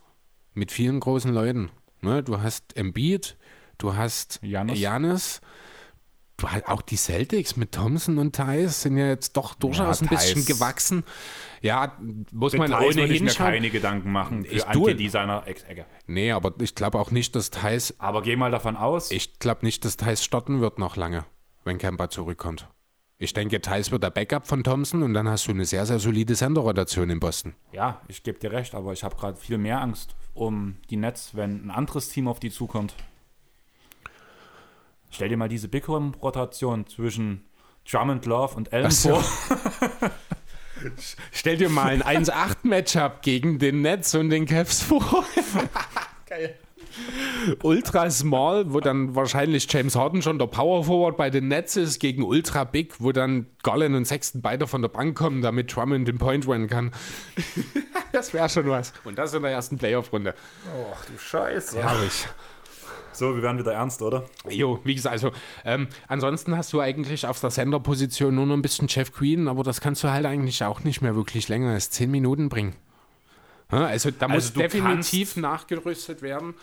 mit vielen großen Leuten. Ne? Du hast Embiid, du hast Janis auch die Celtics mit Thompson und Thais sind ja jetzt doch durchaus ja, ein bisschen gewachsen. Ja, muss man Thais ohnehin ich mir keine Gedanken machen für Anti-Designer Ex-Egger. Nee, aber ich glaube auch nicht, dass Thais... Aber geh mal davon aus. Ich glaube nicht, dass Thais starten wird noch lange, wenn Kemper zurückkommt. Ich denke, Thais wird der Backup von Thompson und dann hast du eine sehr, sehr solide Senderrotation in Boston. Ja, ich gebe dir recht, aber ich habe gerade viel mehr Angst um die Nets, wenn ein anderes Team auf die zukommt. Stell dir mal diese Big Rotation zwischen Drummond Love und Allen vor. Stell dir mal ein 1-8-Matchup gegen den Nets und den Cavs vor. Geil. Ultra Small, wo dann wahrscheinlich James Harden schon der Power Forward bei den Nets ist, gegen Ultra Big, wo dann Garland und Sexton beide von der Bank kommen, damit Drummond den Point rennen kann. das wäre schon was. Und das in der ersten Playoff-Runde. Oh, du Scheiße. Herrlich. So, wir werden wieder ernst, oder? Jo, wie gesagt, also ähm, ansonsten hast du eigentlich auf der Senderposition nur noch ein bisschen Jeff Queen, aber das kannst du halt eigentlich auch nicht mehr wirklich länger als 10 Minuten bringen. Ja, also da Also muss definitiv nachgerüstet werden.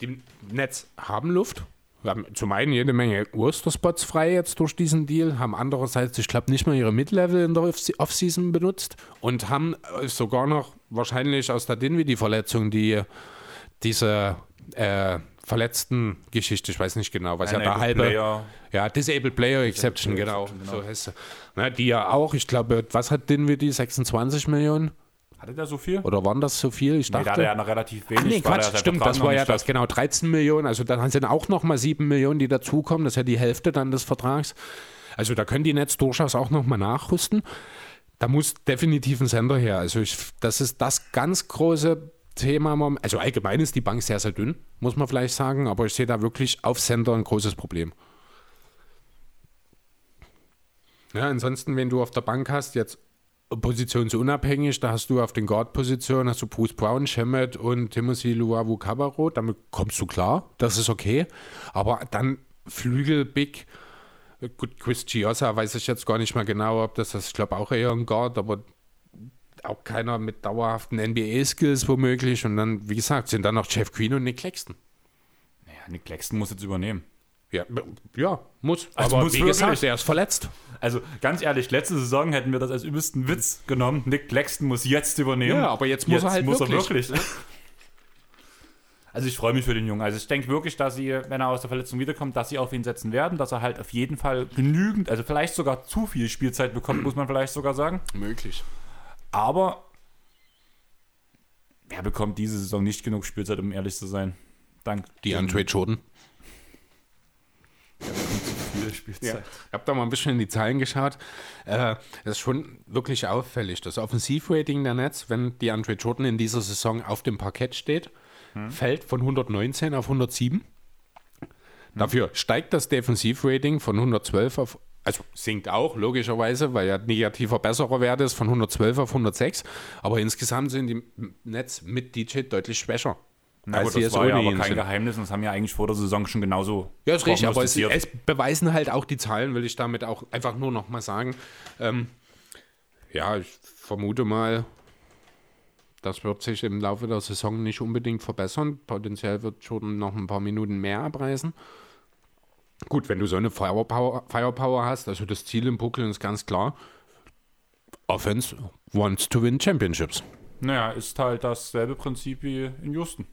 Die Netz haben Luft. Wir haben zum einen jede Menge Worcester-Spots frei jetzt durch diesen Deal, haben andererseits, ich glaube, nicht mal ihre Mid-Level in der Off- Off-Season benutzt und haben äh, sogar noch wahrscheinlich aus der Dinwiddie-Verletzung die diese äh, verletzten Geschichte, ich weiß nicht genau, was ja der halbe Player. ja, Disabled Player Exception, Player genau. Exception, So genau. heißt sie. Na, die ja auch, ich glaube, was hat Dinwiddie, 26 Millionen? Hatte der so viel? Oder waren das so viel? Ich Nee, dachte. da hatte er ja noch relativ wenig. Ach nee, Quatsch, sein stimmt, das war ja das, genau, 13 Millionen, also dann sind auch nochmal 7 Millionen, die dazukommen, das ist ja die Hälfte dann des Vertrags. Also da können die Netz durchaus auch nochmal nachrüsten. Da muss definitiv ein Sender her. Also ich, das ist das ganz große Thema. Also allgemein ist die Bank sehr, sehr dünn, muss man vielleicht sagen, aber ich sehe da wirklich auf Sender ein großes Problem. Ja, ansonsten, wenn du auf der Bank hast, jetzt positionsunabhängig, da hast du auf den Guard-Positionen, hast du Bruce Brown, Shemet und Timothy Luavu Cabarro, damit kommst du klar, das ist okay, aber dann Flügel, Big, gut, Chris Chiosa weiß ich jetzt gar nicht mehr genau, ob das, das ich glaube auch eher ein Guard, aber auch keiner mit dauerhaften NBA-Skills womöglich und dann, wie gesagt, sind dann noch Jeff Queen und Nick Claxton. Naja, Nick Claxton muss jetzt übernehmen. Ja, ja muss. Also aber muss wie wirklich. gesagt, er ist verletzt. Also ganz ehrlich, letzte Saison hätten wir das als übelsten Witz genommen. Nick Claxton muss jetzt übernehmen. Ja, aber jetzt muss er halt muss wirklich. Er wirklich. Also ich freue mich für den Jungen. Also ich denke wirklich, dass sie, wenn er aus der Verletzung wiederkommt, dass sie auf ihn setzen werden, dass er halt auf jeden Fall genügend, also vielleicht sogar zu viel Spielzeit bekommt, muss man vielleicht sogar sagen. Möglich. Aber wer bekommt diese Saison nicht genug Spielzeit, um ehrlich zu sein? Dank Die Andre Jordan. Spielzeit. Ja. Ich habe da mal ein bisschen in die Zahlen geschaut. Äh, das ist schon wirklich auffällig. Das Offensivrating der Nets, wenn die Andre Jordan in dieser Saison auf dem Parkett steht, fällt von 119 auf 107. Dafür steigt das Defensivrating von 112 auf, also sinkt auch, logischerweise, weil ja negativer besserer Wert ist, von 112 auf 106. Aber insgesamt sind die Nets mit DJ deutlich schwächer. Na gut, das war ja aber kein sind. Geheimnis und das haben ja eigentlich vor der Saison schon genauso Ja, ist richtig, aber es, es beweisen halt auch die Zahlen, will ich damit auch einfach nur noch mal sagen. Ähm, ja, ich vermute mal, das wird sich im Laufe der Saison nicht unbedingt verbessern. Potenziell wird Jordan noch ein paar Minuten mehr abreißen. Gut, wenn du so eine Firepower, Firepower hast, also das Ziel im Brooklyn ist ganz klar, Offense wants to win Championships. Naja, ist halt dasselbe Prinzip wie in Houston.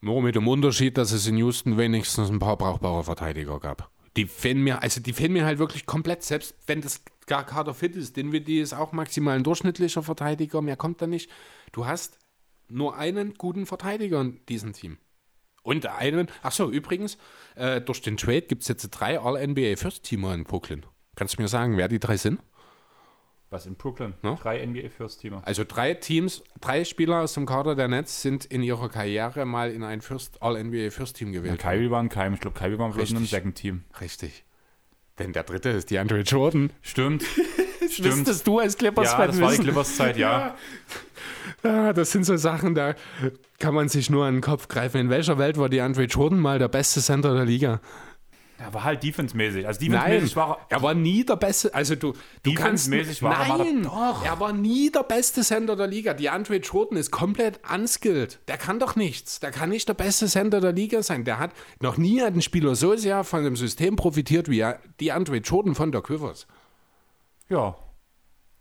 Nur mit dem Unterschied, dass es in Houston wenigstens ein paar brauchbare Verteidiger gab. Die fehlen mir, also die fehlen mir halt wirklich komplett, selbst wenn das gar Kader fit ist. Dinwiddie ist auch maximal ein durchschnittlicher Verteidiger, mehr kommt da nicht. Du hast nur einen guten Verteidiger in diesem Team. Und einen, ach so, übrigens, äh, durch den Trade gibt es jetzt drei All-NBA First-Teamer in Brooklyn. Kannst du mir sagen, wer die drei sind? Was in Brooklyn? Ja. Drei NBA First Teamer. Also drei Teams, drei Spieler aus dem Kader der Nets sind in ihrer Karriere mal in ein First, All-NBA First-Team gewählt. Kyrie war ein Keim. Ich glaube, Kyrie war bloß in einem. Second Team. Richtig. Denn der dritte ist die Andre Jordan. Stimmt. Stimmt. Müsstest du als clippers Ja, das war die Clippers-Zeit, ja. Ja, das sind so Sachen, da kann man sich nur an den Kopf greifen. In welcher Welt war die Andre Jordan mal der beste Center der Liga? Er war halt defense-mäßig. Also defense-mäßig war er er war nie der beste. Also du, du kannst war er Nein, der- Doch. er war nie der beste Center der Liga. Die Andre Jordan ist komplett unskilled. Der kann doch nichts. Der kann nicht der beste Center der Liga sein. Der hat noch nie hat ein Spieler so sehr von dem System profitiert wie er- die Andre Jordan von der Quivers. Ja.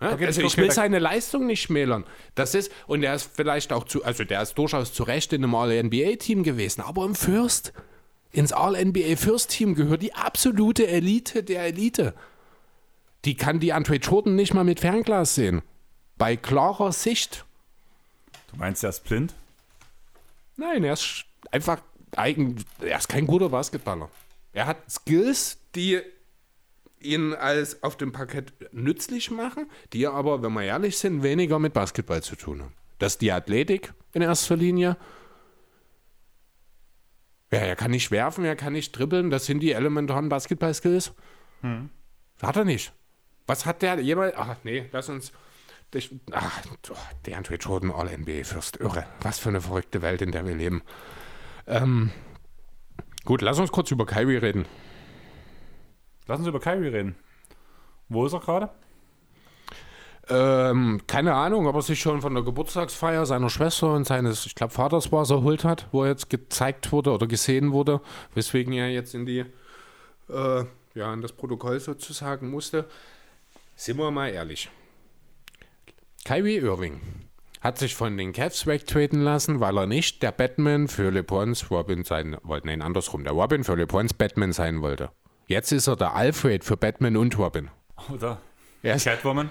Ja, also ich will seine Leistung nicht schmälern. Das ist, und er ist vielleicht auch zu, also der ist durchaus zu Recht in einem All-NBA-Team gewesen, aber im First, ins All-NBA First-Team gehört die absolute Elite der Elite. Die kann die Andre Jordan nicht mal mit Fernglas sehen. Bei klarer Sicht. Du meinst, er ist blind? Nein, er ist einfach eigen, er ist kein guter Basketballer. Er hat Skills, die ihn als auf dem Parkett nützlich machen, die aber, wenn wir ehrlich sind, weniger mit Basketball zu tun haben. Das ist die Athletik in erster Linie. Ja, er kann nicht werfen, er kann nicht dribbeln. Das sind die elementaren Basketball-Skills. Hm. Hat er nicht. Was hat der jemals? Ach, nee, lass uns. Ich, ach, der Andre Jordan All-NBA-Fürst. Irre. Was für eine verrückte Welt, in der wir leben. Ähm, gut, lass uns kurz über Kyrie reden. Lass uns über Kyrie reden. Wo ist er gerade? Ähm, keine Ahnung, ob er sich schon von der Geburtstagsfeier seiner Schwester und seines, ich glaube, Vaters war es erholt hat, wo er jetzt gezeigt wurde oder gesehen wurde, weswegen er jetzt in die, äh, ja, in das Protokoll sozusagen musste. Sind wir mal ehrlich. Kyrie Irving hat sich von den Cavs wegtreten lassen, weil er nicht der Batman für LeBrons Robin sein wollte. Nein, andersrum. Der Robin für LeBrons Batman sein wollte. Jetzt ist er der Alfred für Batman und Robin. Oder ja, Catwoman?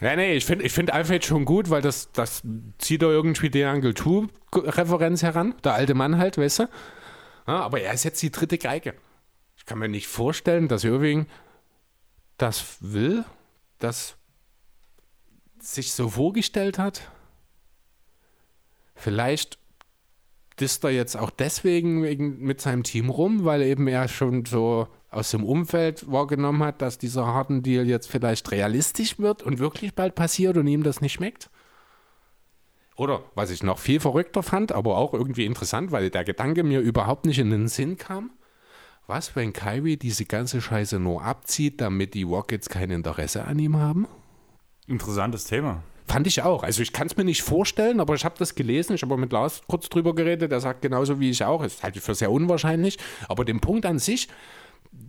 Ja, nee, ich finde ich find Alfred schon gut, weil das, das zieht er irgendwie die Uncle 2-Referenz heran. Der alte Mann halt, weißt du? Ja, aber er ist jetzt die dritte Geige. Ich kann mir nicht vorstellen, dass Irving das will, das sich so vorgestellt hat. Vielleicht disst er jetzt auch deswegen wegen, mit seinem Team rum, weil eben er schon so aus dem Umfeld wahrgenommen hat, dass dieser harten Deal jetzt vielleicht realistisch wird und wirklich bald passiert und ihm das nicht schmeckt? Oder was ich noch viel verrückter fand, aber auch irgendwie interessant, weil der Gedanke mir überhaupt nicht in den Sinn kam. Was, wenn Kyrie diese ganze Scheiße nur abzieht, damit die Rockets kein Interesse an ihm haben? Interessantes Thema. Fand ich auch. Also ich kann es mir nicht vorstellen, aber ich habe das gelesen. Ich habe mit Lars kurz drüber geredet. Der sagt genauso wie ich auch. Ist halt für sehr unwahrscheinlich. Aber den Punkt an sich,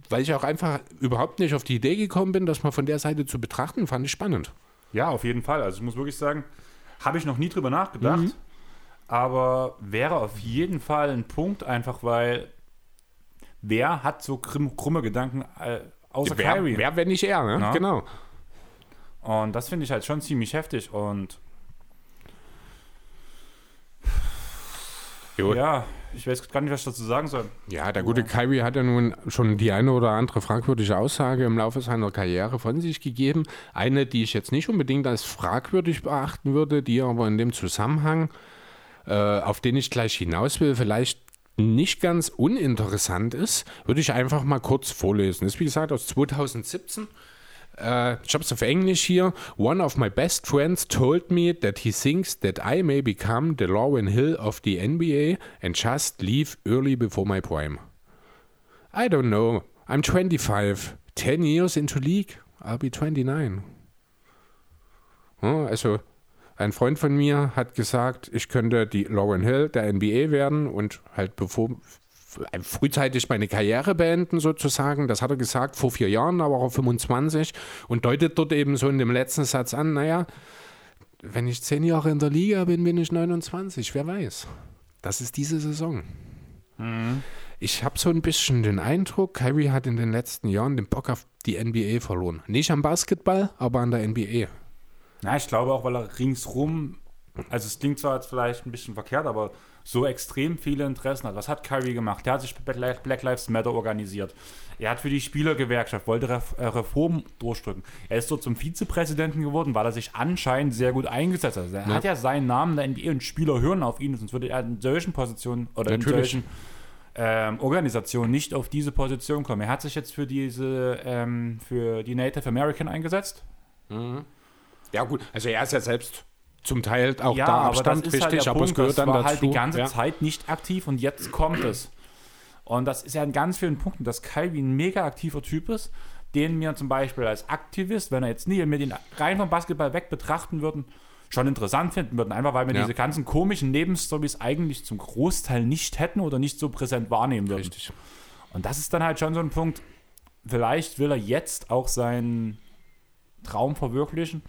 weil ich auch einfach überhaupt nicht auf die Idee gekommen bin, das mal von der Seite zu betrachten, fand ich spannend. Ja, auf jeden Fall. Also ich muss wirklich sagen, habe ich noch nie drüber nachgedacht. Mhm. Aber wäre auf jeden Fall ein Punkt, einfach weil wer hat so krumme Gedanken äh, außer wer, Kyrie? Wer, wenn nicht er, ne? Ja. Genau. Und das finde ich halt schon ziemlich heftig und Gut. ja, ich weiß gar nicht, was ich dazu sagen soll. Ja, der gute Kyrie hat ja nun schon die eine oder andere fragwürdige Aussage im Laufe seiner Karriere von sich gegeben. Eine, die ich jetzt nicht unbedingt als fragwürdig beachten würde, die aber in dem Zusammenhang, äh, auf den ich gleich hinaus will, vielleicht nicht ganz uninteressant ist, würde ich einfach mal kurz vorlesen. Das ist wie gesagt aus 2017. Uh, ich habe es auf Englisch hier. One of my best friends told me that he thinks that I may become the Lauren Hill of the NBA and just leave early before my prime. I don't know. I'm 25. 10 years into league. I'll be 29. also, ein Freund von mir hat gesagt, ich könnte die Lauren Hill der NBA werden und halt bevor frühzeitig meine Karriere beenden, sozusagen. Das hat er gesagt vor vier Jahren, da war er 25 und deutet dort eben so in dem letzten Satz an, naja, wenn ich zehn Jahre in der Liga bin, bin ich 29, wer weiß. Das ist diese Saison. Mhm. Ich habe so ein bisschen den Eindruck, Kyrie hat in den letzten Jahren den Bock auf die NBA verloren. Nicht am Basketball, aber an der NBA. Na, ich glaube auch, weil er ringsrum, also es klingt zwar jetzt vielleicht ein bisschen verkehrt, aber so extrem viele Interessen hat. Was hat Kyrie gemacht? Der hat sich Black Lives Matter organisiert. Er hat für die Spielergewerkschaft, wollte äh, Reformen durchdrücken. Er ist so zum Vizepräsidenten geworden, weil er sich anscheinend sehr gut eingesetzt hat. Er ja. hat ja seinen Namen der NBA und Spieler hören auf ihn, sonst würde er in solchen Positionen oder Natürlich. in solchen ähm, Organisationen nicht auf diese Position kommen. Er hat sich jetzt für diese, ähm, für die Native American eingesetzt. Mhm. Ja, gut, also er ist ja selbst zum Teil auch ja, da Abstand, aber richtig, halt aber Punkt, es gehört dann war dazu. halt die ganze ja. Zeit nicht aktiv und jetzt kommt es. Und das ist ja in ganz vielen Punkten, dass Kyrie ein mega aktiver Typ ist, den wir zum Beispiel als Aktivist, wenn er jetzt nie mit den rein vom Basketball weg betrachten würden, schon interessant finden würden. Einfach weil wir ja. diese ganzen komischen Nebenstories eigentlich zum Großteil nicht hätten oder nicht so präsent wahrnehmen würden. Richtig. Und das ist dann halt schon so ein Punkt, vielleicht will er jetzt auch seinen Traum verwirklichen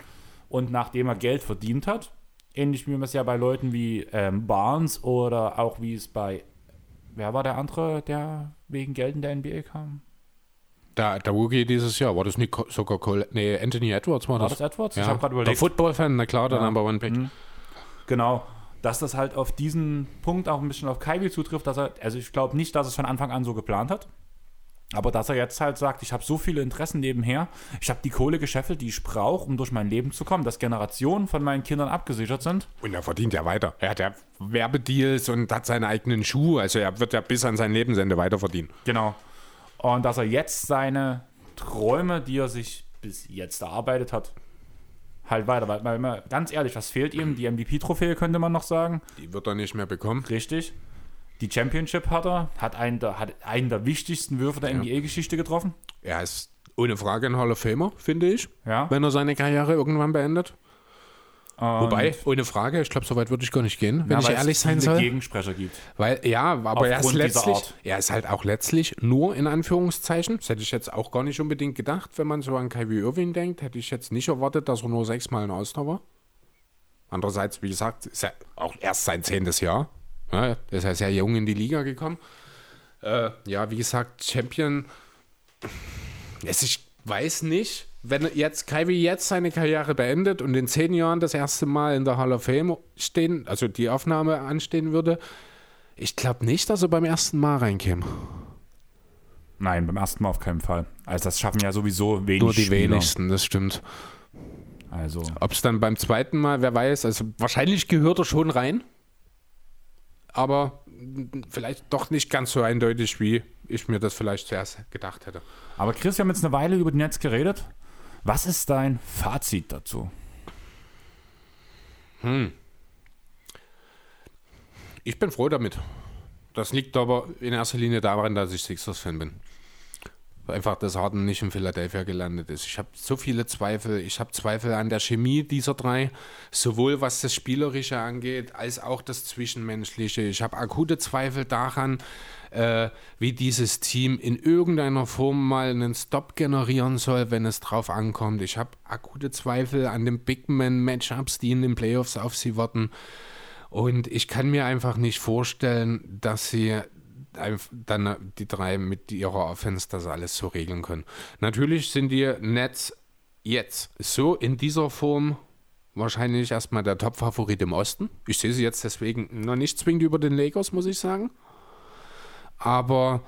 und nachdem er Geld verdient hat, ähnlich wie man es ja bei Leuten wie ähm, Barnes oder auch wie es bei, wer war der andere, der wegen Geld in der NBA kam? Der, der Rookie dieses Jahr, war das nicht sogar Cole, nee, Anthony Edwards war das? War das Edwards? Ja. Ich habe gerade überlegt. Der Football-Fan, na klar, der ja. Number One Pick. Mhm. Genau, dass das halt auf diesen Punkt auch ein bisschen auf Kyrie zutrifft, dass er, also ich glaube nicht, dass es von Anfang an so geplant hat. Aber dass er jetzt halt sagt, ich habe so viele Interessen nebenher, ich habe die Kohle gescheffelt, die ich brauche, um durch mein Leben zu kommen, dass Generationen von meinen Kindern abgesichert sind. Und er verdient ja weiter. Er hat ja Werbedeals und hat seine eigenen Schuhe. Also er wird ja bis an sein Lebensende weiter verdienen. Genau. Und dass er jetzt seine Träume, die er sich bis jetzt erarbeitet hat, halt weiter. Weil, weil, weil ganz ehrlich, was fehlt ihm? Die MVP-Trophäe könnte man noch sagen. Die wird er nicht mehr bekommen. Richtig. Die Championship hat er, hat einen der, hat einen der wichtigsten Würfe der NBA-Geschichte getroffen. Er ist ohne Frage ein Hall of Famer, finde ich, Ja. wenn er seine Karriere irgendwann beendet. Und- Wobei, ohne Frage, ich glaube, so weit würde ich gar nicht gehen, wenn Ja, ich ehrlich sein soll. Gegensprecher gibt. Weil, ja, aber er ist letztlich, er ist halt auch letztlich nur in Anführungszeichen, das hätte ich jetzt auch gar nicht unbedingt gedacht, wenn man so an Kyrie Irving denkt, hätte ich jetzt nicht erwartet, dass er nur sechsmal in All-Star war. Andererseits, wie gesagt, ist er auch erst sein zehntes Jahr. Ja, er ist ja sehr jung in die Liga gekommen. Äh, ja, wie gesagt, Champion. Es, ich weiß nicht, wenn jetzt Kyrie jetzt seine Karriere beendet und in zehn Jahren das erste Mal in der Hall of Fame stehen, also die Aufnahme anstehen würde, ich glaube nicht, dass er beim ersten Mal reinkäme. Nein, beim ersten Mal auf keinen Fall. Also das schaffen ja sowieso wenig Nur die Spieler. wenigsten, das stimmt. Also Ob es dann beim zweiten Mal, wer weiß, also wahrscheinlich gehört er schon rein, aber vielleicht doch nicht ganz so eindeutig, wie ich mir das vielleicht zuerst gedacht hätte. Aber Chris, wir haben jetzt eine Weile über die Netz geredet. Was ist dein Fazit dazu? Ich bin froh damit. Das liegt aber in erster Linie daran, dass ich Sixers-Fan bin. Einfach, dass Harden nicht in Philadelphia gelandet ist. Ich habe so viele Zweifel. Ich habe Zweifel an der Chemie dieser drei, sowohl was das Spielerische angeht, als auch das Zwischenmenschliche. Ich habe akute Zweifel daran, äh, wie dieses Team in irgendeiner Form mal einen Stop generieren soll, wenn es drauf ankommt. Ich habe akute Zweifel an den Big Man-Matchups, die in den Playoffs auf sie warten. Und ich kann mir einfach nicht vorstellen, dass sie dann die drei mit ihrer Offense das alles so regeln können. Natürlich sind die Nets jetzt so in dieser Form wahrscheinlich erstmal der Top-Favorit im Osten. Ich sehe sie jetzt deswegen noch nicht zwingend über den Lakers, muss ich sagen. Aber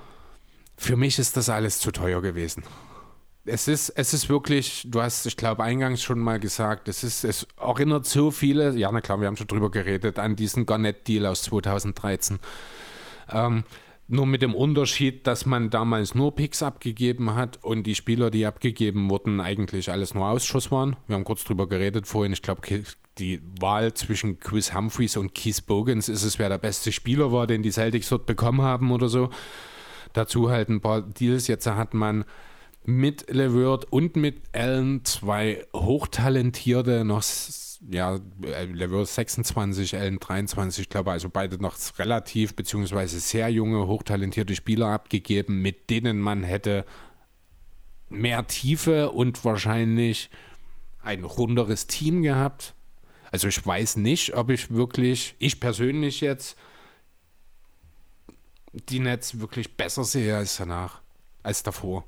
für mich ist das alles zu teuer gewesen. Es ist, es ist wirklich, du hast, ich glaube, eingangs schon mal gesagt, es ist, es erinnert so viele, ja, na klar, wir haben schon drüber geredet, an diesen Garnett-Deal aus 2013. Ähm, nur mit dem Unterschied, dass man damals nur Picks abgegeben hat und die Spieler, die abgegeben wurden, eigentlich alles nur Ausschuss waren. Wir haben kurz drüber geredet vorhin. Ich glaube, die Wahl zwischen Chris Humphreys und Keith Bogans ist es, wer der beste Spieler war, den die Celtics dort bekommen haben oder so. Dazu halt ein paar Deals. Jetzt hat man mit LeVert und mit Allen zwei hochtalentierte, noch, ja, äh, LeVert 26, Allen 23, ich glaube, also beide noch relativ, beziehungsweise sehr junge, hochtalentierte Spieler abgegeben, mit denen man hätte mehr Tiefe und wahrscheinlich ein runderes Team gehabt. Also ich weiß nicht, ob ich wirklich, ich persönlich jetzt, die Nets wirklich besser sehe als danach, als davor.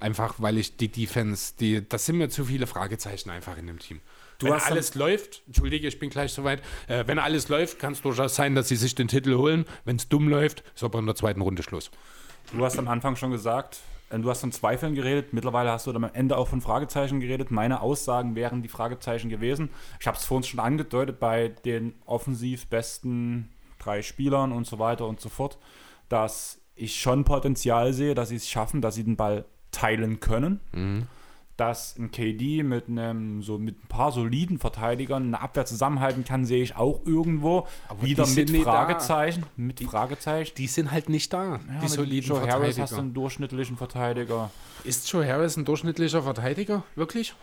Einfach weil ich die Defense, die, das sind mir zu viele Fragezeichen einfach in dem Team. Du wenn alles läuft, entschuldige, ich bin gleich soweit, äh, wenn alles läuft, kann es durchaus sein, dass sie sich den Titel holen. Wenn es dumm läuft, ist aber in der zweiten Runde Schluss. Du hast am Anfang schon gesagt, äh, du hast von Zweifeln geredet. Mittlerweile hast du dann am Ende auch von Fragezeichen geredet. Meine Aussagen wären die Fragezeichen gewesen. Ich habe es vorhin schon angedeutet bei den offensiv besten drei Spielern und so weiter und so fort, dass ich schon Potenzial sehe, dass sie es schaffen, dass sie den Ball teilen können. Dass ein KD mit einem so mit ein paar soliden Verteidigern eine Abwehr zusammenhalten kann, sehe ich auch irgendwo. Aber Wieder die mit. Fragezeichen. Mit Fragezeichen. Die sind halt nicht da, Ja, die soliden Joe Harris Verteidiger. hast du einen durchschnittlichen Verteidiger. Ist Joe Harris ein durchschnittlicher Verteidiger? Wirklich?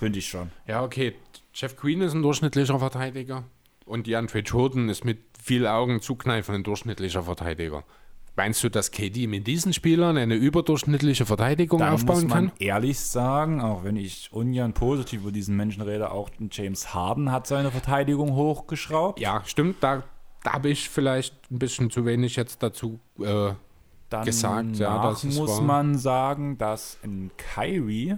Finde ich schon. Ja, okay. Jeff Green ist ein durchschnittlicher Verteidiger. Und DeAndre Jordan ist mit viel Augen zukneifen ein durchschnittlicher Verteidiger. Meinst du, dass KD mit diesen Spielern eine überdurchschnittliche Verteidigung Da aufbauen muss man kann? ehrlich sagen, auch wenn ich ungern positiv über diesen Menschen rede, auch James Harden hat seine Verteidigung hochgeschraubt. Ja, stimmt. Da, da habe ich vielleicht ein bisschen zu wenig jetzt dazu. Äh, Dann gesagt, ja, das muss wahr. man sagen, dass in Kyrie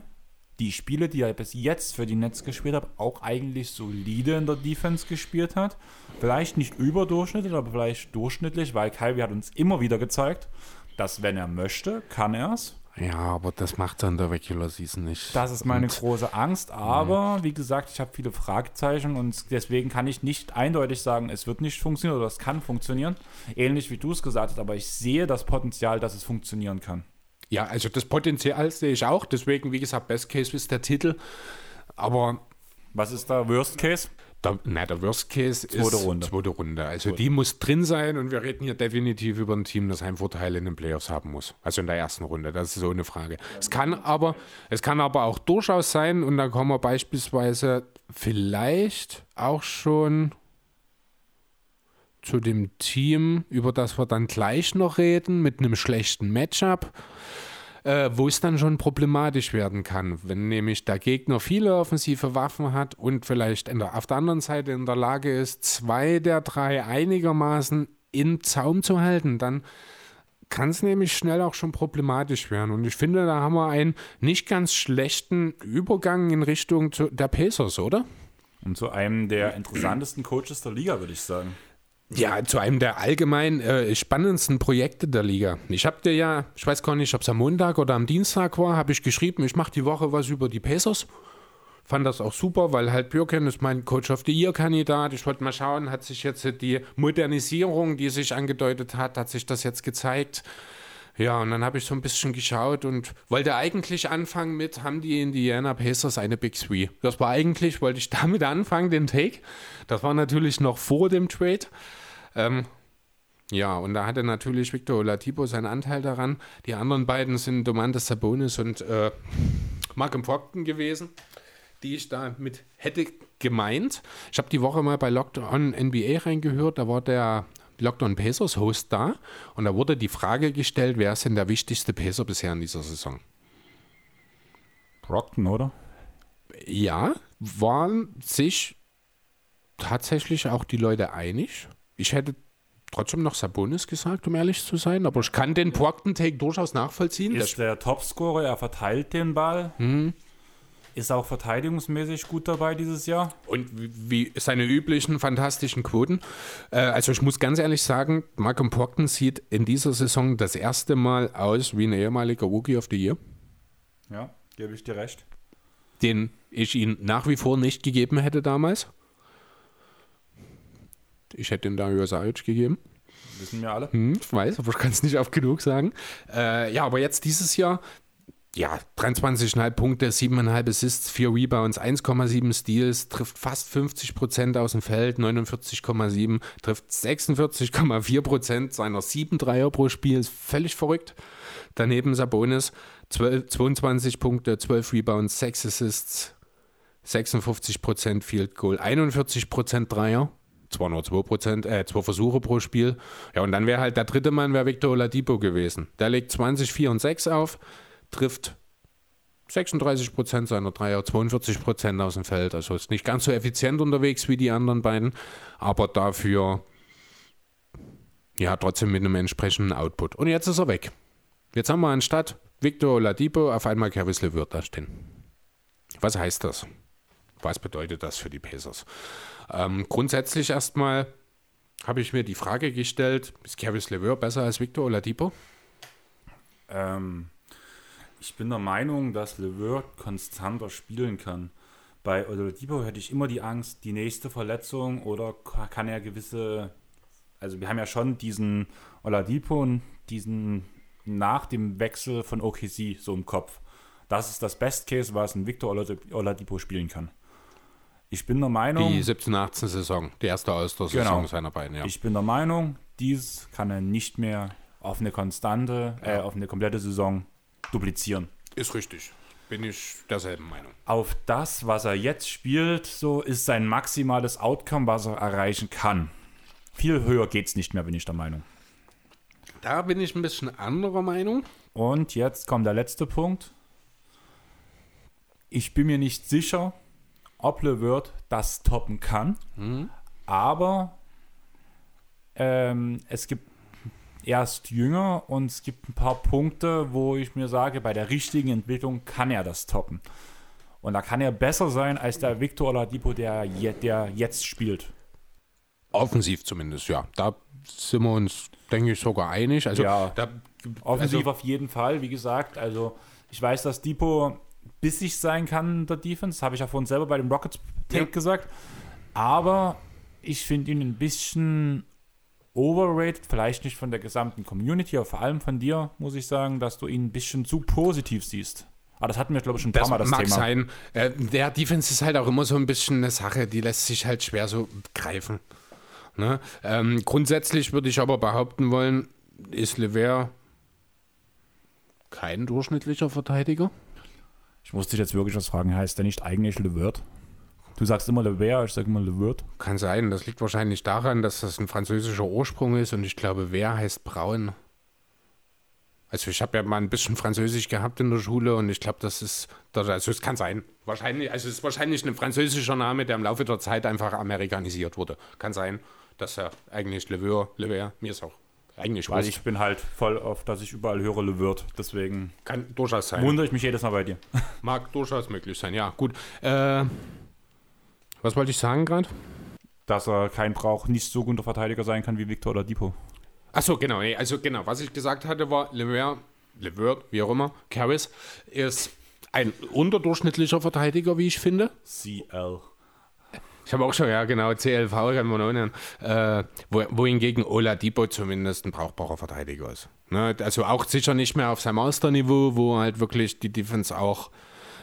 die Spiele, die er bis jetzt für die Nets gespielt hat, auch eigentlich solide in der Defense gespielt hat. Vielleicht nicht überdurchschnittlich, aber vielleicht durchschnittlich, weil Kyrie hat uns immer wieder gezeigt, dass wenn er möchte, kann er es. Ja, aber das macht er in der Regular Season nicht. Das ist meine Und- große Angst. Aber wie gesagt, ich habe viele Fragezeichen und deswegen kann ich nicht eindeutig sagen, es wird nicht funktionieren oder es kann funktionieren. Ähnlich wie du es gesagt hast, aber ich sehe das Potenzial, dass es funktionieren kann. Ja, also das Potenzial sehe ich auch. Deswegen, wie gesagt, Best Case ist der Titel. Aber Was ist da Worst Case? der, na, der Worst Case Zweite ist Runde. zweite Runde. Also die muss drin sein und wir reden hier definitiv über ein Team, das Heimvorteile in den Playoffs haben muss. Also in der ersten Runde, das ist so eine Frage. Es kann aber, es kann aber auch durchaus sein, und da kommen wir beispielsweise vielleicht auch schon zu dem Team, über das wir dann gleich noch reden, mit einem schlechten Matchup äh, wo es dann schon problematisch werden kann, wenn nämlich der Gegner viele offensive Waffen hat und vielleicht der, auf der anderen Seite in der Lage ist, zwei der drei einigermaßen im Zaum zu halten, dann kann es nämlich schnell auch schon problematisch werden. Und ich finde, da haben wir einen nicht ganz schlechten Übergang in Richtung der Pacers, oder? Und zu einem der interessantesten Coaches der Liga, würde ich sagen. Ja, zu einem der allgemein äh, spannendsten Projekte der Liga. Ich habe dir ja, ich weiß gar nicht, ob es am Montag oder am Dienstag war, habe ich geschrieben, ich mache die Woche was über die Pacers. Fand das auch super, weil halt Björken ist mein Coach of the Year-Kandidat. Ich wollte mal schauen, hat sich jetzt die Modernisierung, die sich angedeutet hat, hat sich das jetzt gezeigt. Ja, und dann habe ich so ein bisschen geschaut und wollte eigentlich anfangen mit, haben die Indiana Pacers eine Big Three? Das war eigentlich, wollte ich damit anfangen, den Take. Das war natürlich noch vor dem Trade. Ähm, ja, und da hatte natürlich Victor Oladipo seinen Anteil daran. Die anderen beiden sind Domantas Sabonis und äh, Malcolm Procton gewesen, die ich da mit hätte gemeint. Ich habe die Woche mal bei Locked On NBA reingehört, da war der Locked On Pacers Host da und da wurde die Frage gestellt, wer ist denn der wichtigste Pacer bisher in dieser Saison? Brockton, oder? Ja, waren sich tatsächlich auch die Leute einig. Ich hätte trotzdem noch Sabonis gesagt, um ehrlich zu sein, aber ich kann den Procton-Take durchaus nachvollziehen. Ist der Topscorer, er verteilt den Ball. Mhm. Ist auch verteidigungsmäßig gut dabei dieses Jahr. Und wie seine üblichen fantastischen Quoten. Äh, also ich muss ganz ehrlich sagen, Malcolm Procton sieht in dieser Saison das erste Mal aus wie ein ehemaliger Rookie of the Year, Ja, gebe ich dir recht. den ich ihn nach wie vor nicht gegeben hätte damals. Ich hätte ihn Dario Saric gegeben. Wissen wir alle. Hm, ich weiß, aber ich kann es nicht oft genug sagen. Äh, ja, aber jetzt dieses Jahr, ja, 23,5 Punkte, 7,5 Assists, 4 Rebounds, 1,7 Steals, trifft fast 50 Prozent aus dem Feld, 49,7, trifft 46,4 Prozent seiner 7 Dreier pro Spiel, ist völlig verrückt. Daneben Sabonis, 12, 22 Punkte, 12 Rebounds, 6 Assists, 56 Prozent Field Goal, 41 Prozent Dreier. Zwar nur 2 Prozent, äh, zwei Versuche pro Spiel. Ja, und dann wäre halt der dritte Mann, wäre Victor Oladipo gewesen. Der legt 20, 4 und 6 auf, trifft 36 Prozent seiner Dreier, 42 Prozent aus dem Feld. Also ist nicht ganz so effizient unterwegs wie die anderen beiden, aber dafür ja trotzdem mit einem entsprechenden Output. Und jetzt ist er weg. Jetzt haben wir anstatt Victor Oladipo auf einmal Kevin LeVert da stehen. Was heißt das? Was bedeutet das für die Pacers? Ähm, grundsätzlich erstmal habe ich mir die Frage gestellt, ist Kevin LeVert besser als Victor Oladipo? Ähm, ich bin der Meinung, dass LeVert konstanter spielen kann. Bei Oladipo hätte ich immer die Angst, die nächste Verletzung oder ka- kann er gewisse, also wir haben ja schon diesen Oladipo und diesen nach dem Wechsel von OKC so im Kopf. Das ist das Best Case, was ein Victor Olad- Oladipo spielen kann. Ich bin der Meinung, Die 17, 18 Saison, die erste Ostersaison Genau. seiner beiden, ja. ich bin der Meinung, dies kann er nicht mehr auf eine konstante, äh, auf eine komplette Saison duplizieren. ist richtig. Bin ich derselben Meinung. auf das, was er jetzt spielt, so ist sein maximales Outcome, was er erreichen kann. Viel höher geht's nicht mehr, bin ich der Meinung. Da bin ich ein bisschen anderer Meinung. Und jetzt kommt der letzte Punkt. Ich bin mir nicht sicher, ob LeVert das toppen kann, aber ähm, es gibt er ist jünger und es gibt ein paar Punkte, wo ich mir sage, bei der richtigen Entwicklung kann er das toppen. Und da kann er besser sein als der Victor Oladipo, der, je, der jetzt spielt. Offensiv zumindest, ja. Da sind wir uns, denke ich, sogar einig. Also, Ja. da, Offensiv also auf jeden Fall, wie gesagt. Also, ich weiß, dass Depot bissig sein kann in der Defense. Das habe ich ja vorhin selber bei dem Rockets Take Ja. gesagt. Aber ich finde ihn ein bisschen overrated. Vielleicht nicht von der gesamten Community, aber vor allem von dir, muss ich sagen, dass du ihn ein bisschen zu positiv siehst. Aber das hatten wir, glaube ich, schon ein paar Das Mal das mag Thema. sein. Äh, der Defense ist halt auch immer so ein bisschen eine Sache, die lässt sich halt schwer so greifen. Ne? Ähm, grundsätzlich würde ich aber behaupten wollen, ist Lever kein durchschnittlicher Verteidiger. Ich muss dich jetzt wirklich was fragen. Heißt der nicht eigentlich Levert? Du sagst immer Levert, ich sage immer Levert. Kann sein. Das liegt wahrscheinlich daran, dass das ein französischer Ursprung ist und ich glaube, wer heißt Braun. Also ich habe ja mal ein bisschen Französisch gehabt in der Schule und ich glaube, das ist, also es kann sein. Wahrscheinlich, also es ist wahrscheinlich ein französischer Name, der im Laufe der Zeit einfach amerikanisiert wurde. Kann sein, dass er eigentlich Lever, Lever, mir ist auch eigentlich Weil ich bin halt voll auf, dass ich überall höre Levert. Deswegen Kann durchaus sein. wundere ich mich jedes Mal bei dir. Mag durchaus möglich sein, ja, gut. Äh, was wollte ich sagen gerade? Dass er kein Brauch, nicht so guter Verteidiger sein kann wie Victor oder Depot. Achso, genau. nee, Also genau, was ich gesagt hatte, war Lever, Levert, wie auch immer, Karras ist ein unterdurchschnittlicher Verteidiger, wie ich finde. CL. Ich habe auch schon, ja genau, CLV kann man nennen. Äh, wo, wohingegen Oladipo zumindest ein brauchbarer Verteidiger ist. Ne? Also auch sicher nicht mehr auf seinem Master-Niveau, wo halt wirklich die Defense auch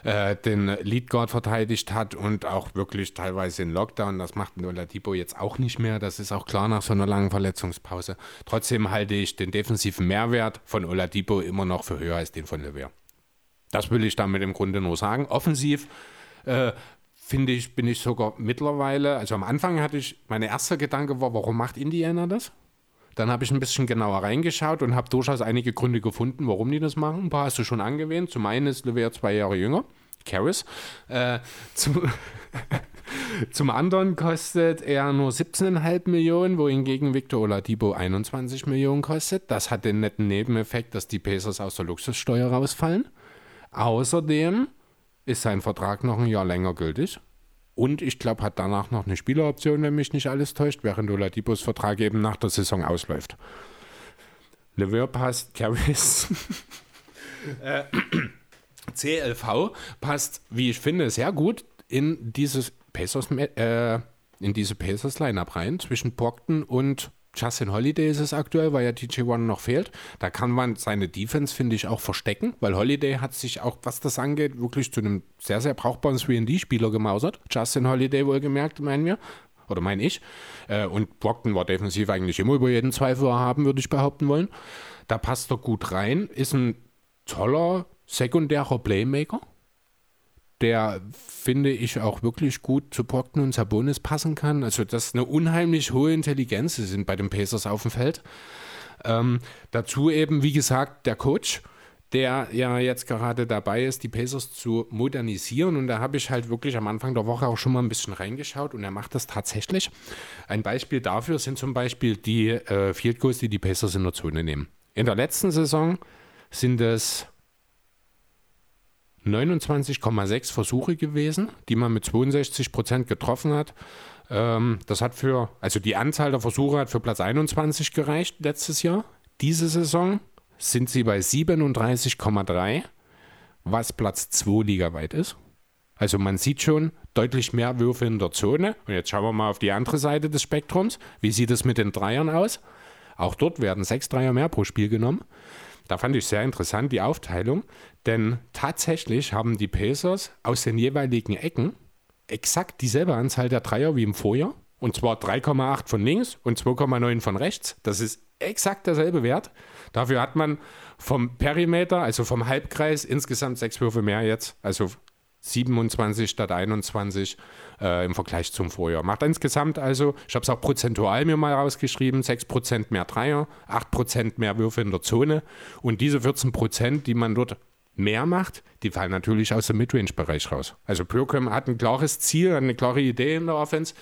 äh, den Lead Guard verteidigt hat und auch wirklich teilweise in Lockdown. Das macht ein Oladipo jetzt auch nicht mehr. Das ist auch klar nach so einer langen Verletzungspause. Trotzdem halte ich den defensiven Mehrwert von Oladipo immer noch für höher als den von Lever. Das will ich damit im Grunde nur sagen. Offensiv äh, finde ich, bin ich sogar mittlerweile, also am Anfang hatte ich, mein erster Gedanke war, warum macht Indiana das? Dann habe ich ein bisschen genauer reingeschaut und habe durchaus einige Gründe gefunden, warum die das machen. Ein paar hast du schon angewähnt. Zum einen ist Lever zwei Jahre jünger, Karras. Äh, zum, zum anderen kostet er nur 17,5 Millionen, wohingegen Victor Oladipo 21 Millionen kostet. Das hat den netten Nebeneffekt, dass die Pacers aus der Luxussteuer rausfallen. Außerdem ist sein Vertrag noch ein Jahr länger gültig. Und ich glaube, hat danach noch eine Spieleroption, wenn mich nicht alles täuscht, während Oladipos Vertrag eben nach der Saison ausläuft. Lever passt, Karras. äh, CLV passt, wie ich finde, sehr gut in dieses Pacers, äh, in diese Pacers Lineup rein. Zwischen Brockton und Justin Holiday ist es aktuell, weil ja TJ1 noch fehlt. Da kann man seine Defense, finde ich, auch verstecken, weil Holiday hat sich auch, was das angeht, wirklich zu einem sehr, sehr brauchbaren 3D-Spieler gemausert. Justin Holiday wohlgemerkt, meinen wir. Oder meine ich. Äh, und Brockton war defensiv eigentlich immer über jeden Zweifel haben, würde ich behaupten wollen. Da passt er gut rein. Ist ein toller sekundärer Playmaker, der, finde ich, auch wirklich gut zu Brockton und Sabonis passen kann. Also das ist eine unheimlich hohe Intelligenz, die sind bei den Pacers auf dem Feld. Ähm, dazu eben, wie gesagt, der Coach, der ja jetzt gerade dabei ist, die Pacers zu modernisieren. Und da habe ich halt wirklich am Anfang der Woche auch schon mal ein bisschen reingeschaut und er macht das tatsächlich. Ein Beispiel dafür sind zum Beispiel die äh, Field Goals, die die Pacers in der Zone nehmen. In der letzten Saison sind es 29,6 Versuche gewesen, die man mit 62 Prozent getroffen hat. Ähm, das hat für, also die Anzahl der Versuche hat für Platz 21 gereicht letztes Jahr. Diese Saison sind sie bei 37,3, was Platz 2 ligaweit ist. Also man sieht schon deutlich mehr Würfe in der Zone. Und jetzt schauen wir mal auf die andere Seite des Spektrums. Wie sieht es mit den Dreiern aus? Auch dort werden sechs Dreier mehr pro Spiel genommen. Da fand ich sehr interessant die Aufteilung, denn tatsächlich haben die Pacers aus den jeweiligen Ecken exakt dieselbe Anzahl der Dreier wie im Vorjahr. Und zwar 3,8 von links und 2,9 von rechts. Das ist exakt derselbe Wert. Dafür hat man vom Perimeter, also vom Halbkreis, insgesamt sechs Würfe mehr jetzt. Also 27 statt 21 äh, im Vergleich zum Vorjahr. Macht insgesamt also, ich habe es auch prozentual mir mal rausgeschrieben, 6% mehr Dreier, 8% mehr Würfe in der Zone und diese 14%, die man dort mehr macht, die fallen natürlich aus dem Midrange-Bereich raus. Also Pürkem hat ein klares Ziel, eine klare Idee in der Offense.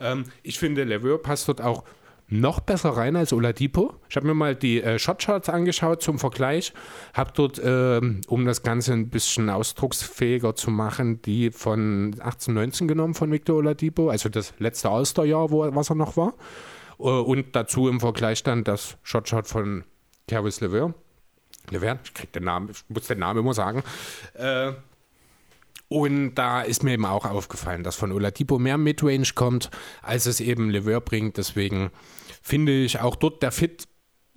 Ähm, ich finde, Leveur passt dort auch noch besser rein als Oladipo. Ich habe mir mal die äh, Shotcharts angeschaut zum Vergleich, habe dort, ähm, um das Ganze ein bisschen ausdrucksfähiger zu machen, die von 18, 19 genommen von Victor Oladipo, also das letzte All-Star-Jahr, was er noch war. Äh, und dazu im Vergleich dann das Shotchart von Caris LeVer. LeVer, ich krieg den Namen, ich muss den Namen immer sagen. Äh, und da ist mir eben auch aufgefallen, dass von Oladipo mehr Midrange kommt, als es eben Lever bringt. Deswegen finde ich auch dort der Fit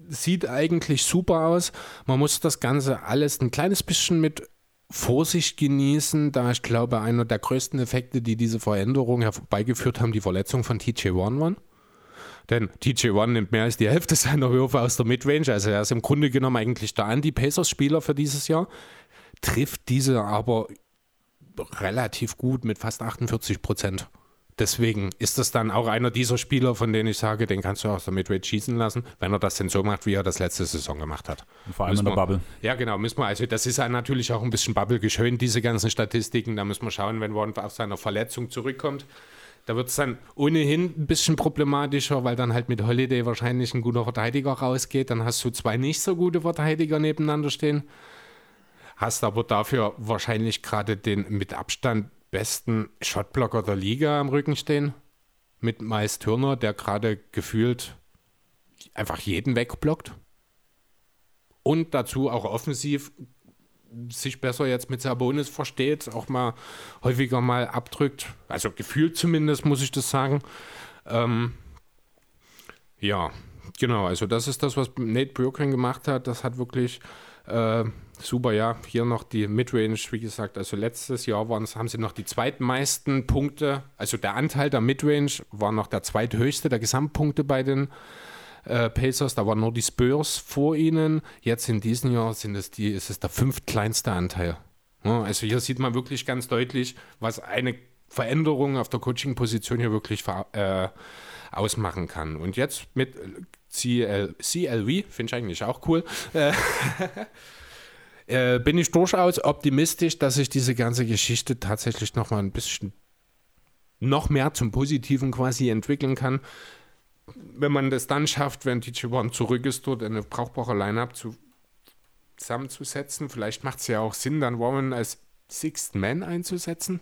sieht eigentlich super aus. Man muss das Ganze alles ein kleines bisschen mit Vorsicht genießen, da ich glaube, einer der größten Effekte, die diese Veränderung herbeigeführt haben, die Verletzung von TJ1 waren. Denn TJ1 nimmt mehr als die Hälfte seiner Würfe aus der Midrange, also er ist im Grunde genommen eigentlich der Anti-Pacers-Spieler für dieses Jahr, trifft diese aber relativ gut mit fast 48 Prozent. Deswegen ist das dann auch einer dieser Spieler, von denen ich sage, den kannst du aus der Midway schießen lassen, wenn er das denn so macht, wie er das letzte Saison gemacht hat. Und vor allem müssen in der wir, Bubble. Ja, genau, müssen wir, also das ist ja natürlich auch ein bisschen Bubble geschönt, diese ganzen Statistiken. Da müssen wir schauen, wenn Warren auf seiner Verletzung zurückkommt. Da wird es dann ohnehin ein bisschen problematischer, weil dann halt mit Holiday wahrscheinlich ein guter Verteidiger rausgeht. Dann hast du zwei nicht so gute Verteidiger nebeneinander stehen hast aber dafür wahrscheinlich gerade den mit Abstand besten Shotblocker der Liga am Rücken stehen. Mit Miles Turner, der gerade gefühlt einfach jeden wegblockt. Und dazu auch offensiv sich besser jetzt mit Sabonis versteht, auch mal häufiger mal abdrückt. Also gefühlt zumindest, muss ich das sagen. Ähm, ja, genau. Also das ist das, was Nate Björken gemacht hat. Das hat wirklich äh, super, ja. Hier noch die Midrange, wie gesagt, also letztes Jahr waren, haben sie noch die zweitmeisten Punkte, also der Anteil der Midrange war noch der zweithöchste der Gesamtpunkte bei den äh, Pacers. Da waren nur die Spurs vor ihnen. Jetzt in diesem Jahr sind es die, ist es der fünftkleinste Anteil. Ja, also hier sieht man wirklich ganz deutlich, was eine Veränderung auf der Coaching-Position hier wirklich äh, ausmachen kann. Und jetzt mit CL, CLV, finde ich eigentlich auch cool, äh, bin ich durchaus optimistisch, dass sich diese ganze Geschichte tatsächlich noch mal ein bisschen noch mehr zum Positiven quasi entwickeln kann. Wenn man das dann schafft, wenn DJ One zurück ist, dort eine brauchbare Line-Up zu, zusammenzusetzen, vielleicht macht es ja auch Sinn, dann Warren als Sixth Man einzusetzen.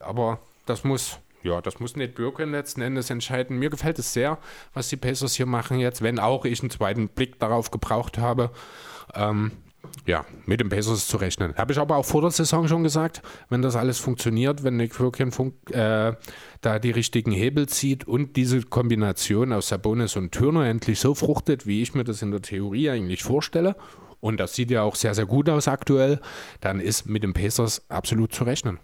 Aber das muss ja, das muss nicht Bürger letzten Endes entscheiden. Mir gefällt es sehr, was die Pacers hier machen jetzt, wenn auch ich einen zweiten Blick darauf gebraucht habe. Ähm, ja, mit den Pacers zu rechnen. Habe ich aber auch vor der Saison schon gesagt, wenn das alles funktioniert, wenn Nick Wirkin äh, da die richtigen Hebel zieht und diese Kombination aus Sabonis und Turner endlich so fruchtet, wie ich mir das in der Theorie eigentlich vorstelle, und das sieht ja auch sehr, sehr gut aus aktuell, dann ist mit den Pacers absolut zu rechnen.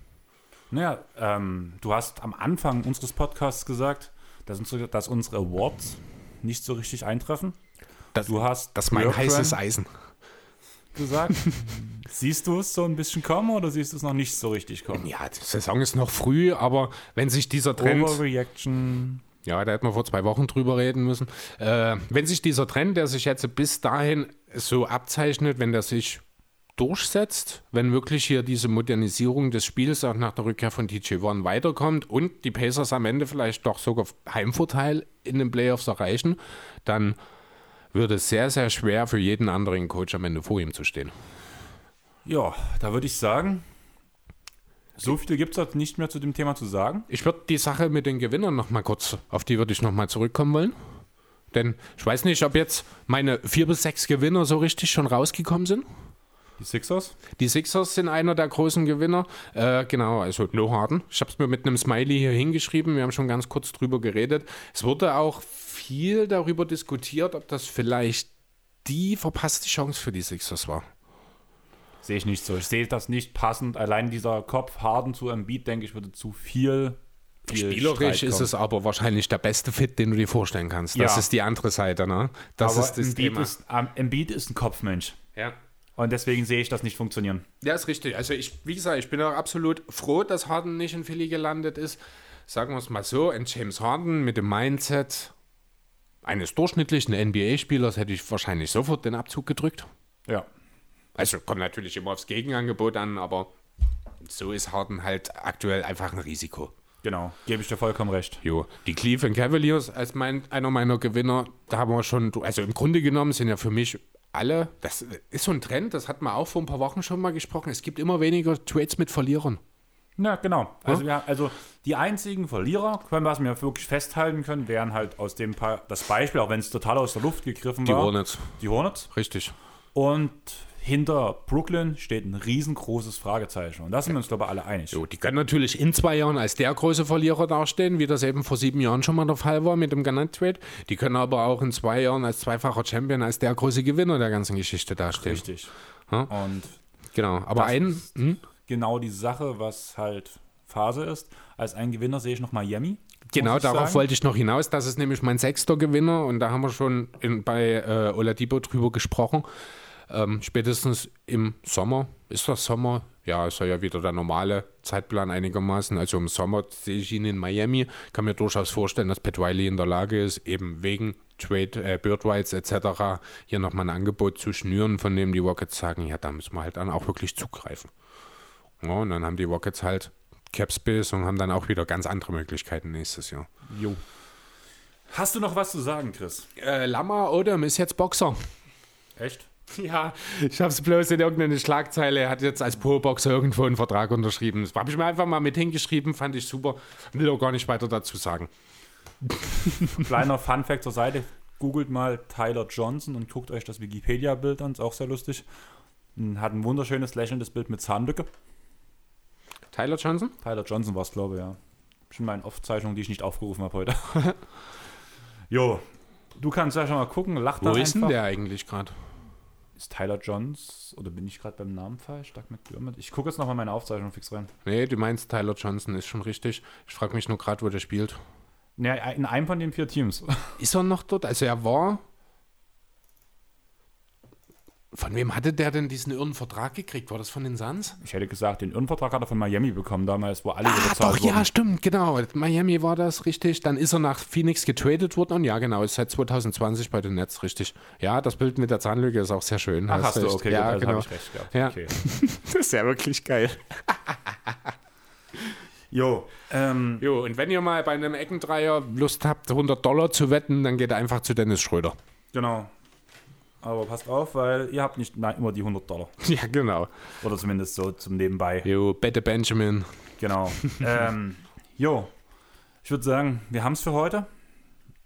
Naja, ähm, du hast am Anfang unseres Podcasts gesagt, dass unsere, dass unsere Awards nicht so richtig eintreffen. Das, du hast das ist mein heißes Eisen gesagt. siehst du es so ein bisschen kommen oder siehst du es noch nicht so richtig kommen? Ja, die Saison ist noch früh, aber wenn sich dieser Trend. Overreaction. Ja, da hätten wir vor zwei Wochen drüber reden müssen. Äh, wenn sich dieser Trend, der sich jetzt bis dahin so abzeichnet, wenn der sich durchsetzt, wenn wirklich hier diese Modernisierung des Spiels auch nach der Rückkehr von DJ One weiterkommt und die Pacers am Ende vielleicht doch sogar Heimvorteil in den Playoffs erreichen, dann wird es sehr, sehr schwer für jeden anderen Coach am Ende vor ihm zu stehen. Ja, da würde ich sagen, so viel gibt es nicht mehr zu dem Thema zu sagen. Ich würde die Sache mit den Gewinnern noch mal kurz, auf die würde ich noch mal zurückkommen wollen. Denn ich weiß nicht, ob jetzt meine vier bis sechs Gewinner so richtig schon rausgekommen sind. Die Sixers? Die Sixers sind einer der großen Gewinner. Äh, genau, also No Harden. Ich habe es mir mit einem Smiley hier hingeschrieben. Wir haben schon ganz kurz drüber geredet. Es wurde auch viel darüber diskutiert, ob das vielleicht die verpasste Chance für die Sixers war. Sehe ich nicht so. Ich sehe das nicht passend. Allein dieser Kopf Harden zu Embiid, denke ich, würde zu viel Spielerisch ist es aber wahrscheinlich der beste Fit, den du dir vorstellen kannst. Das ja. ist die andere Seite, ne? Das aber ist das Embiid Thema. Ist, um, Embiid ist ein Kopfmensch. Ja. Und deswegen sehe ich das nicht funktionieren. Ja, ist richtig. Also ich, wie gesagt, ich bin auch absolut froh, dass Harden nicht in Philly gelandet ist. Sagen wir es mal so, ein James Harden mit dem Mindset eines durchschnittlichen NBA-Spielers hätte ich wahrscheinlich sofort den Abzug gedrückt. Ja. Also kommt natürlich immer aufs Gegenangebot an, aber so ist Harden halt aktuell einfach ein Risiko. Genau, gebe ich dir vollkommen recht. Jo, die Cleveland Cavaliers als mein, einer meiner Gewinner, da haben wir schon, also im Grunde genommen sind ja für mich alle, das ist so ein Trend, das hat man auch vor ein paar Wochen schon mal gesprochen, es gibt immer weniger Trades mit Verlierern. Ja, genau. Also, wir, also die einzigen Verlierer, können, was wir wirklich festhalten können, wären halt aus dem Paar, das Beispiel, auch wenn es total aus der Luft gegriffen Die war. Hornets, Die Hornets. richtig. Und hinter Brooklyn steht ein riesengroßes Fragezeichen. Und da sind wir uns, glaube ich, alle einig. Jo, die können natürlich in zwei Jahren als der große Verlierer dastehen, wie das eben vor sieben Jahren schon mal der Fall war mit dem Ganett Trade. Die können aber auch in zwei Jahren als zweifacher Champion, als der große Gewinner der ganzen Geschichte dastehen. Richtig. Ja. Und Genau, aber ein, hm? genau die Sache, was halt Phase ist. Als einen Gewinner sehe ich noch Miami. Genau, darauf sagen. wollte ich noch hinaus. Das ist nämlich mein sechster Gewinner und da haben wir schon in, bei äh, Oladipo drüber gesprochen. Ähm, spätestens im Sommer, ist das Sommer? Ja, ist ja wieder der normale Zeitplan einigermaßen. Also im Sommer sehe ich ihn in Miami. Kann mir durchaus vorstellen, dass Pat Riley in der Lage ist, eben wegen Trade, äh, Bird Rights etc. hier nochmal ein Angebot zu schnüren, von dem die Rockets sagen, ja, da müssen wir halt dann auch wirklich zugreifen. Ja, und dann haben die Rockets halt Cap Space und haben dann auch wieder ganz andere Möglichkeiten nächstes Jahr. Jo. Hast du noch was zu sagen, Chris? Äh, Lama Odom ist jetzt Boxer. Echt? Ja, ich habe es bloß in irgendeine Schlagzeile. Er hat jetzt als Pro-Boxer irgendwo einen Vertrag unterschrieben. Das habe ich mir einfach mal mit hingeschrieben, fand ich super. Will auch gar nicht weiter dazu sagen. Kleiner Fun-Fact zur Seite. Googelt mal Tyler Johnson und guckt euch das Wikipedia-Bild an. Ist auch sehr lustig. Hat ein wunderschönes lächelndes Bild mit Zahnlücke. Tyler Johnson? Tyler Johnson war es, glaube ich, ja. Schon meine Aufzeichnung, die ich nicht aufgerufen habe heute. jo, du kannst ja schon mal gucken. Lach Wo da ist denn der eigentlich gerade? Ist Tyler Johns oder bin ich gerade beim Namen falsch? Doug McDermott? Ich gucke jetzt nochmal meine Aufzeichnung fix rein. Nee, du meinst Tyler Johnson, ist schon richtig. Ich frage mich nur gerade, wo der spielt. Ne, in einem von den vier Teams. Ist er noch dort? Also er war. Von wem hatte der denn diesen irren Vertrag gekriegt? War das von den Suns? Ich hätte gesagt, den Irrenvertrag hat er von Miami bekommen damals, wo alle Ah, bezahlt doch, ja, wurden. stimmt, genau. Miami war das, richtig. Dann ist er nach Phoenix getradet worden und ja, genau, ist seit 2020 bei den Nets, richtig. Ja, das Bild mit der Zahnlücke ist auch sehr schön. Ach, hast du, recht. okay, ja, gut, also genau. ich recht gehabt. Ja. Okay. Das ist ja wirklich geil. Jo, ähm, Jo, und wenn ihr mal bei einem Eckendreier Lust habt, 100 Dollar zu wetten, dann geht einfach zu Dennis Schröder. genau. Aber passt auf, weil ihr habt nicht immer die 100 Dollar. Ja, genau. Oder zumindest so zum Nebenbei. Jo, Bette Benjamin. Genau. ähm, jo, ich würde sagen, wir haben es für heute.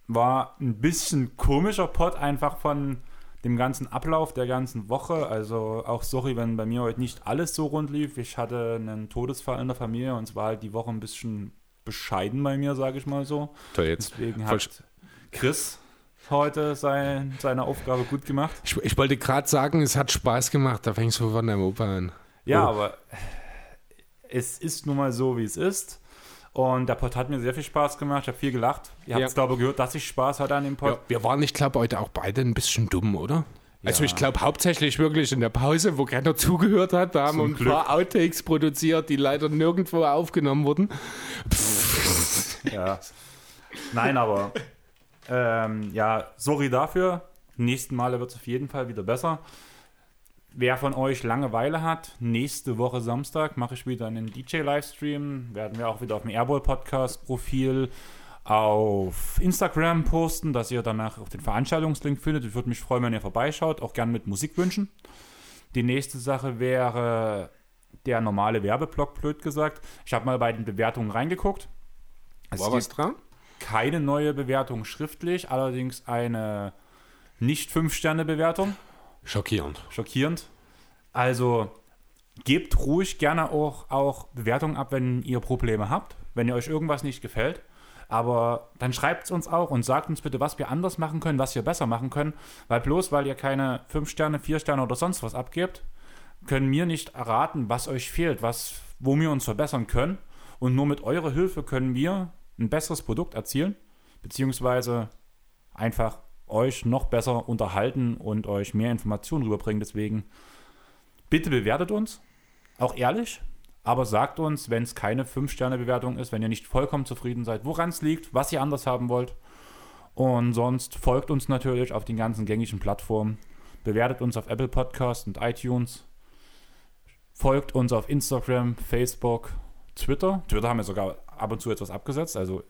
War ein bisschen komischer Pod einfach von dem ganzen Ablauf der ganzen Woche. Also auch sorry, wenn bei mir heute nicht alles so rund lief. Ich hatte einen Todesfall in der Familie und es war halt die Woche ein bisschen bescheiden bei mir, sage ich mal so. Toll jetzt. Deswegen hat Chris heute sein, seine Aufgabe gut gemacht. Ich, ich wollte gerade sagen, es hat Spaß gemacht. Da fängst du von deinem Opa an. Ja, Oh. aber es ist nun mal so, wie es ist. Und der Pod hat mir sehr viel Spaß gemacht. Ich habe viel gelacht. Ihr habt Ja. es, glaube ich, gehört, dass ich Spaß hatte an dem Pod. Ja, wir waren, ich glaube, heute auch beide ein bisschen dumm, oder? Also Ja. ich glaube hauptsächlich wirklich in der Pause, wo keiner zugehört hat, da haben wir ein Glück. paar Outtakes produziert, die leider nirgendwo aufgenommen wurden. Ja. Nein, aber ähm, ja, sorry dafür. Nächsten Male wird es auf jeden Fall wieder besser. Wer von euch Langeweile hat, nächste Woche Samstag mache ich wieder einen DJ-Livestream. Werden wir auch wieder auf dem Airball-Podcast-Profil auf Instagram posten, dass ihr danach auch den Veranstaltungslink findet. Ich würde mich freuen, wenn ihr vorbeischaut, auch gerne mit Musikwünschen. Die nächste Sache wäre der normale Werbeblock, blöd gesagt. Ich habe mal bei den Bewertungen reingeguckt. Es War was dran? Keine neue Bewertung schriftlich, allerdings eine nicht 5-Sterne-Bewertung. Schockierend. Schockierend. Also gebt ruhig gerne auch, auch Bewertungen ab, wenn ihr Probleme habt, wenn ihr euch irgendwas nicht gefällt. Aber dann schreibt es uns auch und sagt uns bitte, was wir anders machen können, was wir besser machen können. Weil bloß weil ihr keine 5 Sterne, 4 Sterne oder sonst was abgebt, können wir nicht erraten, was euch fehlt, was, wo wir uns verbessern können. Und nur mit eurer Hilfe können wir ein besseres Produkt erzielen, beziehungsweise einfach euch noch besser unterhalten und euch mehr Informationen rüberbringen. Deswegen bitte bewertet uns, auch ehrlich, aber sagt uns, wenn es keine 5-Sterne-Bewertung ist, wenn ihr nicht vollkommen zufrieden seid, woran es liegt, was ihr anders haben wollt. Und sonst folgt uns natürlich auf den ganzen gängigen Plattformen. Bewertet uns auf Apple Podcast und iTunes. Folgt uns auf Instagram, Facebook, Twitter. Twitter haben wir sogar ab und zu etwas abgesetzt. Also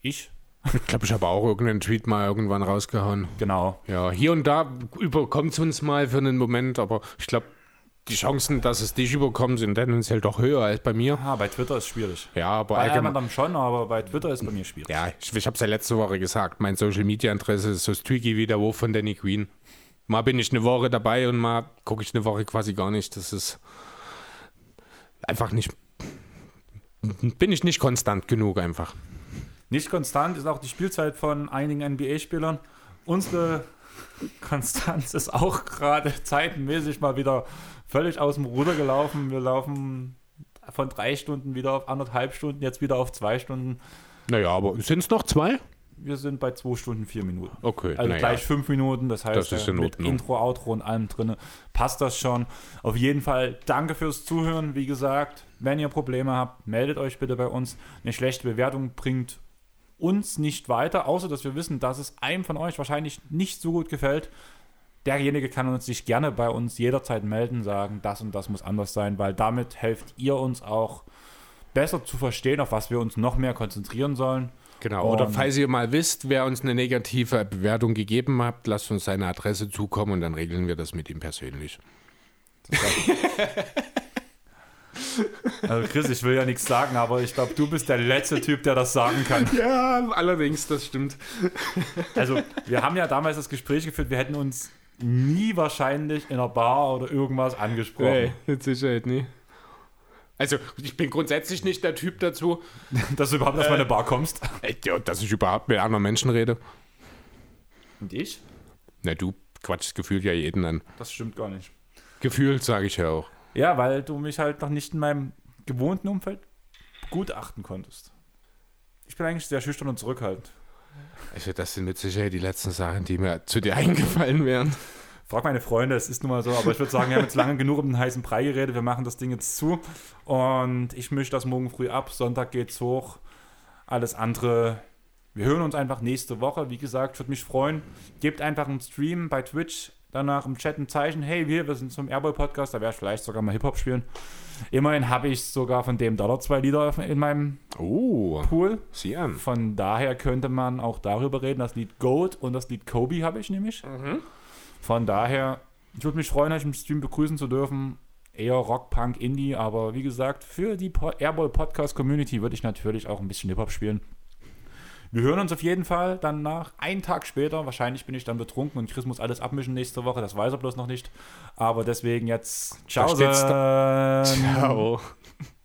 ich, Ich glaube, ich habe auch irgendeinen Tweet mal irgendwann rausgehauen. genau. Ja, hier und da überkommt es uns mal für einen Moment, aber ich glaube, die Chancen, dass es dich überkommt, sind tendenziell doch höher als bei mir. Ah, bei Twitter ist schwierig. Ja, aber Bei anderen schon, aber bei Twitter ist bei mir schwierig. Ja, ich, ich habe es ja letzte Woche gesagt. Mein Social Media Interesse ist so streaky wie der Wurf von Danny Queen. Mal bin ich eine Woche dabei und mal gucke ich eine Woche quasi gar nicht. Das ist einfach nicht. Bin ich nicht konstant genug einfach. Nicht konstant ist auch die Spielzeit von einigen NBA-Spielern. Unsere Konstanz ist auch gerade zeitenmäßig mal wieder völlig aus dem Ruder gelaufen. Wir laufen von drei Stunden wieder auf anderthalb Stunden, jetzt wieder auf zwei Stunden. Naja, aber sind es noch zwei? Wir sind bei zwei Stunden, vier Minuten. Okay, Also gleich fünf Minuten, das heißt Das ist äh, mit Ordnung. Intro, Outro und allem drin passt das schon. Auf jeden Fall danke fürs Zuhören. Wie gesagt, wenn ihr Probleme habt, meldet euch bitte bei uns. Eine schlechte Bewertung bringt uns nicht weiter, außer dass wir wissen, dass es einem von euch wahrscheinlich nicht so gut gefällt. Derjenige kann uns sich gerne bei uns jederzeit melden, sagen, das und das muss anders sein, weil damit helft ihr uns auch besser zu verstehen, auf was wir uns noch mehr konzentrieren sollen. Genau. Oder Und- falls ihr mal wisst, wer uns eine negative Bewertung gegeben hat, lasst uns seine Adresse zukommen und dann regeln wir das mit ihm persönlich. Also Chris, ich will ja nichts sagen, aber ich glaube, du bist der letzte Typ, der das sagen kann. Ja, allerdings, das stimmt. Also wir haben ja damals das Gespräch geführt, wir hätten uns nie wahrscheinlich in einer Bar oder irgendwas angesprochen. mit Sicherheit nie. Also, ich bin grundsätzlich nicht der Typ dazu, Dass du überhaupt erstmal in eine Bar kommst. äh, ja, dass ich überhaupt mit anderen Menschen rede. Und ich? Na, du quatschst gefühlt ja jeden an. Das stimmt gar nicht. Gefühlt sage ich ja auch. Ja, weil du mich halt noch nicht in meinem gewohnten Umfeld gutachten konntest. Ich bin eigentlich sehr schüchtern und zurückhaltend. Also, das sind mit Sicherheit die letzten Sachen, die mir zu dir eingefallen wären. Frag meine Freunde, es ist nun mal so, aber ich würde sagen, wir haben jetzt lange genug um den heißen Brei geredet, wir machen das Ding jetzt zu und ich mische das morgen früh ab, Sonntag geht's hoch, alles andere, wir hören uns einfach nächste Woche, wie gesagt, würde mich freuen, gebt einfach einen Stream bei Twitch, danach im Chat ein Zeichen, hey, wir, wir sind zum Airboy Podcast, da werde ich vielleicht sogar mal Hip-Hop spielen. Immerhin habe ich sogar von dem Dollar zwei Lieder in meinem Oh, Pool, an. von daher könnte man auch darüber reden. Das Lied Goat und das Lied Kobe habe ich nämlich. Von daher, ich würde mich freuen, euch im Stream begrüßen zu dürfen. Eher Rock, Punk, Indie, aber wie gesagt, für die po Airball Podcast Community würde ich natürlich auch ein bisschen Hip-Hop spielen. Wir hören uns auf jeden Fall dann nach einen Tag später. Wahrscheinlich bin ich dann betrunken und Chris muss alles abmischen nächste Woche. Das weiß er bloß noch nicht. Aber deswegen jetzt. Ciao. Ciao.